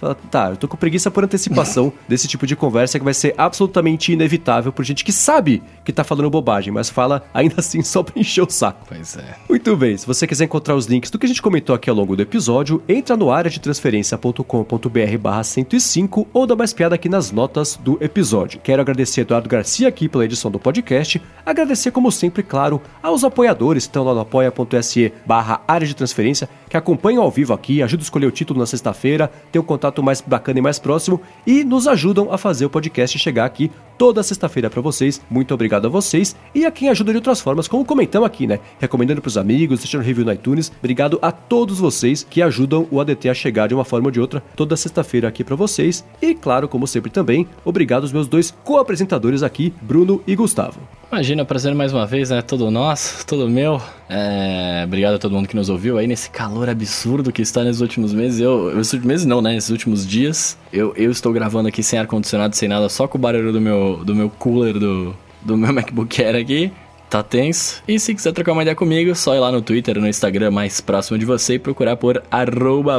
fala, tá, eu tô com preguiça por antecipação desse tipo de conversa que vai ser absolutamente inevitável por gente que sabe que tá falando bobagem, mas fala ainda assim só pra encher o saco. Pois é. Muito bem, se você quiser encontrar os links do que a gente comentou aqui ao longo do episódio, entra no área de transferência.com.br barra 105 ou dá mais piada aqui nas notas do episódio. Quero agradecer Eduardo Garcia aqui pela edição do podcast, agradecer como sempre, claro, aos apoiadores que estão lá no apoia.se barra área de transferência, que acompanham ao vivo aqui, ajudam a escolher o título na sexta-feira, tem um contato contato mais bacana e mais próximo e nos ajudam a fazer o podcast chegar aqui toda sexta-feira para vocês. Muito obrigado a vocês e a quem ajuda de outras formas, como comentamos aqui, né? Recomendando pros amigos, deixando review no iTunes. Obrigado a todos vocês que ajudam o ADT a chegar de uma forma ou de outra toda sexta-feira aqui para vocês. E claro, como sempre também, obrigado aos meus dois co-apresentadores aqui, Bruno e Gustavo. Imagina, prazer mais uma vez, né? Todo nosso, todo meu. É, obrigado a todo mundo que nos ouviu aí nesse calor absurdo que está nesses últimos meses. Eu, esses últimos meses não, né? Nesses últimos dias. Eu, eu estou gravando aqui sem ar-condicionado, sem nada, só com o barulho do meu, do meu cooler do, do meu MacBook Air aqui tá tenso. E se quiser trocar uma ideia comigo, só ir lá no Twitter ou no Instagram mais próximo de você e procurar por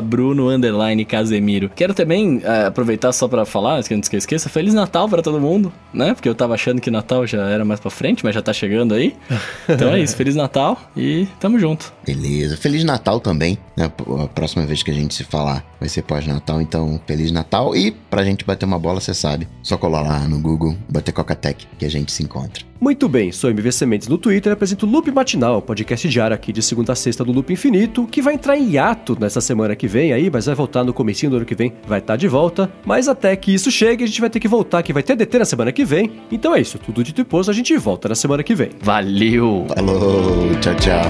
Bruno Casemiro. Quero também é, aproveitar só para falar, antes que eu esqueça, Feliz Natal para todo mundo, né? Porque eu tava achando que Natal já era mais para frente, mas já tá chegando aí. Então é isso, Feliz Natal e tamo junto. Beleza, Feliz Natal também, né? A próxima vez que a gente se falar vai ser pós-Natal, então Feliz Natal. E pra gente bater uma bola, você sabe, só colar lá no Google, bater Coca-Tech, que a gente se encontra. Muito bem, sou MV No Twitter apresento o Loop Matinal, podcast diário aqui de segunda a sexta do Loop Infinito, que vai entrar em hiato nessa semana que vem aí, mas vai voltar no comecinho do ano que vem, vai estar tá de volta. Mas até que isso chegue, a gente vai ter que voltar, que vai ter DT na semana que vem. Então é isso, tudo dito e posto, a gente volta na semana que vem. Valeu! Falou, tchau, tchau.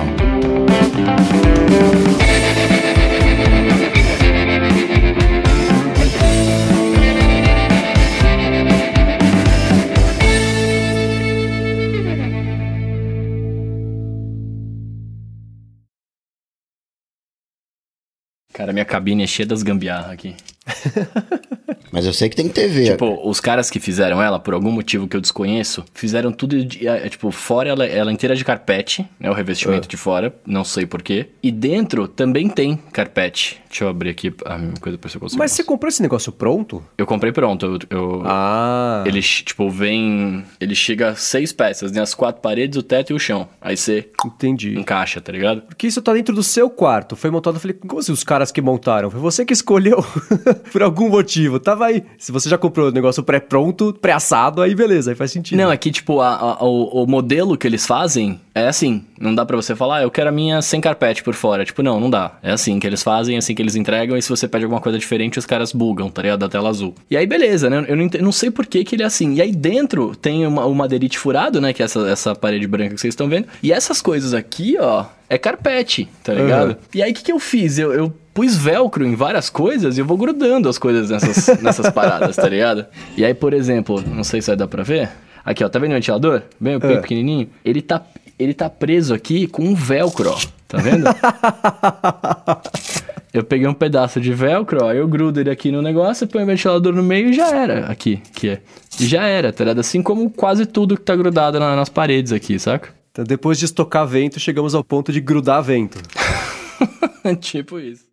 Cara, minha cabine é cheia das gambiarras aqui. Mas eu sei que tem TV. Tipo, os caras que fizeram ela, por algum motivo que eu desconheço, fizeram tudo, de, é, tipo, fora ela, ela inteira de carpete, né? O revestimento uh. de fora, não sei porquê. E dentro também tem carpete. Deixa eu abrir aqui a mesma coisa pra você conseguir. Mas você comprou esse negócio pronto? Eu comprei pronto. Eu, eu, ah. Ele, tipo, vem. Ele chega a seis peças, né? As quatro paredes, o teto e o chão. Aí você. Entendi. Encaixa, tá ligado? Porque isso tá dentro do seu quarto. Foi montado. Eu falei, como assim os caras que montaram? Foi você que escolheu por algum motivo. Tava aí. Se você já comprou o negócio pré-pronto, pré-assado, aí beleza, aí faz sentido. Não, é que, tipo, a, a, o, o modelo que eles fazem é assim. Não dá para você falar, ah, eu quero a minha sem carpete por fora. Tipo, não, não dá. É assim que eles fazem, é assim que eles entregam. E se você pede alguma coisa diferente, os caras bugam, tá ligado? Da tela azul. E aí, beleza, né? Eu não, não sei por que, que ele é assim. E aí dentro tem uma, o madeirite furado, né? Que é essa, essa parede branca que vocês estão vendo. E essas coisas aqui, ó, é carpete, tá ligado? Uhum. E aí, o que, que eu fiz? Eu, eu pus velcro em várias coisas e eu vou grudando as coisas nessas, nessas paradas, tá ligado? E aí, por exemplo, não sei se vai dar pra ver. Aqui, ó, tá vendo o ventilador? Bem, bem é. pequenininho. Ele tá, ele tá preso aqui com um velcro, ó. Tá vendo? eu peguei um pedaço de velcro, ó, eu grudo ele aqui no negócio, põe o ventilador no meio e já era. Aqui, que é. E já era, tá ligado? Assim como quase tudo que tá grudado na, nas paredes aqui, saca? Então, depois de estocar vento, chegamos ao ponto de grudar vento. tipo isso.